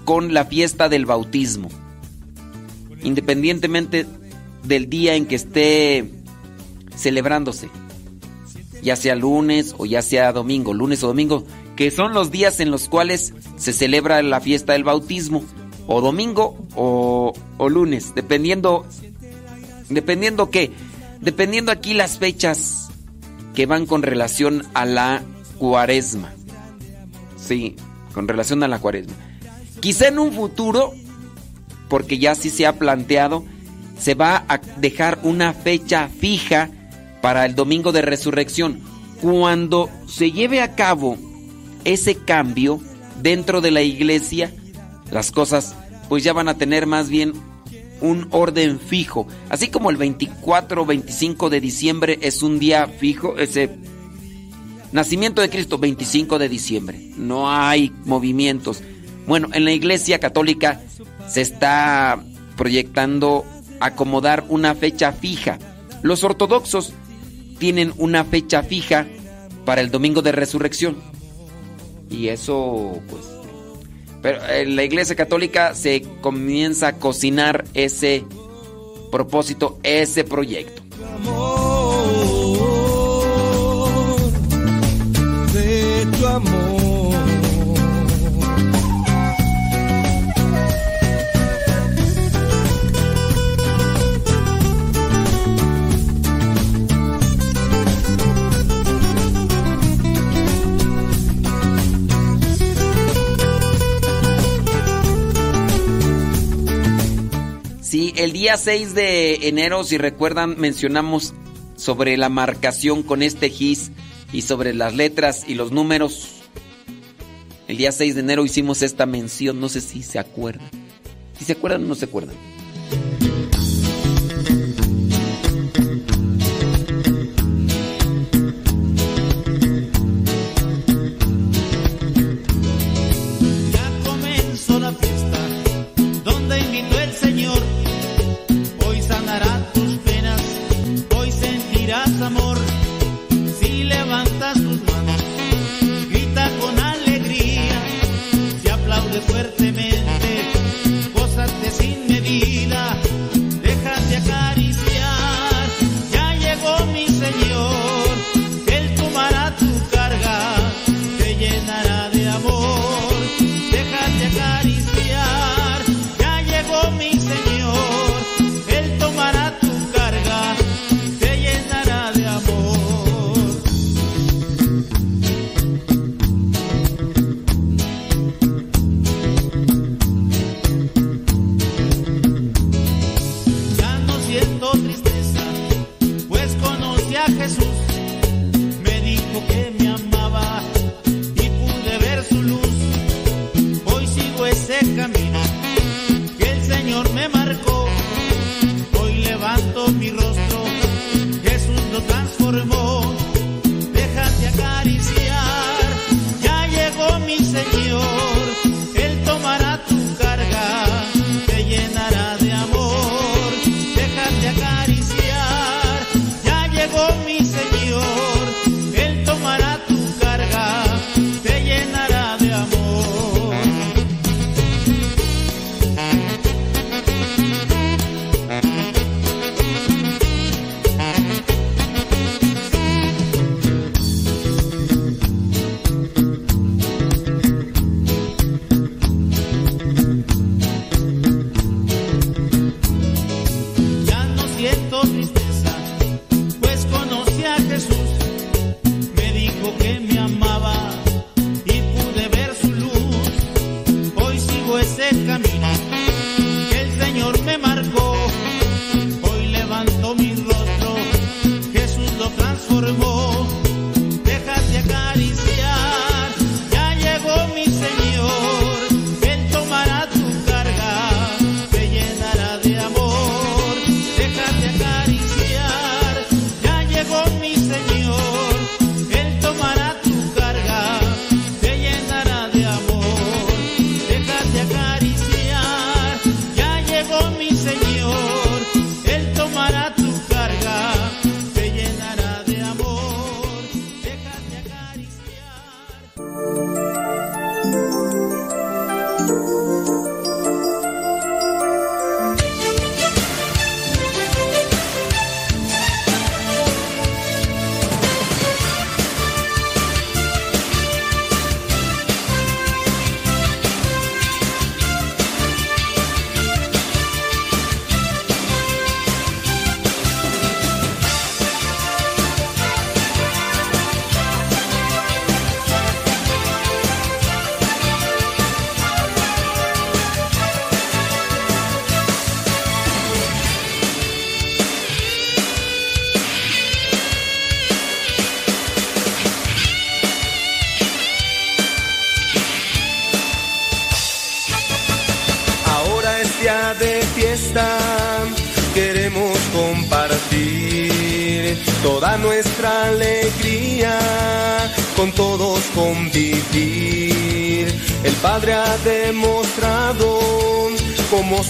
con la fiesta del bautismo. Independientemente del día en que esté celebrándose. Ya sea lunes o ya sea domingo, lunes o domingo, que son los días en los cuales se celebra la fiesta del bautismo. O domingo o, lunes, dependiendo Dependiendo qué? Dependiendo aquí las fechas que van con relación a la cuaresma. Sí, con relación a la cuaresma. Quizá en un futuro, porque ya sí se ha planteado, se va a dejar una fecha fija para el domingo de resurrección. Cuando se lleve a cabo ese cambio dentro de la iglesia, las cosas pues ya van a tener más bien un orden fijo. Así como el 24 o 25 de diciembre es un día fijo, ese nacimiento de Cristo, 25 de diciembre. No hay movimientos. Bueno, en la iglesia católica se está proyectando acomodar una fecha fija. Los ortodoxos tienen una fecha fija para el domingo de resurrección. Y eso, pues, pero en la iglesia católica se comienza a cocinar ese propósito, ese proyecto. de tu amor. Sí, el día 6 de enero, si recuerdan, mencionamos sobre la marcación con este GIS y sobre las letras y los números. El día 6 de enero hicimos esta mención, no sé si se acuerdan. Si se acuerdan o no se acuerdan.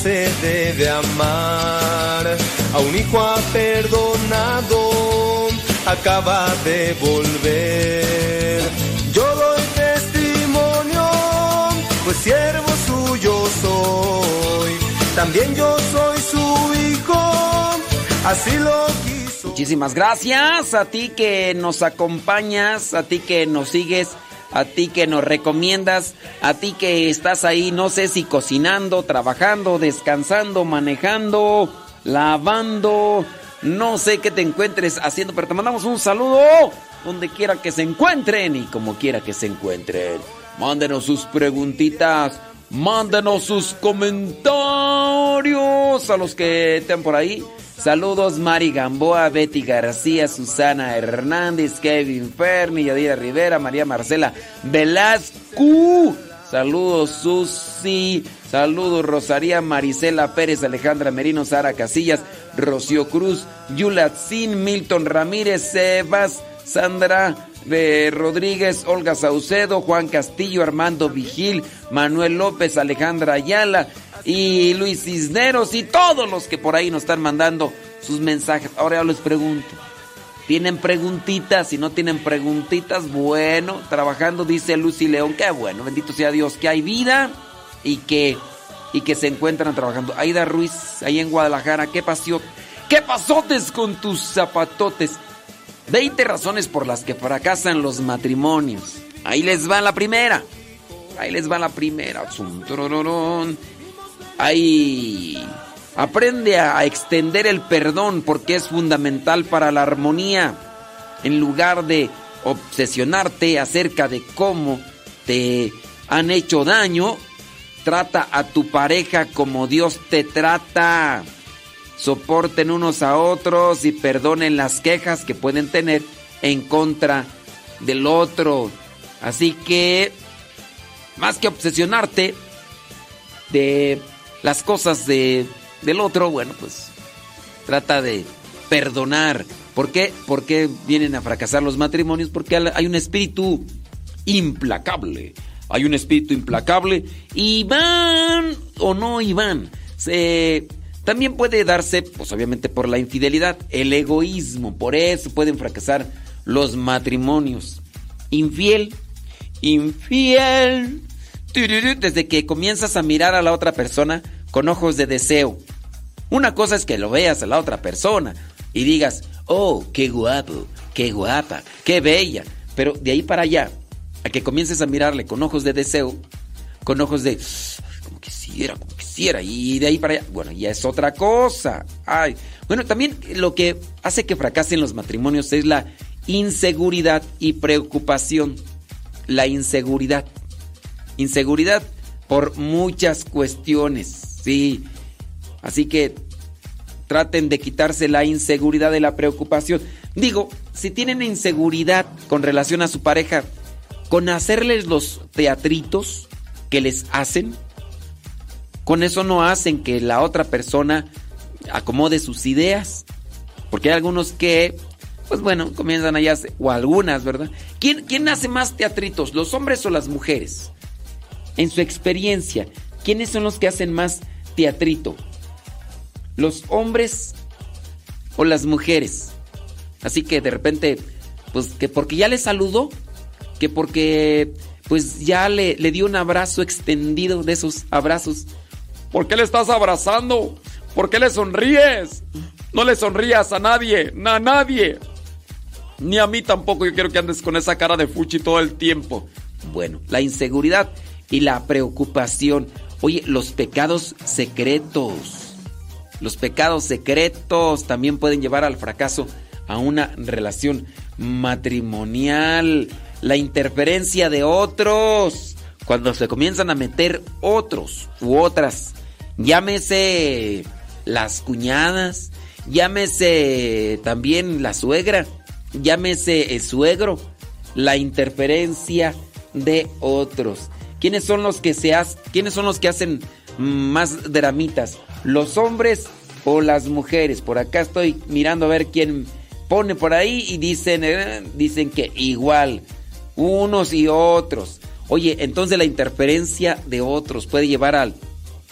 Se debe amar, a un hijo ha perdonado, acaba de volver. Yo doy testimonio, pues siervo suyo soy. También yo soy su hijo, así lo quiso. Muchísimas gracias a ti que nos acompañas, a ti que nos sigues, a ti que nos recomiendas, a ti que estás ahí, no sé si cocinando, trabajando, descansando, manejando, lavando, no sé qué te encuentres haciendo, pero te mandamos un saludo donde quiera que se encuentren y como quiera que se encuentren. Mándenos sus preguntitas, mándenos sus comentarios a los que estén por ahí. Saludos Mari Gamboa, Betty García, Susana Hernández, Kevin Ferni, Yadira Rivera, María Marcela Velasco. Saludos Susi, saludos Rosaría Marisela Pérez, Alejandra Merino, Sara Casillas, Rocío Cruz, Yulatzin, Milton Ramírez, Sebas, Sandra Rodríguez, Olga Saucedo, Juan Castillo, Armando Vigil, Manuel López, Alejandra Ayala y Luis Cisneros y todos los que por ahí nos están mandando sus mensajes. Ahora ya les pregunto. ¿Tienen preguntitas? Si no tienen preguntitas, bueno, trabajando, dice Lucy León, qué bueno, bendito sea Dios, que hay vida y que, y que se encuentran trabajando. Aida Ruiz, ahí en Guadalajara, ¿qué pasó? ¿Qué pasotes con tus zapatotes? 20 razones por las que fracasan los matrimonios. Ahí les va la primera. Ahí les va la primera. Ahí aprende a extender el perdón porque es fundamental para la armonía. En lugar de obsesionarte acerca de cómo te han hecho daño, trata a tu pareja como Dios te trata. Soporten unos a otros y perdonen las quejas que pueden tener en contra del otro. Así que, más que obsesionarte de las cosas de, del otro, bueno, pues trata de perdonar. ¿Por qué? ¿Por qué vienen a fracasar los matrimonios? Porque hay un espíritu implacable. Hay un espíritu implacable. Y van o no Iván. Se, también puede darse, pues obviamente por la infidelidad, el egoísmo. Por eso pueden fracasar los matrimonios. Infiel, infiel. Desde que comienzas a mirar a la otra persona con ojos de deseo. Una cosa es que lo veas a la otra persona y digas, oh, qué guapo, qué guapa, qué bella. Pero de ahí para allá, a que comiences a mirarle con ojos de deseo, con ojos de, como quisiera, como quisiera, y de ahí para allá, bueno, ya es otra cosa. Ay, bueno, también lo que hace que fracasen los matrimonios es la inseguridad y preocupación. La inseguridad. Inseguridad por muchas cuestiones, sí. Así que traten de quitarse la inseguridad de la preocupación. Digo, si tienen inseguridad con relación a su pareja, con hacerles los teatritos que les hacen, con eso no hacen que la otra persona acomode sus ideas. Porque hay algunos que, pues bueno, comienzan allá, o algunas, ¿verdad? ¿Quién, ¿Quién hace más teatritos, los hombres o las mujeres? En su experiencia, ¿quiénes son los que hacen más teatrito? ¿Los hombres o las mujeres? Así que de repente, pues que porque ya le saludó, que porque pues ya le, le dio un abrazo extendido de esos abrazos. ¿Por qué le estás abrazando? ¿Por qué le sonríes? No le sonrías a nadie, a nadie. Ni a mí tampoco, yo quiero que andes con esa cara de fuchi todo el tiempo. Bueno, la inseguridad y la preocupación. Oye, los pecados secretos. Los pecados secretos también pueden llevar al fracaso a una relación matrimonial. La interferencia de otros. Cuando se comienzan a meter otros u otras. Llámese las cuñadas. Llámese también la suegra. Llámese el suegro. La interferencia de otros. ¿Quiénes son los que se quiénes son los que hacen más dramitas? ¿Los hombres o las mujeres? Por acá estoy mirando a ver quién pone por ahí y dicen, eh, dicen que igual, unos y otros. Oye, entonces la interferencia de otros puede llevar al,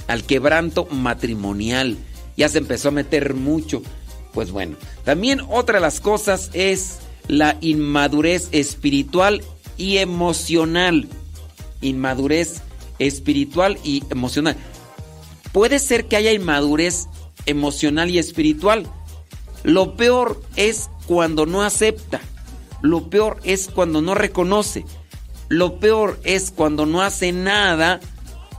al quebranto matrimonial. Ya se empezó a meter mucho. Pues bueno, también otra de las cosas es la inmadurez espiritual y emocional. Inmadurez espiritual y emocional. Puede ser que haya inmadurez emocional y espiritual. Lo peor es cuando no acepta. Lo peor es cuando no reconoce. Lo peor es cuando no hace nada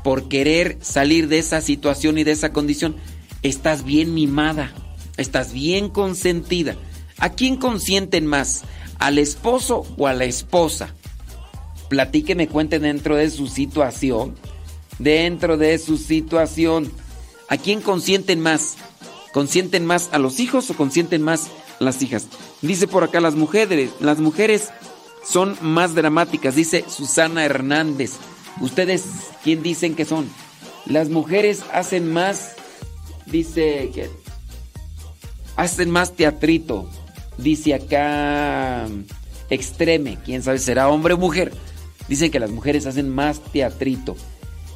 por querer salir de esa situación y de esa condición. Estás bien mimada. Estás bien consentida. ¿A quién consienten más? ¿Al esposo o a la esposa? Platíqueme, cuente dentro de su situación. Dentro de su situación. ¿A quién consienten más? ¿Consienten más a los hijos o consienten más las hijas? Dice por acá las mujeres. Las mujeres son más dramáticas, dice Susana Hernández. ¿Ustedes quién dicen que son? Las mujeres hacen más, dice que hacen más teatrito. Dice acá extreme, quién sabe, será hombre o mujer. Dicen que las mujeres hacen más teatrito.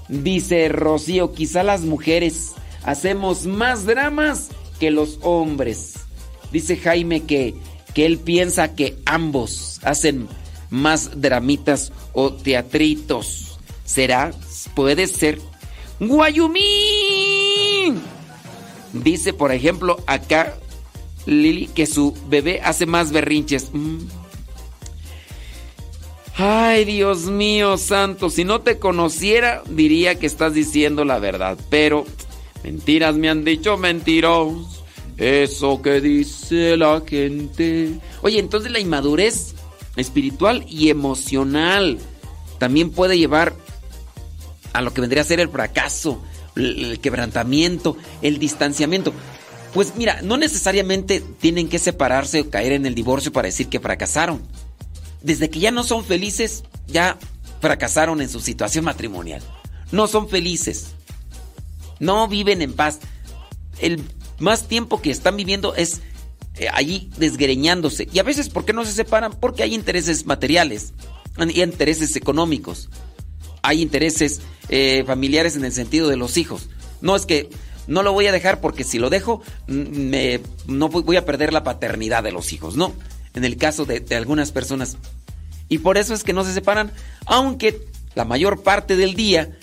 Dice Rocío, quizá las mujeres hacemos más dramas que los hombres. Dice Jaime que, que él piensa que ambos hacen más dramitas o teatritos. ¿Será? Puede ser. ¡Guayumín! Dice, por ejemplo, acá Lili que su bebé hace más berrinches. Mm. Ay, Dios mío santo, si no te conociera, diría que estás diciendo la verdad, pero mentiras me han dicho mentiros. Eso que dice la gente. Oye, entonces la inmadurez espiritual y emocional también puede llevar a lo que vendría a ser el fracaso, el quebrantamiento, el distanciamiento. Pues mira, no necesariamente tienen que separarse o caer en el divorcio para decir que fracasaron. Desde que ya no son felices, ya fracasaron en su situación matrimonial. No son felices. No viven en paz. El más tiempo que están viviendo es eh, allí desgreñándose. Y a veces, ¿por qué no se separan? Porque hay intereses materiales, hay intereses económicos, hay intereses eh, familiares en el sentido de los hijos. No es que no lo voy a dejar porque si lo dejo, me, no voy a perder la paternidad de los hijos, no. En el caso de algunas personas. Y por eso es que no se separan, aunque la mayor parte del día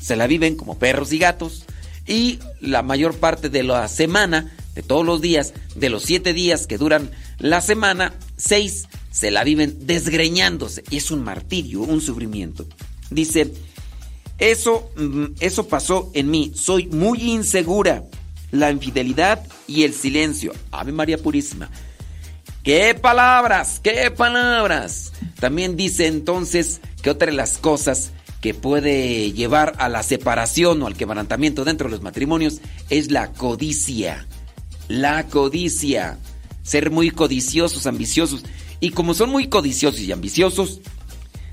se la viven como perros y gatos. Y la mayor parte de la semana, de todos los días, de los siete días que duran la semana, seis se la viven desgreñándose. Y es un martirio, un sufrimiento. Dice, eso, mm, eso pasó en mí. Soy muy insegura. La infidelidad y el silencio. Ave María Purísima. ¡Qué palabras! ¡Qué palabras! También dice entonces que otra de las cosas que puede llevar a la separación o al quebrantamiento dentro de los matrimonios es la codicia. La codicia. Ser muy codiciosos, ambiciosos. Y como son muy codiciosos y ambiciosos,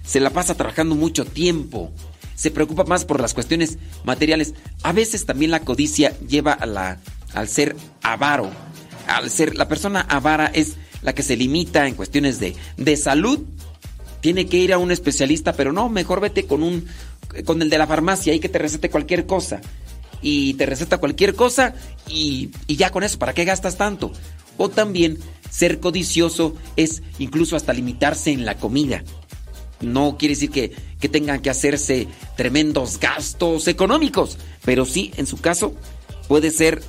se la pasa trabajando mucho tiempo. Se preocupa más por las cuestiones materiales. A veces también la codicia lleva a la, al ser avaro. Al ser, la persona avara es la que se limita en cuestiones de, de salud. Tiene que ir a un especialista, pero no, mejor vete con un con el de la farmacia y que te recete cualquier cosa. Y te receta cualquier cosa y, y ya con eso, ¿para qué gastas tanto? O también ser codicioso es incluso hasta limitarse en la comida. No quiere decir que, que tengan que hacerse tremendos gastos económicos, pero sí, en su caso, puede ser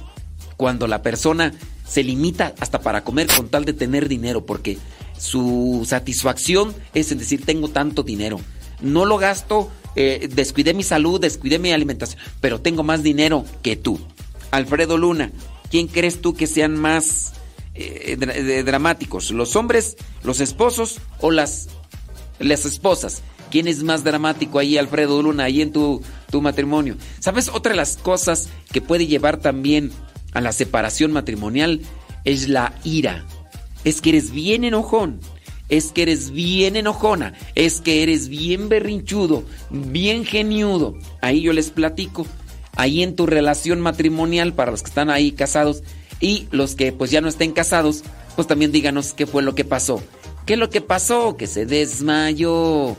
cuando la persona se limita hasta para comer con tal de tener dinero, porque su satisfacción es en decir, tengo tanto dinero. No lo gasto, eh, descuidé mi salud, descuidé mi alimentación, pero tengo más dinero que tú. Alfredo Luna, ¿quién crees tú que sean más eh, dra- dramáticos? ¿Los hombres, los esposos o las, las esposas? ¿Quién es más dramático ahí, Alfredo Luna, ahí en tu, tu matrimonio? ¿Sabes? Otra de las cosas que puede llevar también a la separación matrimonial es la ira. Es que eres bien enojón. Es que eres bien enojona. Es que eres bien berrinchudo, bien geniudo. Ahí yo les platico. Ahí en tu relación matrimonial, para los que están ahí casados y los que pues ya no estén casados, pues también díganos qué fue lo que pasó. ¿Qué es lo que pasó? Que se desmayó.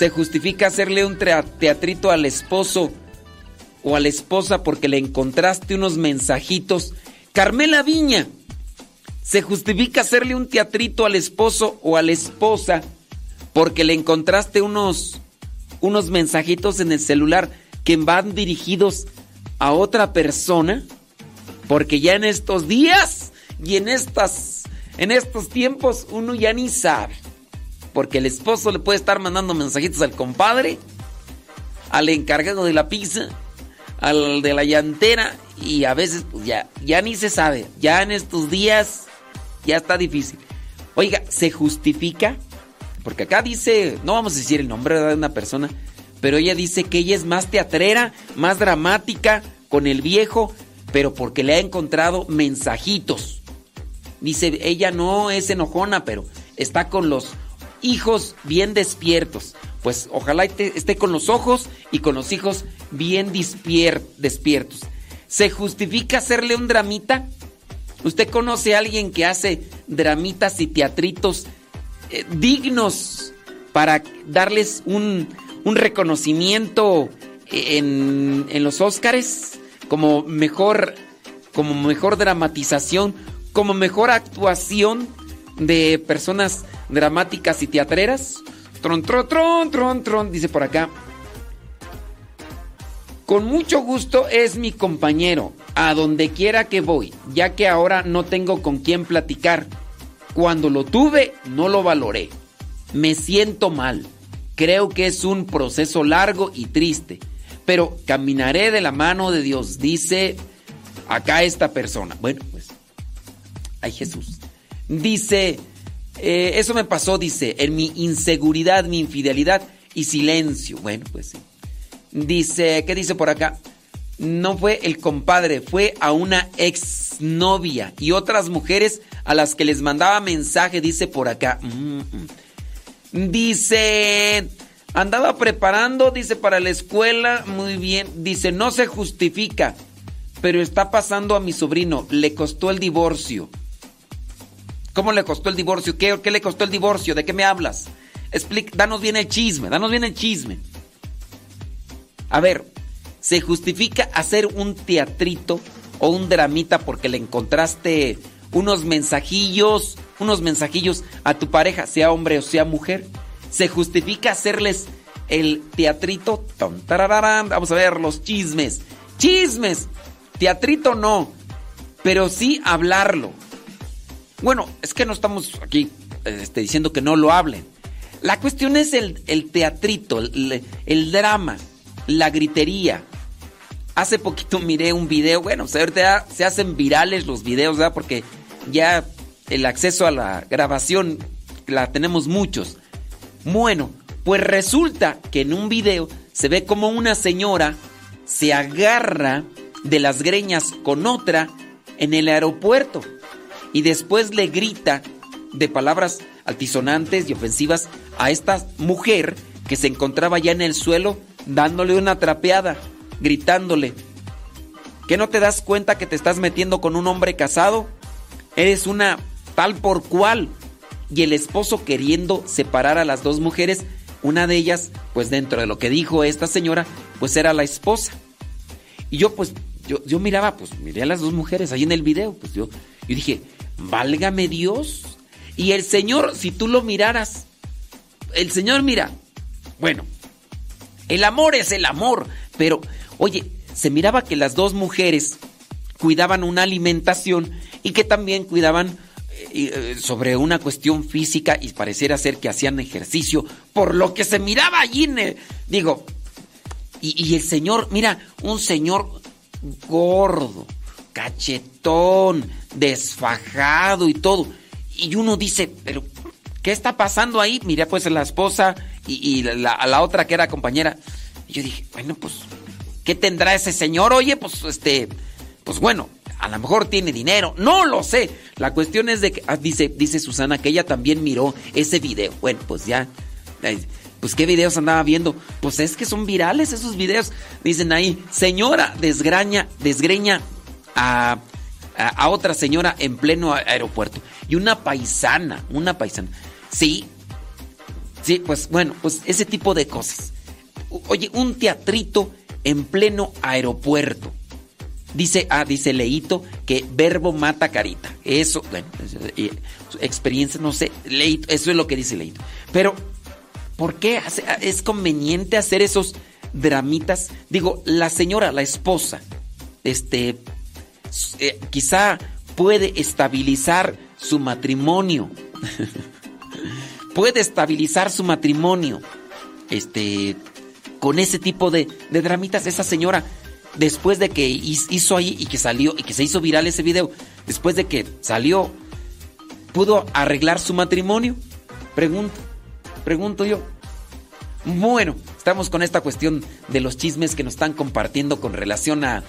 Se justifica hacerle un teatrito al esposo o a la esposa porque le encontraste unos mensajitos. Carmela Viña. Se justifica hacerle un teatrito al esposo o a la esposa porque le encontraste unos unos mensajitos en el celular que van dirigidos a otra persona porque ya en estos días y en estas en estos tiempos uno ya ni sabe porque el esposo le puede estar mandando mensajitos al compadre al encargado de la pizza al de la llantera y a veces pues ya ya ni se sabe. Ya en estos días ya está difícil. Oiga se justifica porque acá dice, no vamos a decir el nombre de una persona, pero ella dice que ella es más teatrera, más dramática con el viejo, pero porque le ha encontrado mensajitos. Dice, ella no es enojona, pero está con los hijos bien despiertos. Pues ojalá esté, con los ojos y con los hijos bien despier- despiertos. ¿Se justifica hacerle un dramita? ¿Usted conoce a alguien que hace dramitas y teatritos eh, dignos para darles un, un reconocimiento en, en los Óscares como mejor, como mejor dramatización, como mejor actuación de personas dramáticas y teatreras? Tron, tron, tron, tron, tron, dice por acá. Con mucho gusto es mi compañero, a donde quiera que voy, ya que ahora no tengo con quién platicar. Cuando lo tuve, no lo valoré. Me siento mal. Creo que es un proceso largo y triste, pero caminaré de la mano de Dios, dice acá esta persona. Bueno, pues, ay Jesús. Dice, eh, eso me pasó, dice, en mi inseguridad, mi infidelidad y silencio. Bueno, pues sí. Dice, ¿qué dice por acá? No fue el compadre, fue a una exnovia y otras mujeres a las que les mandaba mensaje, dice por acá. Mm, mm. Dice, andaba preparando, dice, para la escuela, muy bien. Dice, no se justifica, pero está pasando a mi sobrino, le costó el divorcio. ¿Cómo le costó el divorcio? ¿Qué, qué le costó el divorcio? ¿De qué me hablas? Explica, danos bien el chisme, danos bien el chisme. A ver, ¿se justifica hacer un teatrito o un dramita porque le encontraste unos mensajillos, unos mensajillos a tu pareja, sea hombre o sea mujer? ¿Se justifica hacerles el teatrito? Vamos a ver los chismes. Chismes. Teatrito no, pero sí hablarlo. Bueno, es que no estamos aquí este, diciendo que no lo hablen. La cuestión es el, teatrito, el, drama la gritería. Hace poquito miré un video, bueno, ahorita se hacen virales los videos, ¿verdad? Porque ya el acceso a la grabación la tenemos muchos. Bueno, pues resulta que en un video se ve como una señora se agarra de las greñas con otra en el aeropuerto y después le grita de palabras altisonantes y ofensivas a esta mujer que se encontraba ya en el suelo dándole una trapeada, gritándole, ¿que no te das cuenta que te estás metiendo con un hombre casado? Eres una tal por cual. Y el esposo queriendo separar a las dos mujeres, una de ellas, pues dentro de lo que dijo esta señora, pues era la esposa. Y yo pues, yo, yo miraba, pues miré a las dos mujeres ahí en el video, pues yo, yo dije, válgame Dios. Y el Señor, si tú lo miraras, el Señor mira, bueno, el amor es el amor, pero oye, se miraba que las dos mujeres cuidaban una alimentación y que también cuidaban eh, eh, sobre una cuestión física y pareciera ser que hacían ejercicio, por lo que se miraba allí, digo, y, y el señor, mira, un señor gordo, cachetón, desfajado y todo. Y uno dice, pero, ¿qué está pasando ahí? Mira, pues la esposa y, la, a la otra que era compañera. Y yo dije, bueno, pues, ¿qué tendrá ese señor? Oye, pues, este, pues bueno, a lo mejor tiene dinero, no lo sé. La cuestión es de que, ah, dice, dice Susana, que ella también miró ese video. Bueno, pues ya, pues qué videos andaba viendo. Pues es que son virales esos videos. Dicen ahí, señora desgraña, desgreña a, a, otra señora en pleno aeropuerto. Y una paisana, una paisana. Sí, sí, pues bueno, pues ese tipo de cosas. Oye, un teatrito en pleno aeropuerto. Dice, ah, dice Leito que verbo mata carita. Eso, bueno, es- su experiencia, no sé, Leito, eso es lo que dice Leito. Pero, ¿por qué hace- es conveniente hacer esos dramitas? Digo, la señora, la esposa, este, eh, quizá puede estabilizar su matrimonio. puede estabilizar su matrimonio. Este, con ese tipo de, de dramitas, esa señora, después de que hizo ahí y que salió y que se hizo viral ese video, después de que salió, ¿pudo arreglar su matrimonio? Pregunto, pregunto yo. Bueno, estamos con esta cuestión de los chismes que nos están compartiendo con relación a,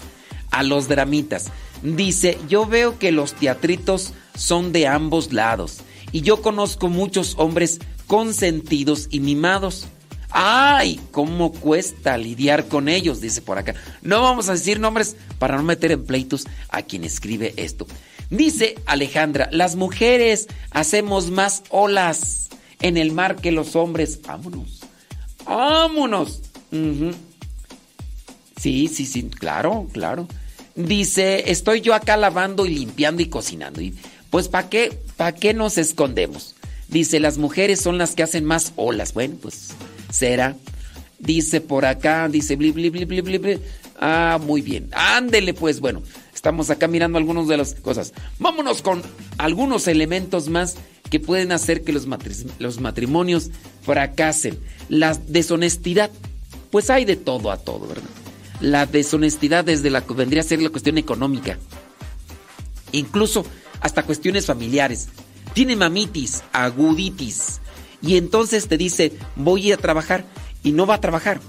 a los dramitas. Dice, yo veo que los teatritos son de ambos lados y yo conozco muchos hombres consentidos y mimados. ¡Ay! ¿Cómo cuesta lidiar con ellos? Dice por acá. No vamos a decir nombres para no meter en pleitos a quien escribe esto. Dice Alejandra, las mujeres hacemos más olas en el mar que los hombres. Vámonos. Vámonos. Sí, sí, sí, claro, claro. Dice, estoy yo acá lavando y limpiando y cocinando. Y pues, ¿para qué, para qué nos escondemos? Dice, las mujeres son las que hacen más olas. Bueno, pues, será. Dice por acá, dice, bli, bli, bli, bli, bli. Ah, muy bien. Ándele, pues, bueno. Estamos acá mirando algunas de las cosas. Vámonos con algunos elementos más que pueden hacer que los, los matrimonios fracasen. La deshonestidad. Pues hay de todo a todo, ¿verdad? La deshonestidad desde la que vendría a ser la cuestión económica. Incluso hasta cuestiones familiares. Tiene mamitis, aguditis. Y entonces te dice, voy a ir a trabajar y no va a trabajar.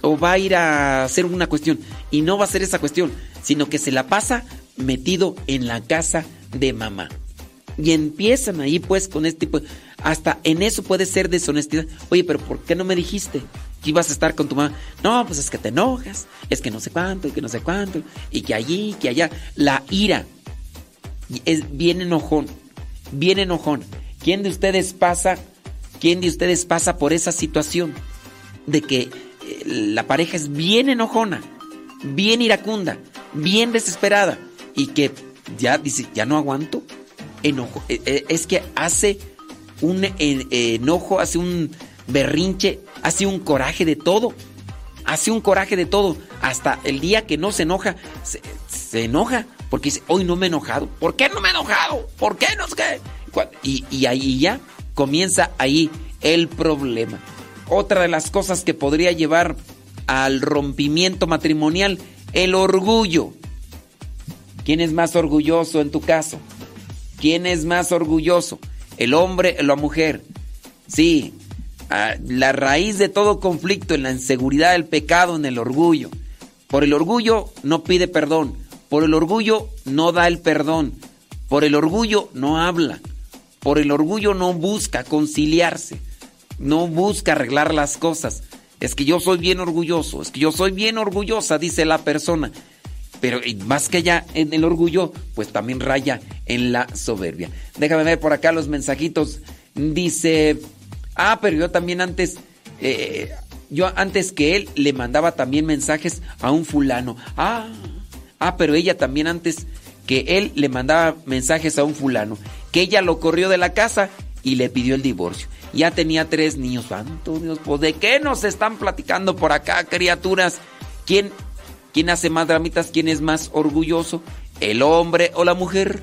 O va a ir a hacer una cuestión y no va a hacer esa cuestión, sino que se la pasa metido en la casa de mamá. Y empiezan ahí pues con este tipo, hasta en eso puede ser deshonestidad. Oye, pero ¿por qué no me dijiste que ibas a estar con tu mamá? No, pues es que te enojas, es que no sé cuánto, y que no sé cuánto, y que allí, que allá. La ira es bien enojón, bien enojón. ¿Quién de ustedes pasa, quién de ustedes pasa por esa situación de que eh, la pareja es bien enojona, bien iracunda, bien desesperada y que ya dice, ya no aguanto? Enojo, eh, eh, es que hace un enojo, hace un berrinche, hace un coraje de todo. Hace un coraje de todo. Hasta el día que no se enoja, se, enoja. Porque dice, hoy no me he enojado. ¿Por qué no me he enojado? ¿Por qué no es que? Y, y ahí ya comienza ahí el problema. Otra de las cosas que podría llevar al rompimiento matrimonial, el orgullo. ¿Quién es más orgulloso en tu caso? ¿Quién es más orgulloso? ¿El hombre o la mujer? Sí, la raíz de todo conflicto en la inseguridad, el pecado, en el orgullo. Por el orgullo no pide perdón. Por el orgullo no da el perdón. Por el orgullo no habla. por el orgullo no busca conciliarse, no busca arreglar las cosas. Es que yo soy bien orgulloso, es que yo soy bien orgullosa, dice la persona. Pero más que allá en el orgullo, pues también raya en la soberbia. Déjame ver por acá los mensajitos. Dice, ah, pero yo también antes, eh, yo antes que él le mandaba también mensajes a un fulano. Ah, ah, pero ella también antes que él le mandaba mensajes a un fulano. Que ella lo corrió de la casa y le pidió el divorcio. Ya tenía tres niños. Santo Dios, pues ¿de qué nos están platicando por acá, criaturas? ¿Quién, quién hace más dramitas? ¿Quién es más orgulloso? ¿El hombre o la mujer?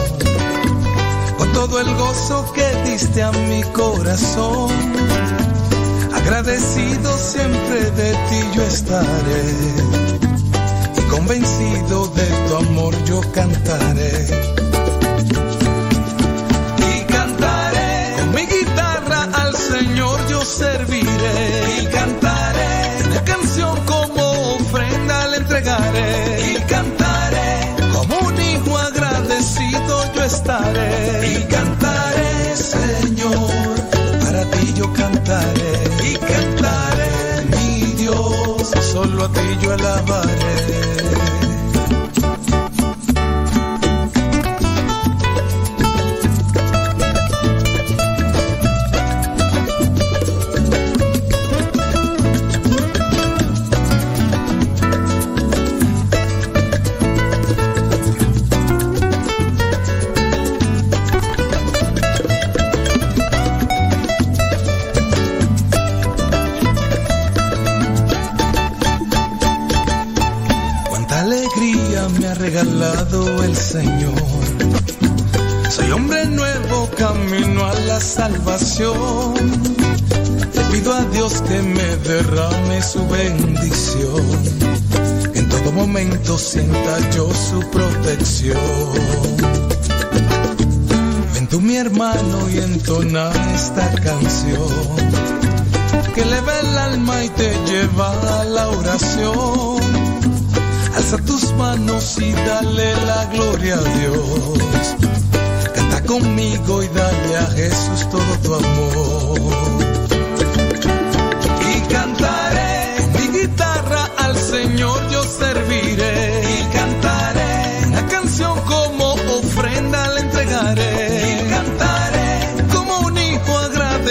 todo el gozo que diste a mi corazón. Agradecido siempre de ti yo estaré y convencido de tu amor yo cantaré. Y cantaré con mi guitarra al Señor yo serviré. Y cantaré una canción como ofrenda le entregaré. Y entona esta canción que eleva el alma y te lleva a la oración. Alza tus manos y dale la gloria a Dios. Canta conmigo y dale a Jesús todo tu amor. Y cantaré mi guitarra al Señor yo serviré. Y cantaré una canción como ofrenda le entregaré.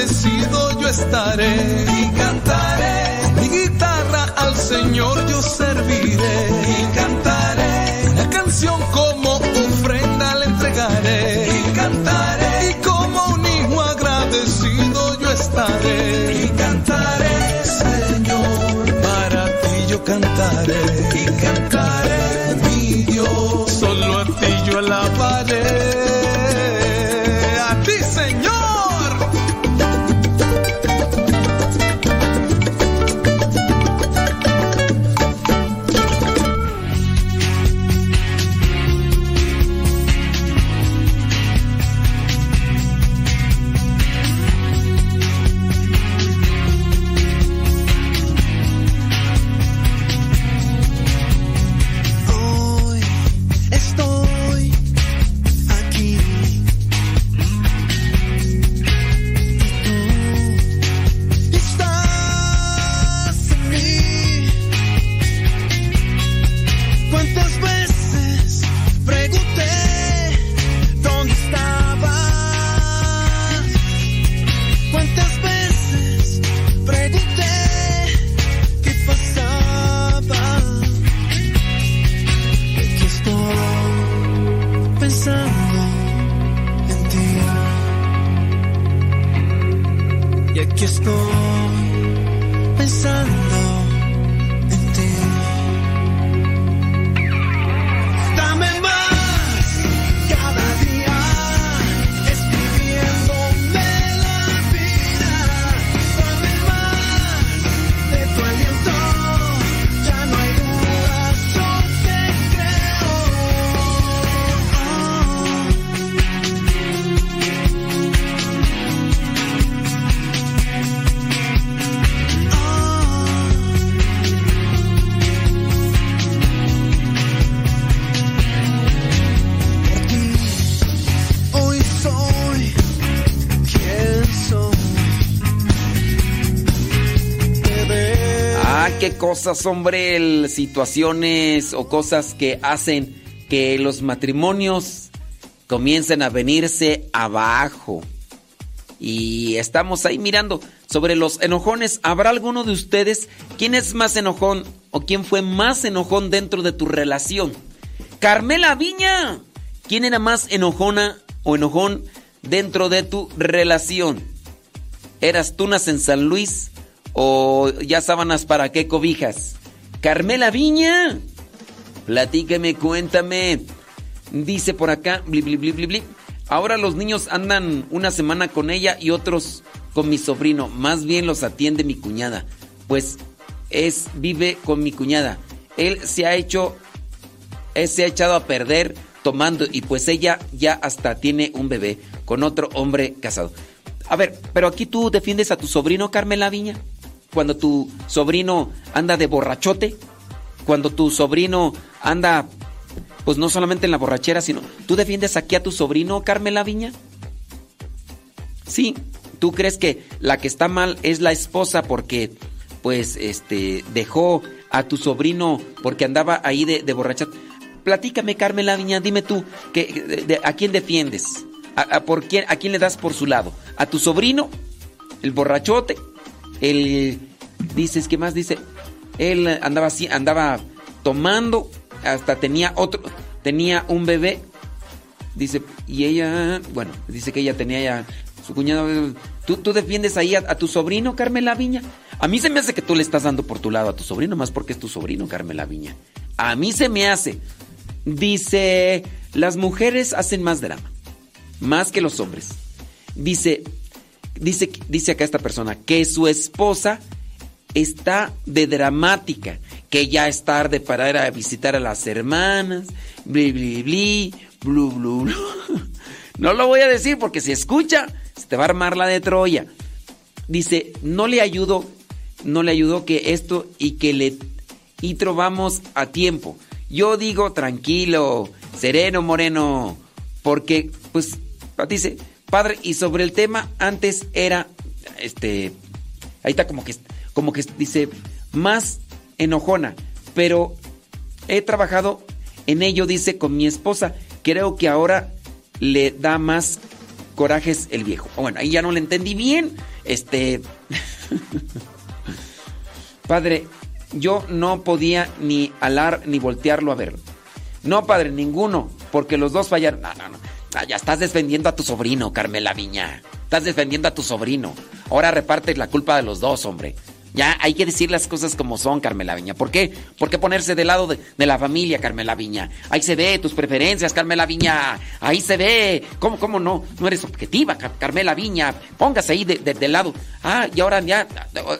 Agradecido yo estaré. Y cantaré mi guitarra al Señor yo serviré. Y cantaré una canción como ofrenda le entregaré. Y cantaré y como un hijo agradecido yo estaré. Y cantaré, Señor, para ti yo cantaré. Y cantaré, mi Dios, solo a ti yo alabaré. Cosas, hombre, situaciones o cosas que hacen que los matrimonios comiencen a venirse abajo. Y estamos ahí mirando sobre los enojones. ¿Habrá alguno de ustedes quién es más enojón o quién fue más enojón dentro de tu relación? Carmela Viña, ¿quién era más enojona o enojón dentro de tu relación? ¿Eras tunas en San Luis o ya sábanas para qué cobijas? Carmela Viña, platíqueme, cuéntame. Dice por acá, bli, bli, bli, bli. Ahora los niños andan una semana con ella y otros con mi sobrino. Más bien los atiende mi cuñada. Pues es, vive con mi cuñada. Él se ha hecho, él se ha echado a perder tomando y pues ella ya hasta tiene un bebé con otro hombre casado. A ver, pero aquí tú defiendes a tu sobrino Carmela Viña. Cuando tu sobrino anda de borrachote, cuando tu sobrino anda, pues no solamente en la borrachera, sino tú defiendes aquí a tu sobrino Carmela Viña. Sí, tú crees que la que está mal es la esposa porque, pues, este, dejó a tu sobrino porque andaba ahí de, de borrachote. Platícame, Carmela Viña, dime tú, que, de- ¿a quién defiendes? ¿A, a por quién, ¿A quién le das por su lado? ¿A tu sobrino? ¿El borrachote? ¿El... dices, qué más dice? Él andaba así, andaba tomando, hasta tenía otro, tenía un bebé. Dice, y ella, bueno, dice que ella tenía ya su cuñado. ¿Tú, tú defiendes ahí a, a tu sobrino, Carmela Viña? A mí se me hace que tú le estás dando por tu lado a tu sobrino, más porque es tu sobrino, Carmela Viña. A mí se me hace. Dice, las mujeres hacen más drama, más que los hombres. Dice, dice, dice acá esta persona, que su esposa está de dramática, que ya es tarde para ir a visitar a las hermanas, bli, bli, bli, blu, blu, blu. No lo voy a decir porque si escucha, se te va a armar la de Troya. Dice, no le ayudó, no le ayudó que esto y que le y trovamos a tiempo. Yo digo tranquilo, sereno, moreno, porque pues dice, padre, y sobre el tema antes era este ahí está como que como que dice más enojona, pero he trabajado en ello dice con mi esposa. Creo que ahora le da más corajes el viejo. Bueno, ahí ya no le entendí bien. Este Padre, yo no podía ni alar ni voltearlo a ver. No, padre, ninguno, porque los dos fallaron. No, no, no. Ah, ya estás defendiendo a tu sobrino, Carmela Viña. Estás defendiendo a tu sobrino. Ahora repartes la culpa de los dos, hombre. Ya hay que decir las cosas como son, Carmela Viña. ¿Por qué? ¿Por qué ponerse del lado de, la familia, Carmela Viña? Ahí se ve tus preferencias, Carmela Viña. Ahí se ve. ¿Cómo, cómo no? No eres objetiva, Car- Carmela Viña. Póngase ahí de- lado. Ah, y ahora ya,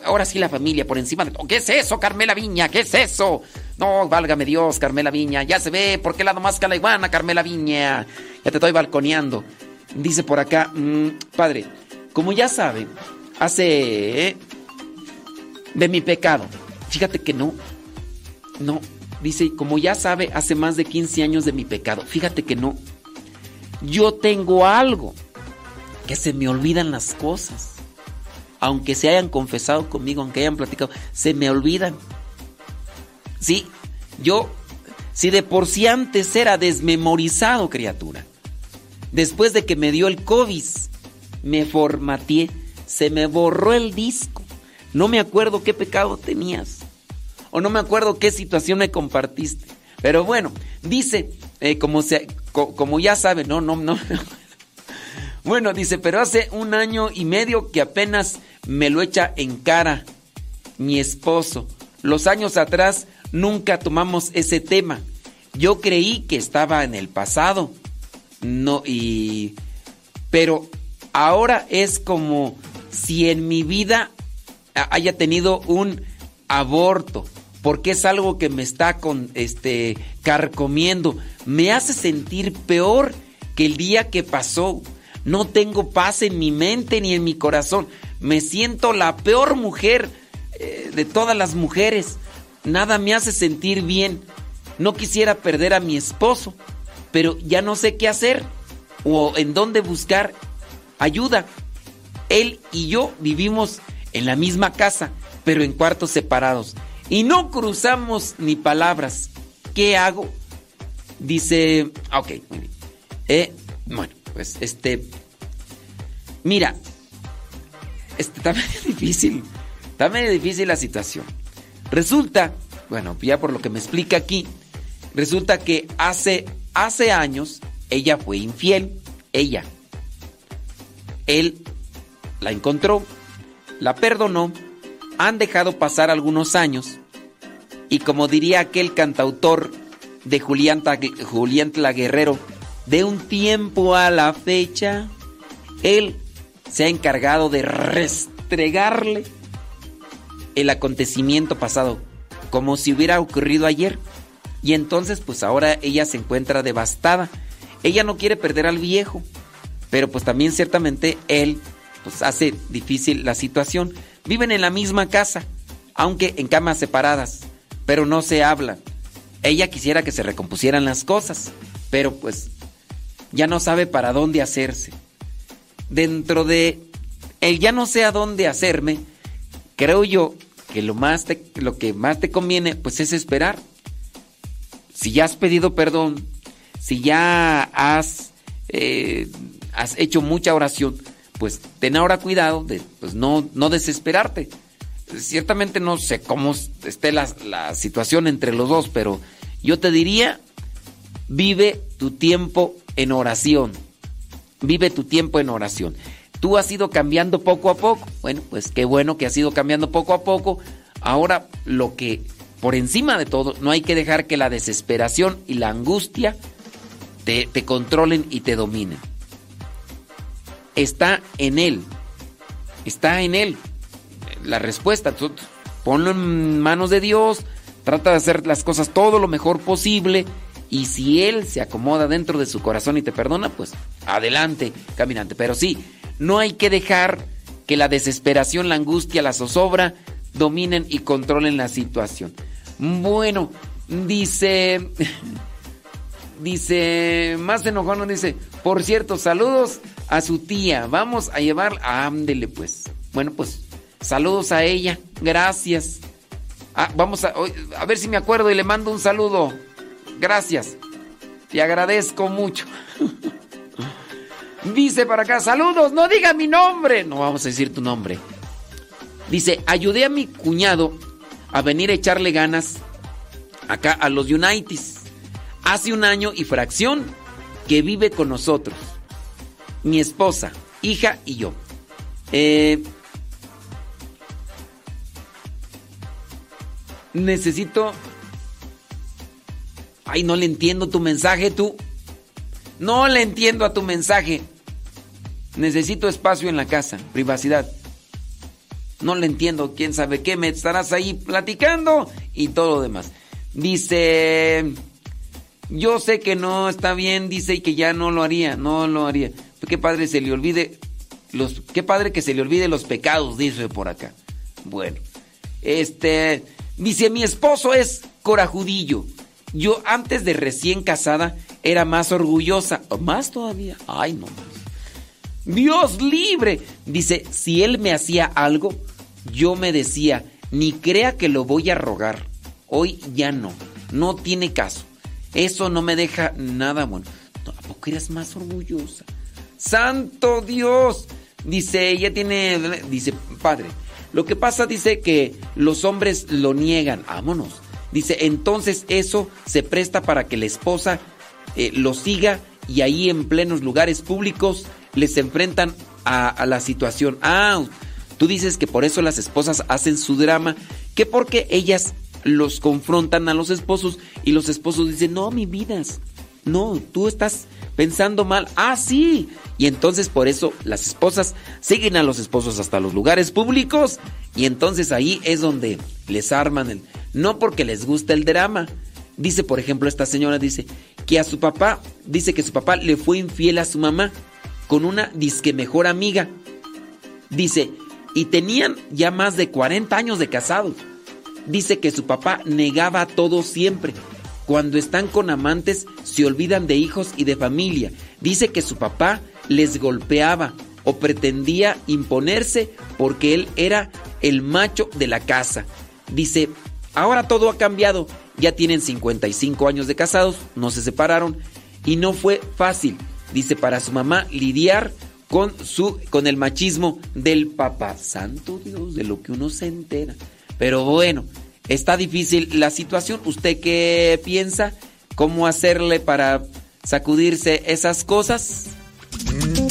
ahora sí la familia por encima de... ¿Qué es eso, Carmela Viña? ¿Qué es eso? No, válgame Dios, Carmela Viña. Ya se ve. ¿Por qué lado más que la iguana, Carmela Viña? Ya te estoy balconeando. Dice por acá, mm, padre, como ya sabe, hace... eh, de mi pecado. Fíjate que no. No. Dice, como ya sabe, hace más de 15 años de mi pecado. Fíjate que no. Yo tengo algo. Que se me olvidan las cosas. Aunque se hayan confesado conmigo, aunque hayan platicado, se me olvidan. Sí, yo, si de por sí antes era desmemorizado, criatura. Después de que me dio el COVID, me formateé, se me borró el disco. No me acuerdo qué pecado tenías. O no me acuerdo qué situación me compartiste. Pero bueno, dice, eh, como, se, co- como ya sabe, no, no, no. Bueno, dice, pero hace un año y medio que apenas me lo echa en cara mi esposo. Los años atrás nunca tomamos ese tema. Yo creí que estaba en el pasado. No, y. Pero ahora es como si en mi vida haya tenido un aborto. Porque es algo que me está con este carcomiendo. Me hace sentir peor que el día que pasó. No tengo paz en mi mente ni en mi corazón. Me siento la peor mujer eh, de todas las mujeres. Nada me hace sentir bien. No quisiera perder a mi esposo, pero ya no sé qué hacer o en dónde buscar ayuda. Él y yo vivimos en la misma casa, pero en cuartos separados. y no cruzamos ni palabras. ¿Qué hago? Dice, ok, muy bien. Eh, bueno, pues este, mira, este, está medio difícil, está medio difícil la situación. Resulta, bueno, ya por lo que me explica aquí, resulta que hace, hace años ella fue infiel, ella. Él la encontró, la perdonó, han dejado pasar algunos años y como diría aquel cantautor de Julián, Julián Tla Guerrero, de un tiempo a la fecha, él se ha encargado de restregarle el acontecimiento pasado, como si hubiera ocurrido ayer. Y entonces, pues ahora ella se encuentra devastada. Ella no quiere perder al viejo, pero pues también ciertamente él pues hace difícil la situación. Viven en la misma casa, aunque en camas separadas, pero no se hablan. Ella quisiera que se recompusieran las cosas, pero pues ya no sabe para dónde hacerse. Dentro de el ya no sé a dónde hacerme, creo yo que lo más lo que más te conviene pues es esperar. Si ya has pedido perdón, si ya has eh, has hecho mucha oración, pues ten ahora cuidado de pues no no desesperarte. Ciertamente no sé cómo esté la, la situación entre los dos, pero yo te diría vive tu tiempo en oración. Vive tu tiempo en oración. Tú has ido cambiando poco a poco. Bueno, pues qué bueno que has ido cambiando poco a poco. Ahora lo que por encima de todo, no hay que dejar que la desesperación y la angustia te, controlen y te dominen. Está en él. Está en él. La respuesta, ponlo en manos de Dios, trata de hacer las cosas todo lo mejor posible y si Él se acomoda dentro de su corazón y te perdona, pues adelante, caminante. Pero sí, no hay que dejar que la desesperación, la angustia, la zozobra dominen y controlen la situación. Bueno, dice, dice, más enojón, dice, por cierto, saludos a su tía, vamos a llevar, ándele pues. Bueno, pues saludos a ella, gracias. Ah, vamos a, a ver si me acuerdo y le mando un saludo. Gracias. Te agradezco mucho. Dice para acá, saludos, no diga mi nombre. No vamos a decir tu nombre. Dice, ayudé a mi cuñado a venir a echarle ganas acá a los Unites. Hace un año y fracción que vive con nosotros. Mi esposa, hija y yo. Eh, necesito... Ay, no le entiendo tu mensaje, tú. No le entiendo a tu mensaje. Necesito espacio en la casa, privacidad. No le entiendo, quién sabe qué, me estarás ahí platicando y todo lo demás. Dice, yo sé que no está bien, dice, y que ya no lo haría, no lo haría. Qué padre se le olvide los, qué padre que se le olvide los pecados, dice por acá. Bueno, este, dice, mi esposo es corajudillo. Yo antes de recién casada era más orgullosa, más todavía. Ay, no. Dios libre. Dice, si él me hacía algo, yo me decía, ni crea que lo voy a rogar. Hoy ya no, no tiene caso. Eso no me deja nada bueno. No, ¿A poco eres más orgullosa? Santo Dios. Dice, ella tiene, dice, padre, lo que pasa dice que los hombres lo niegan. Vámonos. Dice, entonces eso se presta para que la esposa eh, lo siga y ahí en plenos lugares públicos les enfrentan a, a, la situación. Ah, tú dices que por eso las esposas hacen su drama, que porque ellas los confrontan a los esposos y los esposos dicen, no, mi vida, no, tú estás pensando mal. Ah, sí. Y entonces por eso las esposas siguen a los esposos hasta los lugares públicos y entonces ahí es donde les arman el... No porque les gusta el drama. Dice, por ejemplo, esta señora dice que a su papá, dice que su papá le fue infiel a su mamá con una disque mejor amiga. Dice, y tenían ya más de 40 años de casados. Dice que su papá negaba todo siempre. Cuando están con amantes se olvidan de hijos y de familia. Dice que su papá les golpeaba o pretendía imponerse porque él era el macho de la casa. Dice, Ahora todo ha cambiado. Ya tienen 55 años de casados, no se separaron y no fue fácil, dice para su mamá, lidiar con, su, con el machismo del papá. Santo Dios, de lo que uno se entera. Pero bueno, está difícil la situación. ¿Usted qué piensa? ¿Cómo hacerle para sacudirse esas cosas? Mm.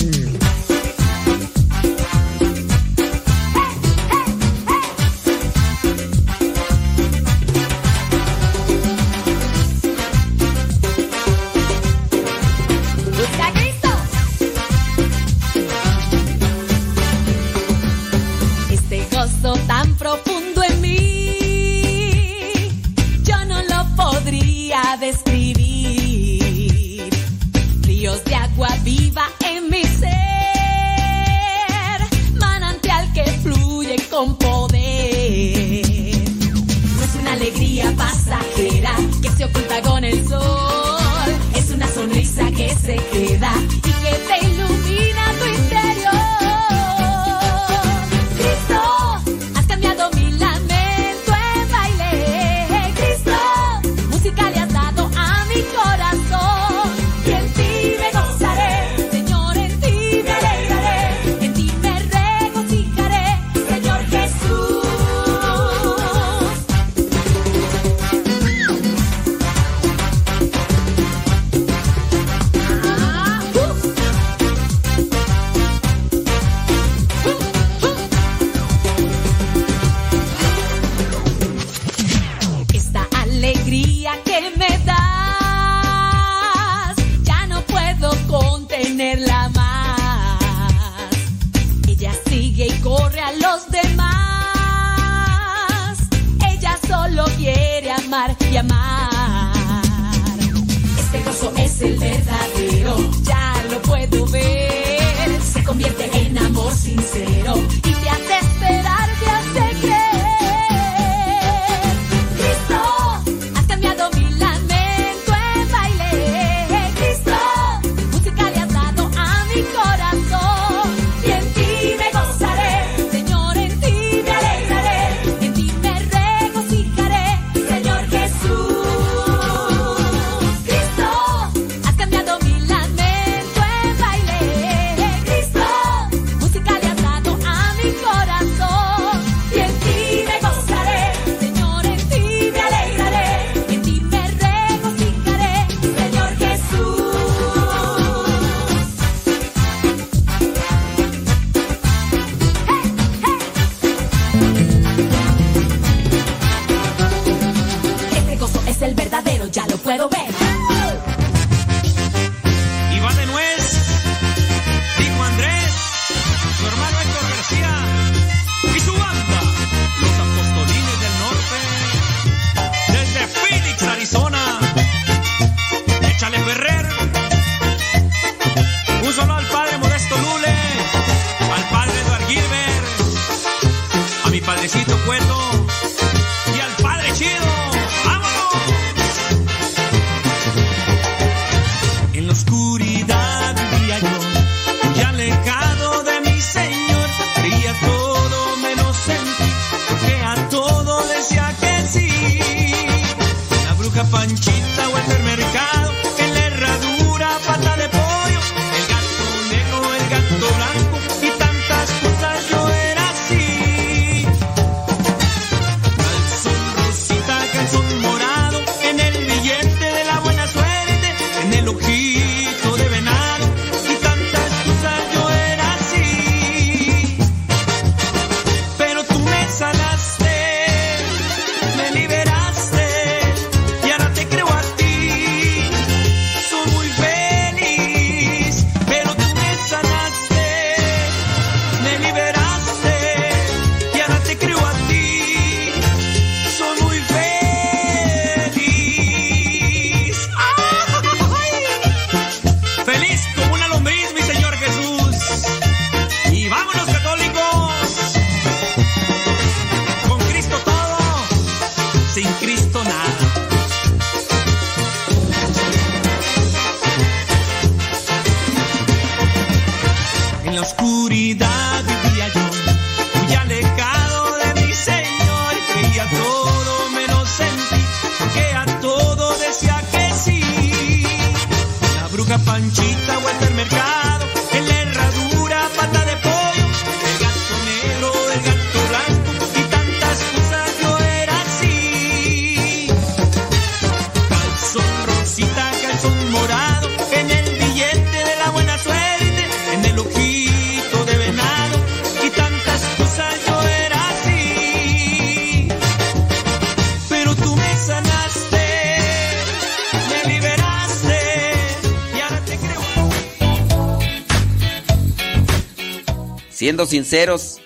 Siendo sinceros,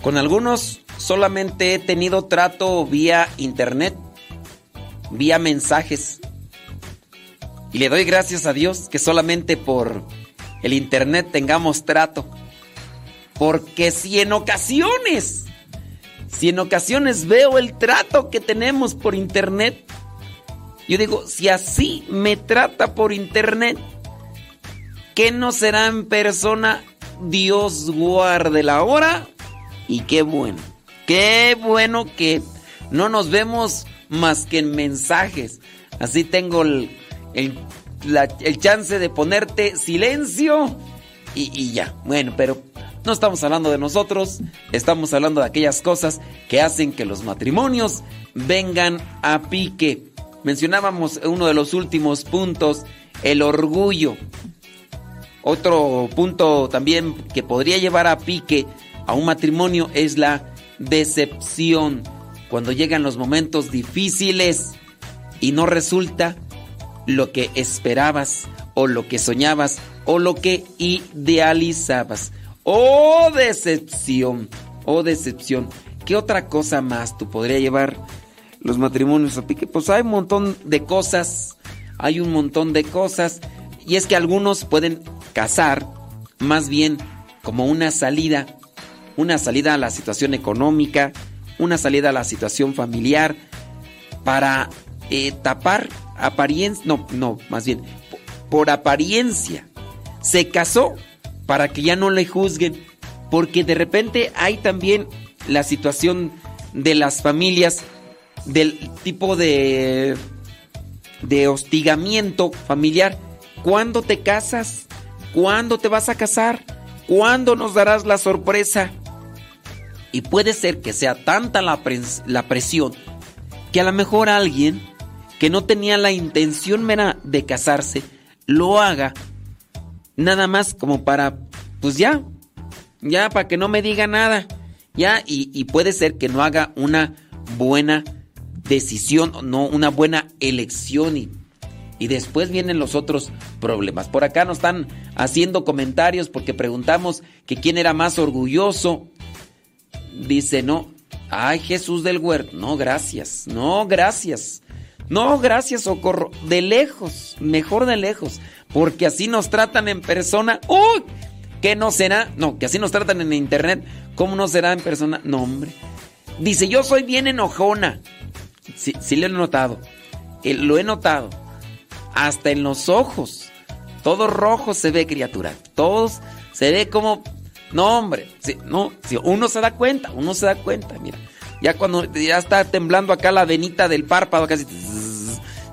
con algunos solamente he tenido trato vía internet, vía mensajes. Y le doy gracias a Dios que solamente por el internet tengamos trato. Porque si en ocasiones, si en ocasiones veo el trato que tenemos por internet, yo digo, si así me trata por internet, ¿qué no será en persona? Dios guarde la hora y qué bueno, qué bueno que no nos vemos más que en mensajes. Así tengo el, el, chance de ponerte silencio y, y ya. Bueno, pero no estamos hablando de nosotros, estamos hablando de aquellas cosas que hacen que los matrimonios vengan a pique. Mencionábamos uno de los últimos puntos, el orgullo. Otro punto también que podría llevar a pique a un matrimonio es la decepción. Cuando llegan los momentos difíciles y no resulta lo que esperabas o lo que soñabas o lo que idealizabas. ¡Oh, decepción! ¡Oh, decepción! ¿Qué otra cosa más tú podría llevar los matrimonios a pique? Pues hay un montón de cosas, hay un montón de cosas. Y es que algunos pueden casar más bien como una salida, una salida a la situación económica, una salida a la situación familiar, para eh, tapar apariencia, no, no, más bien, po- por apariencia. Se casó para que ya no le juzguen, porque de repente hay también la situación de las familias, del tipo de, de hostigamiento familiar. ¿Cuándo te casas? ¿Cuándo te vas a casar? ¿Cuándo nos darás la sorpresa? Y puede ser que sea tanta la, pres- la presión que a lo mejor alguien que no tenía la intención mera de casarse lo haga nada más como para, pues ya, ya para que no me diga nada, ya, y, y puede ser que no haga una buena decisión, no una buena elección y, y después vienen los otros problemas. Por acá nos están haciendo comentarios porque preguntamos que quién era más orgulloso. Dice, no, ay Jesús del huerto, no, gracias, no, gracias. No, gracias, socorro. De lejos, mejor de lejos. Porque así nos tratan en persona. ¡Uy! ¿Qué no será? No, que así nos tratan en internet. ¿Cómo no será en persona? No, hombre. Dice, yo soy bien enojona. Sí, sí lo he notado. Eh, lo he notado. Hasta en los ojos. Todo rojo se ve, criatura. Todos se ve como... No, hombre. Sí, no, sí, uno se da cuenta, uno se da cuenta, mira. Ya cuando ya está temblando acá la venita del párpado, casi...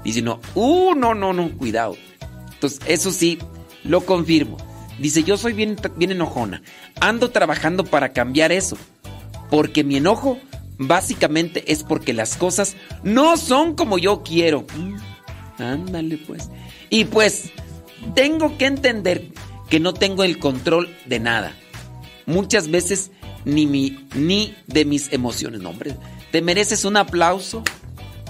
Dice, no, uh, no, no, no, cuidado. Entonces, eso sí, lo confirmo. Dice, yo soy bien, bien enojona. Ando trabajando para cambiar eso. Porque mi enojo básicamente es porque las cosas no son como yo quiero. Ándale pues. Y pues, tengo que entender que no tengo el control de nada. Muchas veces ni, mi, ni de mis emociones. No, hombre, te mereces un aplauso.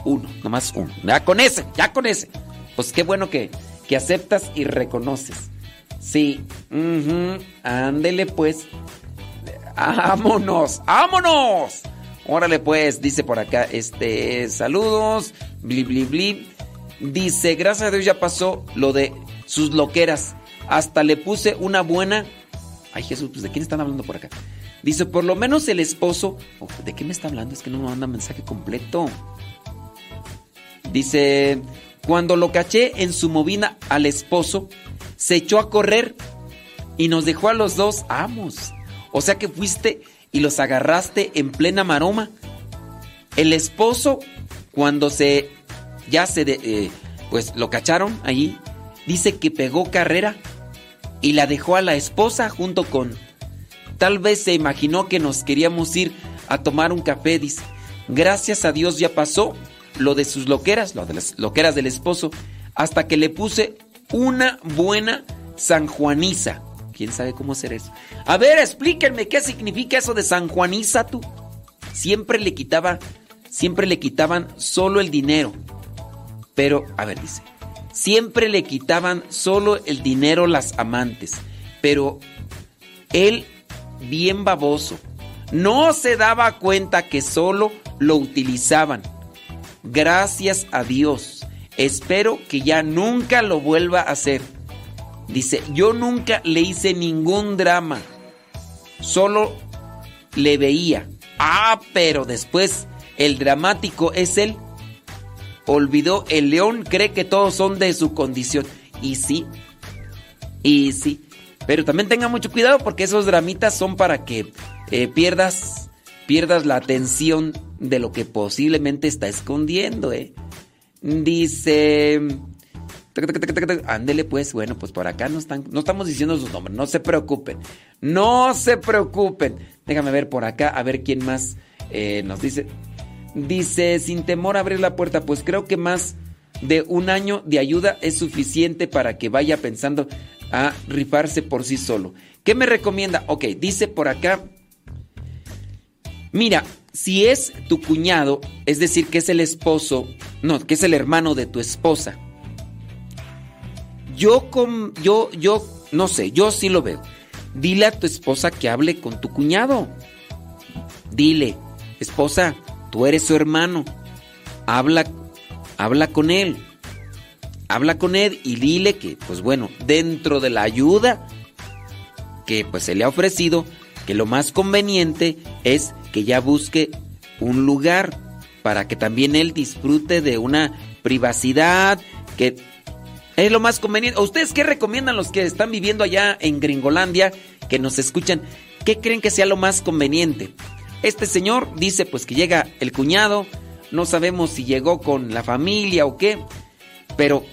Uno, nomás uno. Ya con ese, ya con ese. Pues qué bueno que, que aceptas y reconoces. Sí, ujú, ándele pues. ¡Vámonos! ¡Vámonos! Órale pues, dice por acá, este, saludos, bli bli bli. Dice, gracias a Dios ya pasó lo de sus loqueras. Hasta le puse una buena... Ay Jesús, pues de quién están hablando por acá. Dice, por lo menos el esposo... Oh, ¿De qué me está hablando? Es que no me manda mensaje completo. Dice, cuando lo caché en su movida al esposo, se echó a correr y nos dejó a los dos amos. O sea que fuiste y los agarraste en plena maroma. El esposo, cuando se ya se eh, pues lo cacharon allí, dice que pegó carrera y la dejó a la esposa junto con tal vez se imaginó que nos queríamos ir a tomar un café, dice. Gracias a Dios ya pasó lo de sus loqueras, lo de las loqueras del esposo, hasta que le puse una buena sanjuaniza. ¿Quién sabe cómo hacer eso? A ver, explíquenme qué significa eso de sanjuaniza tú. Siempre le quitaba, siempre le quitaban solo el dinero. Pero, a ver, dice, siempre le quitaban solo el dinero las amantes, pero él bien baboso. No se daba cuenta que solo lo utilizaban. Gracias a Dios. Espero que ya nunca lo vuelva a hacer. Dice, yo nunca le hice ningún drama. Solo le veía. Ah, pero después el dramático es él. Olvidó, el león cree que todos son de su condición. Y sí, y sí. Pero también tenga mucho cuidado porque esos dramitas son para que eh, pierdas, pierdas la atención de lo que posiblemente está escondiendo, ¿eh? Dice... Ándele pues, bueno, pues por acá no están, no estamos diciendo sus nombres, no se preocupen, no se preocupen. Déjame ver por acá, a ver quién más eh, nos dice. Dice, sin temor abrir la puerta, pues creo que más de un año de ayuda es suficiente para que vaya pensando a rifarse por sí solo. ¿Qué me recomienda? Ok, dice por acá, mira, si es tu cuñado, es decir, que es el esposo, no, que es el hermano de tu esposa, yo, con, yo, yo, no sé, yo sí lo veo. Dile a tu esposa que hable con tu cuñado. Dile, esposa, tú eres su hermano. Habla, habla con él. Habla con él y dile que, pues bueno, dentro de la ayuda que pues se le ha ofrecido, que lo más conveniente es que ya busque un lugar para que también él disfrute de una privacidad, que es lo más conveniente. ¿Ustedes qué recomiendan los que están viviendo allá en Gringolandia, que nos escuchan? ¿Qué creen que sea lo más conveniente? Este señor dice pues que llega el cuñado, no sabemos si llegó con la familia o qué, pero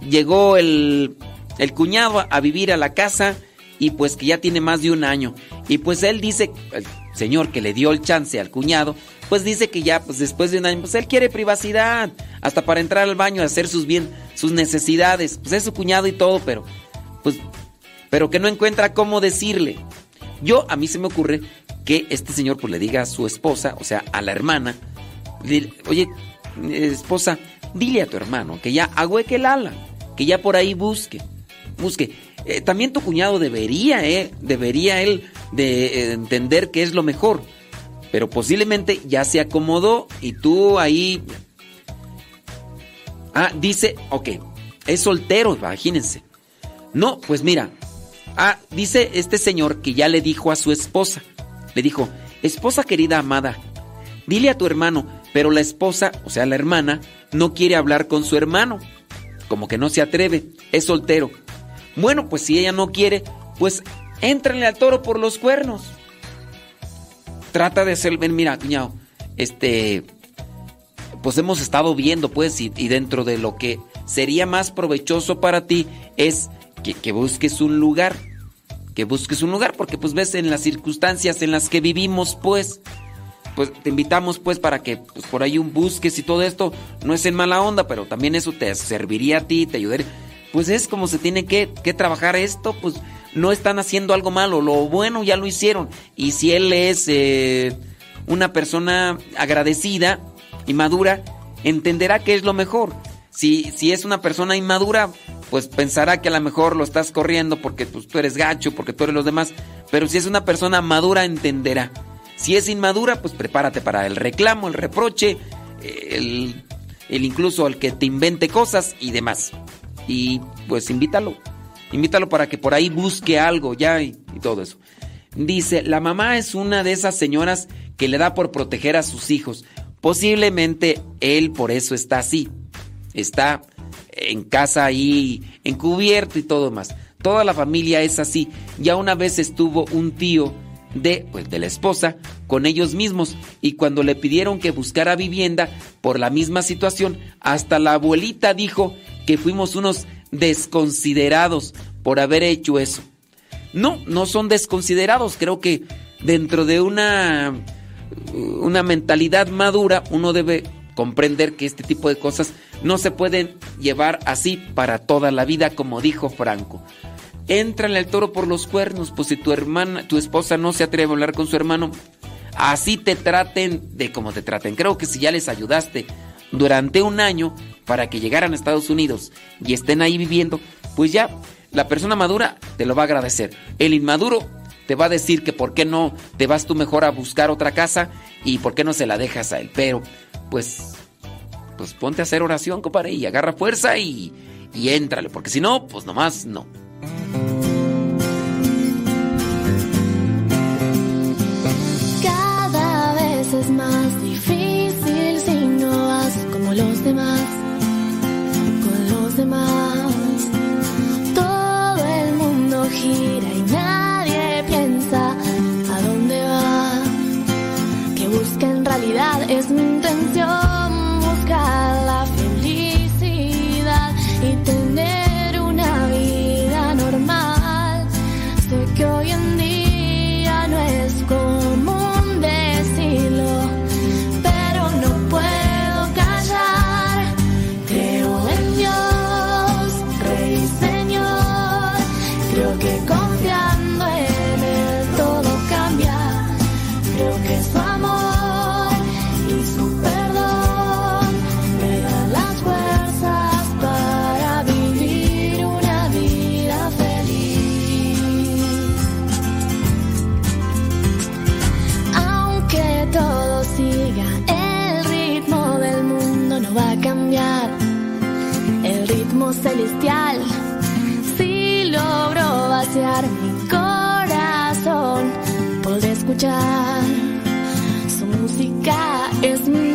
llegó el, el cuñado a vivir a la casa y pues que ya tiene más de un año. Y pues él dice, el señor que le dio el chance al cuñado, pues dice que ya pues después de un año, pues él quiere privacidad, hasta para entrar al baño hacer sus bien, sus necesidades. Pues es su cuñado y todo, pero pues pero que no encuentra cómo decirle. Yo a mí se me ocurre que este señor pues le diga a su esposa, o sea, a la hermana, oye, esposa, dile a tu hermano que ya agüeque el ala, que ya por ahí busque, busque. Eh, también tu cuñado debería, eh, debería él de eh, entender que es lo mejor, pero posiblemente ya se acomodó y tú ahí... Ah, dice, ok, es soltero, imagínense. No, pues mira, ah, dice este señor que ya le dijo a su esposa, le dijo, esposa querida amada, dile a tu hermano, pero la esposa, o sea, la hermana, no quiere hablar con su hermano, como que no se atreve, es soltero. Bueno, pues si ella no quiere, pues éntrenle al toro por los cuernos. Trata de ven, mira, cuñado, este, pues hemos estado viendo, pues, y, dentro de lo que sería más provechoso para ti es que busques un lugar, que busques un lugar, porque pues ves en las circunstancias en las que vivimos, pues, pues te invitamos pues para que pues, por ahí un busques y todo esto no es en mala onda, pero también eso te serviría a ti, te ayudaría. Pues es como se tiene que, que trabajar esto, pues no están haciendo algo malo, lo bueno ya lo hicieron. Y si él es eh, una persona agradecida y madura, entenderá que es lo mejor. Si, es una persona inmadura, pues pensará que a lo mejor lo estás corriendo porque pues, tú eres gacho, porque tú eres los demás. Pero si es una persona madura, entenderá. Si es inmadura, pues prepárate para el reclamo, el reproche, el, el incluso el que te invente cosas y demás. Y pues invítalo. Invítalo para que por ahí busque algo ya y, todo eso. Dice, la mamá es una de esas señoras que le da por proteger a sus hijos. Posiblemente él por eso está así. Está en casa ahí encubierto y todo más. Toda la familia es así. Ya una vez estuvo un tío de, pues, de la esposa con ellos mismos y cuando le pidieron que buscara vivienda por la misma situación, hasta la abuelita dijo que fuimos unos desconsiderados por haber hecho eso. No, no son desconsiderados, creo que dentro de una una mentalidad madura uno debe comprender que este tipo de cosas no se pueden llevar así para toda la vida, como dijo Franco. Entrale al toro por los cuernos, pues si tu hermana, tu esposa no se atreve a hablar con su hermano, así te traten de como te traten. Creo que si ya les ayudaste durante un año para que llegaran a Estados Unidos y estén ahí viviendo, pues ya la persona madura te lo va a agradecer. El inmaduro te va a decir que por qué no te vas tú mejor a buscar otra casa y por qué no se la dejas a él. Pero pues, pues ponte a hacer oración, compadre, y agarra fuerza y, y éntrale, porque si no, pues nomás no. Cada vez es más difícil si no vas como los demás, con los demás. Todo el mundo gira y nadie piensa a dónde va. Que busca en realidad es mentira Su música es mi.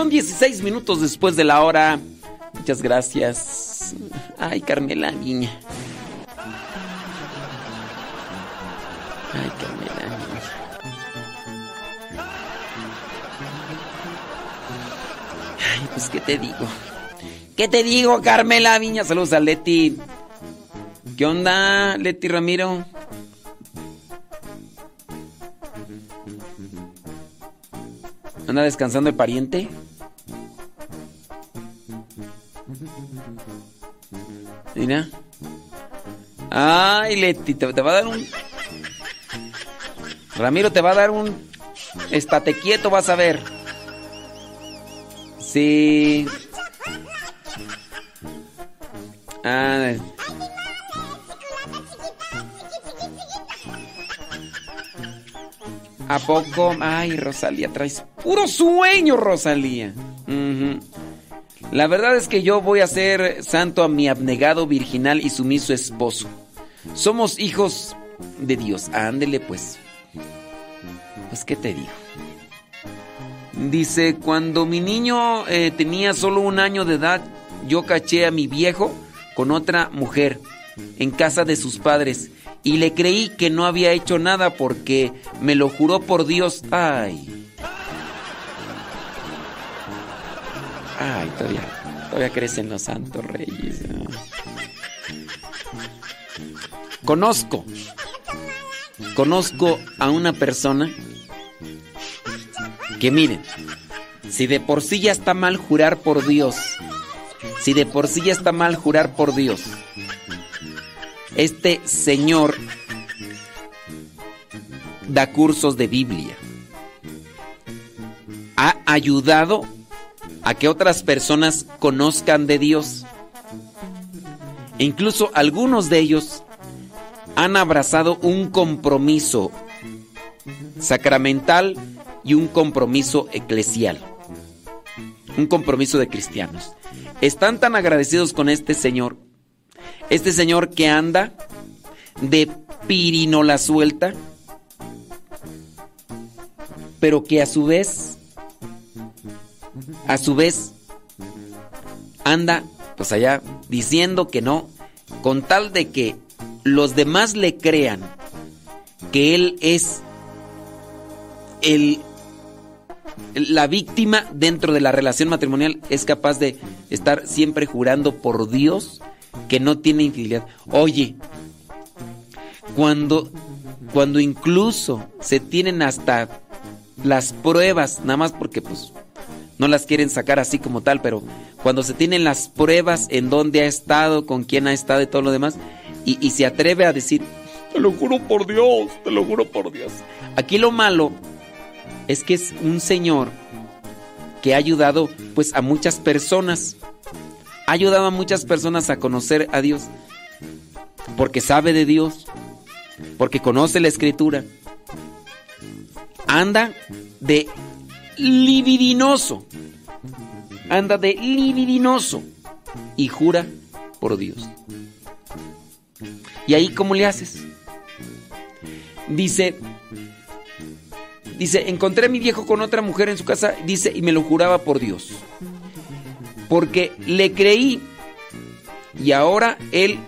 Son 16 minutos después de la hora. Muchas gracias. Ay, Carmela Niña. Ay, Carmela Niña. Ay, pues, ¿qué te digo? ¿Qué te digo, Carmela Viña? Saludos a Leti. ¿Qué onda, Leti Ramiro? ¿Anda descansando el pariente? Te, va a dar un. Ramiro te va a dar un. Estate quieto, vas a ver. Sí. Ah. ¿A poco? Ay, Rosalía, traes puro sueño, Rosalía. La verdad es que yo voy a ser santo a mi abnegado, virginal y sumiso esposo. Somos hijos de Dios. Ándele, pues. Pues, ¿qué te digo? Dice, cuando mi niño eh, tenía solo un año de edad, yo caché a mi viejo con otra mujer en casa de sus padres y le creí que no había hecho nada porque me lo juró por Dios. Ay. Ay, todavía, todavía crecen los santos reyes. Conozco, conozco a una persona que miren, si de por sí ya está mal jurar por Dios, si de por sí ya está mal jurar por Dios, este señor da cursos de Biblia. Ha ayudado a que otras personas conozcan de Dios. E incluso algunos de ellos han abrazado un compromiso sacramental y un compromiso eclesial. Un compromiso de cristianos. Están tan agradecidos con este Señor. Este Señor que anda de pirinola suelta. Pero que a su vez, a su vez, anda pues allá diciendo que no, con tal de que los demás le crean que él es el la víctima dentro de la relación matrimonial es capaz de estar siempre jurando por Dios que no tiene infidelidad. Oye, cuando cuando incluso se tienen hasta las pruebas, nada más porque pues no las quieren sacar así como tal, pero cuando se tienen las pruebas en dónde ha estado, con quién ha estado y todo lo demás, y, y se atreve a decir, te lo juro por Dios, te lo juro por Dios. Aquí lo malo es que es un señor que ha ayudado pues a muchas personas. Ha ayudado a muchas personas a conocer a Dios. Porque sabe de Dios. Porque conoce la escritura. Anda de libidinoso. Anda de libidinoso. Y jura por Dios. ¿Y ahí cómo le haces? Dice, dice, encontré a mi viejo con otra mujer en su casa, dice, y me lo juraba por Dios. Porque le creí y ahora él,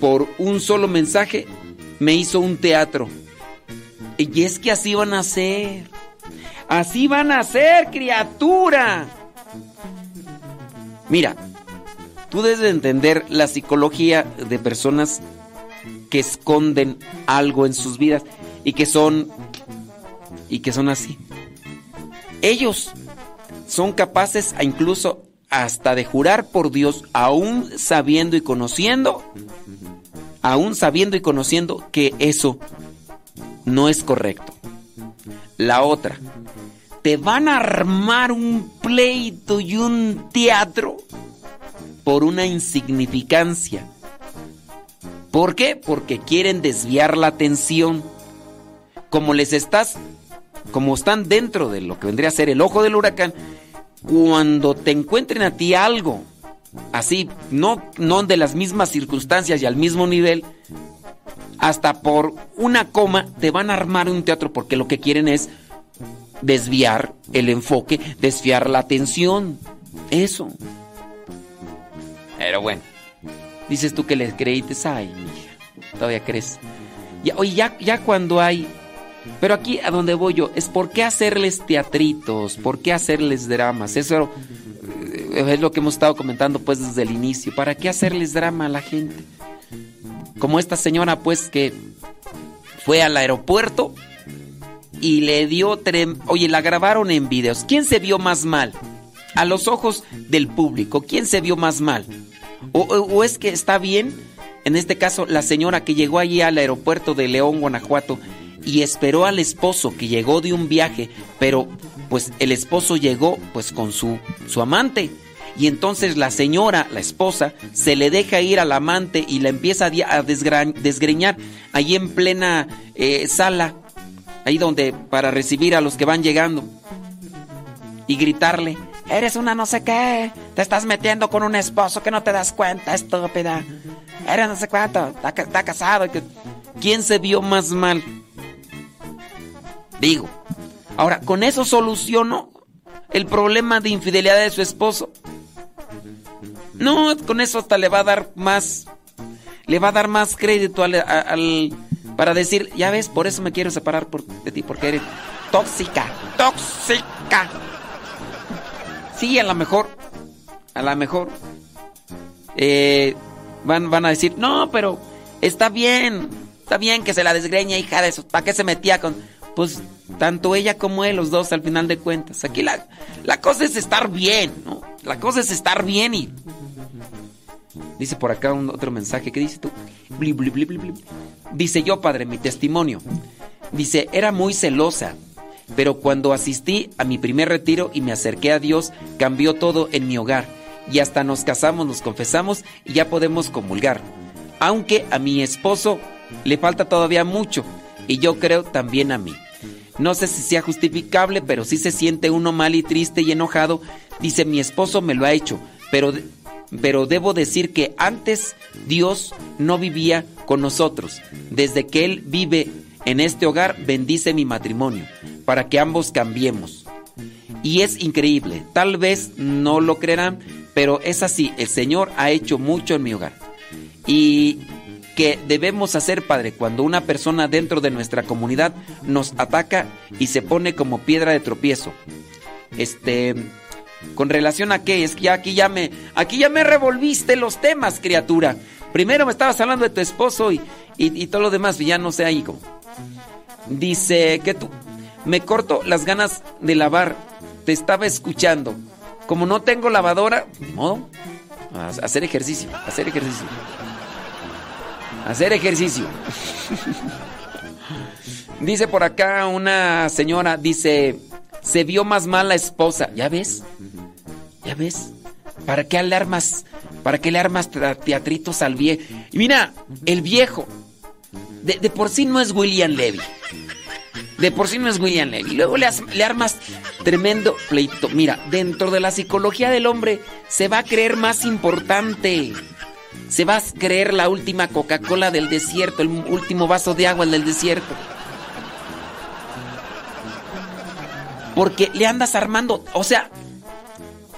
por un solo mensaje, me hizo un teatro. Y es que así van a ser. Así van a ser, criatura. Mira, tú debes de entender la psicología de personas que esconden algo en sus vidas y que son y que son así. Ellos son capaces a incluso hasta de jurar por Dios, aún sabiendo y conociendo, aún sabiendo y conociendo que eso no es correcto. La otra, te van a armar un pleito y un teatro por una insignificancia. ¿Por qué? Porque quieren desviar la atención. Como les estás, como están dentro de lo que vendría a ser el ojo del huracán, cuando te encuentren a ti algo así, no, no de las mismas circunstancias y al mismo nivel, hasta por una coma te van a armar un teatro porque lo que quieren es desviar el enfoque, desviar la atención. Eso. Pero bueno, dices tú que les creíste, ay, mija, todavía crees. Ya, oye, ya, ya cuando hay. Pero aquí a donde voy yo es por qué hacerles teatritos, por qué hacerles dramas. Eso eh, es lo que hemos estado comentando pues desde el inicio. ¿Para qué hacerles drama a la gente? Como esta señora pues que fue al aeropuerto y le dio... trem- Oye, la grabaron en videos. ¿Quién se vio más mal? A los ojos del público, ¿quién se vio más mal? ¿O, o- es que está bien? En este caso, la señora que llegó allí al aeropuerto de León, Guanajuato, y esperó al esposo que llegó de un viaje, pero pues el esposo llegó pues con su, su amante. Y entonces la señora, la esposa, se le deja ir al amante y la empieza a, desgreñar ahí en plena eh, sala, ahí donde para recibir a los que van llegando. Y gritarle, eres una no sé qué, te estás metiendo con un esposo que no te das cuenta, estúpida. Eres no sé cuánto, está, ca- está casado. ¿Quién se vio más mal? Digo, ahora, ¿con eso solucionó el problema de infidelidad de su esposo? No, con eso hasta le va a dar más, le va a dar más crédito al- para decir, ya ves, por eso me quiero separar por- de ti, porque eres tóxica, tóxica. Sí, a lo mejor, a lo mejor, eh, van, van a decir, no, pero está bien, está bien que se la desgreña, hija de eso, ¿para qué se metía con...? Pues tanto ella como él, los dos, al final de cuentas. Aquí la, la cosa es estar bien, ¿no? La cosa es estar bien y... Dice por acá un otro mensaje, ¿qué dice tú? Bli. Dice yo, padre, mi testimonio. Dice, era muy celosa, pero cuando asistí a mi primer retiro y me acerqué a Dios, cambió todo en mi hogar. Y hasta nos casamos, nos confesamos y ya podemos comulgar. Aunque a mi esposo le falta todavía mucho y yo creo también a mí. No sé si sea justificable, pero sí se siente uno mal y triste y enojado. Dice, mi esposo me lo ha hecho, pero, pero debo decir que antes Dios no vivía con nosotros. Desde que Él vive en este hogar, bendice mi matrimonio, para que ambos cambiemos. Y es increíble, tal vez no lo creerán, pero es así, el Señor ha hecho mucho en mi hogar. Y que debemos hacer, Padre, cuando una persona dentro de nuestra comunidad nos ataca y se pone como piedra de tropiezo. Este, con relación a qué, es que aquí ya me, aquí ya me revolviste los temas, criatura. Primero me estabas hablando de tu esposo y, y, todo lo demás, y ya no sé ahí cómo. Dice que tú, me corto las ganas de lavar, te estaba escuchando. Como no tengo lavadora, modo, a hacer ejercicio, hacer ejercicio. Hacer ejercicio. dice por acá una señora, dice, se vio más mal la esposa. ¿Ya ves? ¿Ya ves? ¿Para qué le armas, para qué le armas teatritos al viejo? Y mira, el viejo, de, de, por sí no es William Levy. De por sí no es William Levy. Luego le, le armas tremendo pleito. Mira, dentro de la psicología del hombre se va a creer más importante. Se va a creer la última Coca-Cola del desierto, el último vaso de agua del desierto. Porque le andas armando, o sea,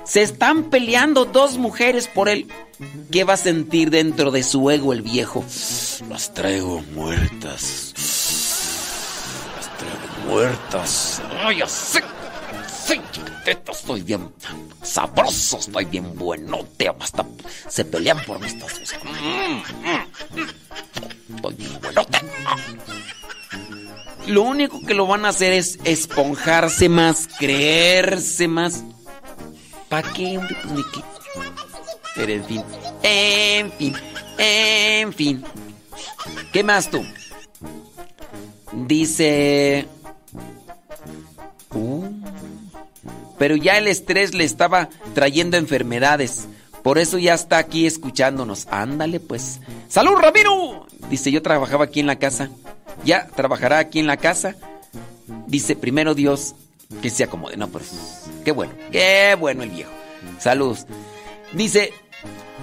se están peleando dos mujeres por él. ¿Qué va a sentir dentro de su ego el viejo? Las traigo muertas. Las traigo muertas. Ay, así. Sí, estoy bien sabroso, estoy bien buenote. Hasta se pelean por mí estas cosas. Estoy bien buenote. Lo único que lo van a hacer es esponjarse más, creerse más. ¿Para qué, qué. Pero en fin, en fin, en fin. ¿Qué más tú? Dice... Uh, pero ya el estrés le estaba trayendo enfermedades. Por eso ya está aquí escuchándonos. Ándale pues. ¡Salud, Ramiro! Dice, yo trabajaba aquí en la casa. Ya trabajará aquí en la casa. Dice, primero Dios, que se acomode. No, pues, qué bueno, qué bueno el viejo. Saludos. Dice,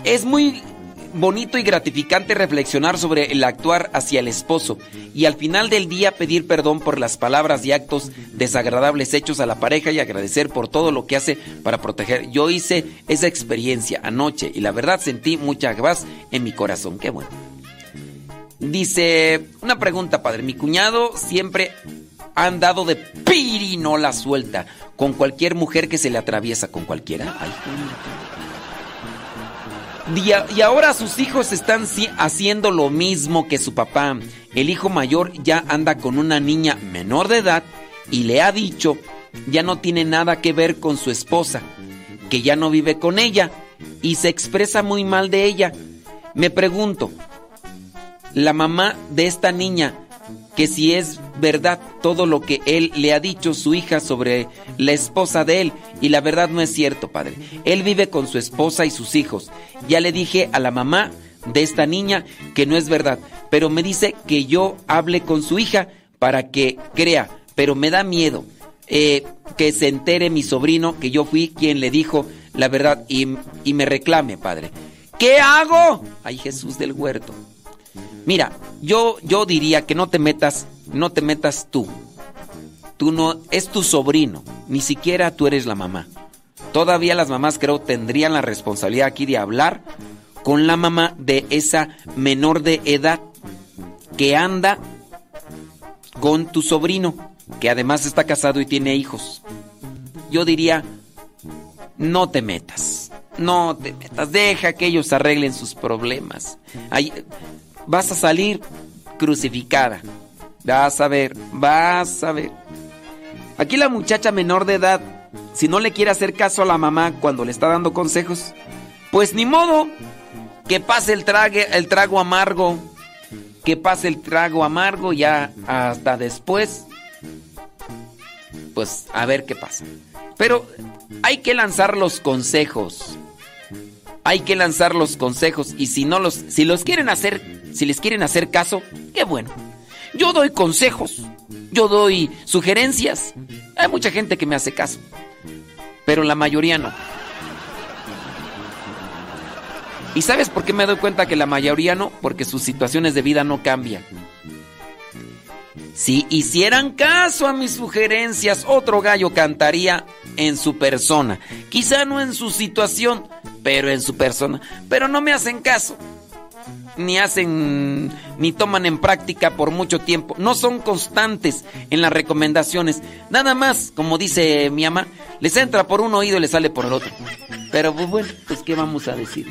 es muy bonito y gratificante reflexionar sobre el actuar hacia el esposo y al final del día pedir perdón por las palabras y actos desagradables hechos a la pareja y agradecer por todo lo que hace para proteger. Yo hice esa experiencia anoche y la verdad sentí mucha paz en mi corazón. Qué bueno. Dice, una pregunta, padre. Mi cuñado siempre ha andado de pirinola suelta con cualquier mujer que se le atraviesa, con cualquiera. Ay, y ahora sus hijos están haciendo lo mismo que su papá. El hijo mayor ya anda con una niña menor de edad y le ha dicho ya no tiene nada que ver con su esposa, que ya no vive con ella y se expresa muy mal de ella. Me pregunto, la mamá de esta niña, que si es verdad todo lo que él le ha dicho su hija sobre la esposa de él, y la verdad no es cierto, padre. Él vive con su esposa y sus hijos. Ya le dije a la mamá de esta niña que no es verdad, pero me dice que yo hable con su hija para que crea, pero me da miedo eh, que se entere mi sobrino que yo fui quien le dijo la verdad y, y me reclame, padre. ¿Qué hago? Ay, Jesús del huerto. Mira, yo, yo diría que no te metas, no te metas tú. Tú no, es tu sobrino, ni siquiera tú eres la mamá. Todavía las mamás creo tendrían la responsabilidad aquí de hablar con la mamá de esa menor de edad que anda con tu sobrino, que además está casado y tiene hijos. Yo diría, no te metas. No te metas. Deja que ellos arreglen sus problemas. Vas a salir crucificada. Vas a ver, vas a ver. Aquí la muchacha menor de edad, si no le quiere hacer caso a la mamá cuando le está dando consejos, pues ni modo que pase el, el trago amargo. Que pase el trago amargo ya hasta después. Pues a ver qué pasa. Pero hay que lanzar los consejos. Hay que lanzar los consejos y si no los si los quieren hacer, si les quieren hacer caso, qué bueno. Yo doy consejos, yo doy sugerencias. Hay mucha gente que me hace caso, pero la mayoría no. ¿Y sabes por qué me doy cuenta que la mayoría no? Porque sus situaciones de vida no cambian. Si hicieran caso a mis sugerencias, otro gallo cantaría en su persona. Quizá no en su situación, pero en su persona. Pero no me hacen caso. Ni hacen, ni toman en práctica por mucho tiempo. No son constantes en las recomendaciones. Nada más, como dice mi mamá, les entra por un oído y les sale por el otro. Pero pues bueno, pues ¿qué vamos a decir?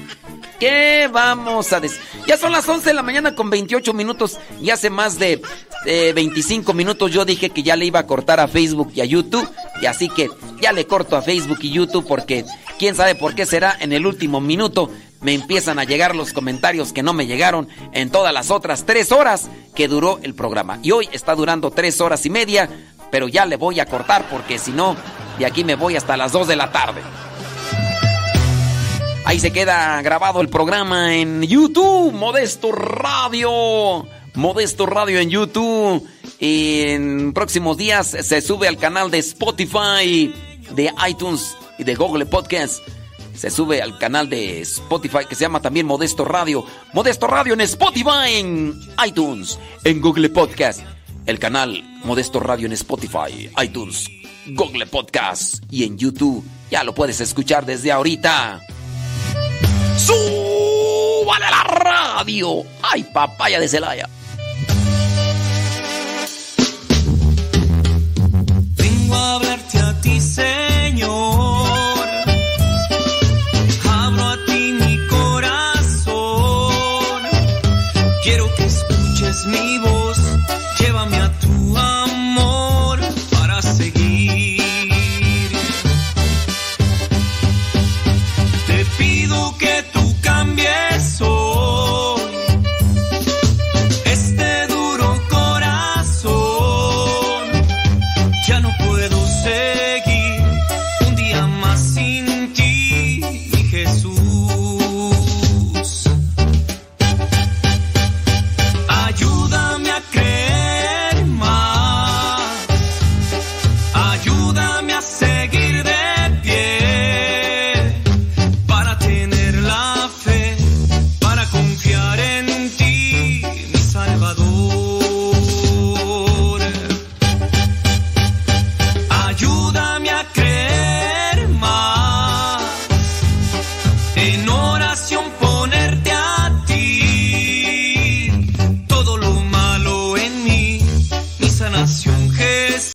¿Qué vamos a decir? Ya son las 11 de la mañana con 28 minutos y hace más de eh, 25 minutos yo dije que ya le iba a cortar a Facebook y a YouTube y así que ya le corto a Facebook y YouTube porque quién sabe por qué será en el último minuto me empiezan a llegar los comentarios que no me llegaron en todas las otras tres horas que duró el programa. Y hoy está durando tres horas y media, pero ya le voy a cortar porque si no, de aquí me voy hasta las 2 de la tarde. Ahí se queda grabado el programa en YouTube, Modesto Radio. Modesto Radio en YouTube. En próximos días se sube al canal de Spotify, de iTunes y de Google Podcast se sube al canal de Spotify que se llama también Modesto Radio. Modesto Radio en Spotify, en iTunes, en Google Podcast. El canal Modesto Radio en Spotify, iTunes, Google Podcast y en YouTube. Ya lo puedes escuchar desde ahorita. ¡Súbale a la radio! ¡Ay, papaya de Celaya! Vengo a hablarte a ti, Señor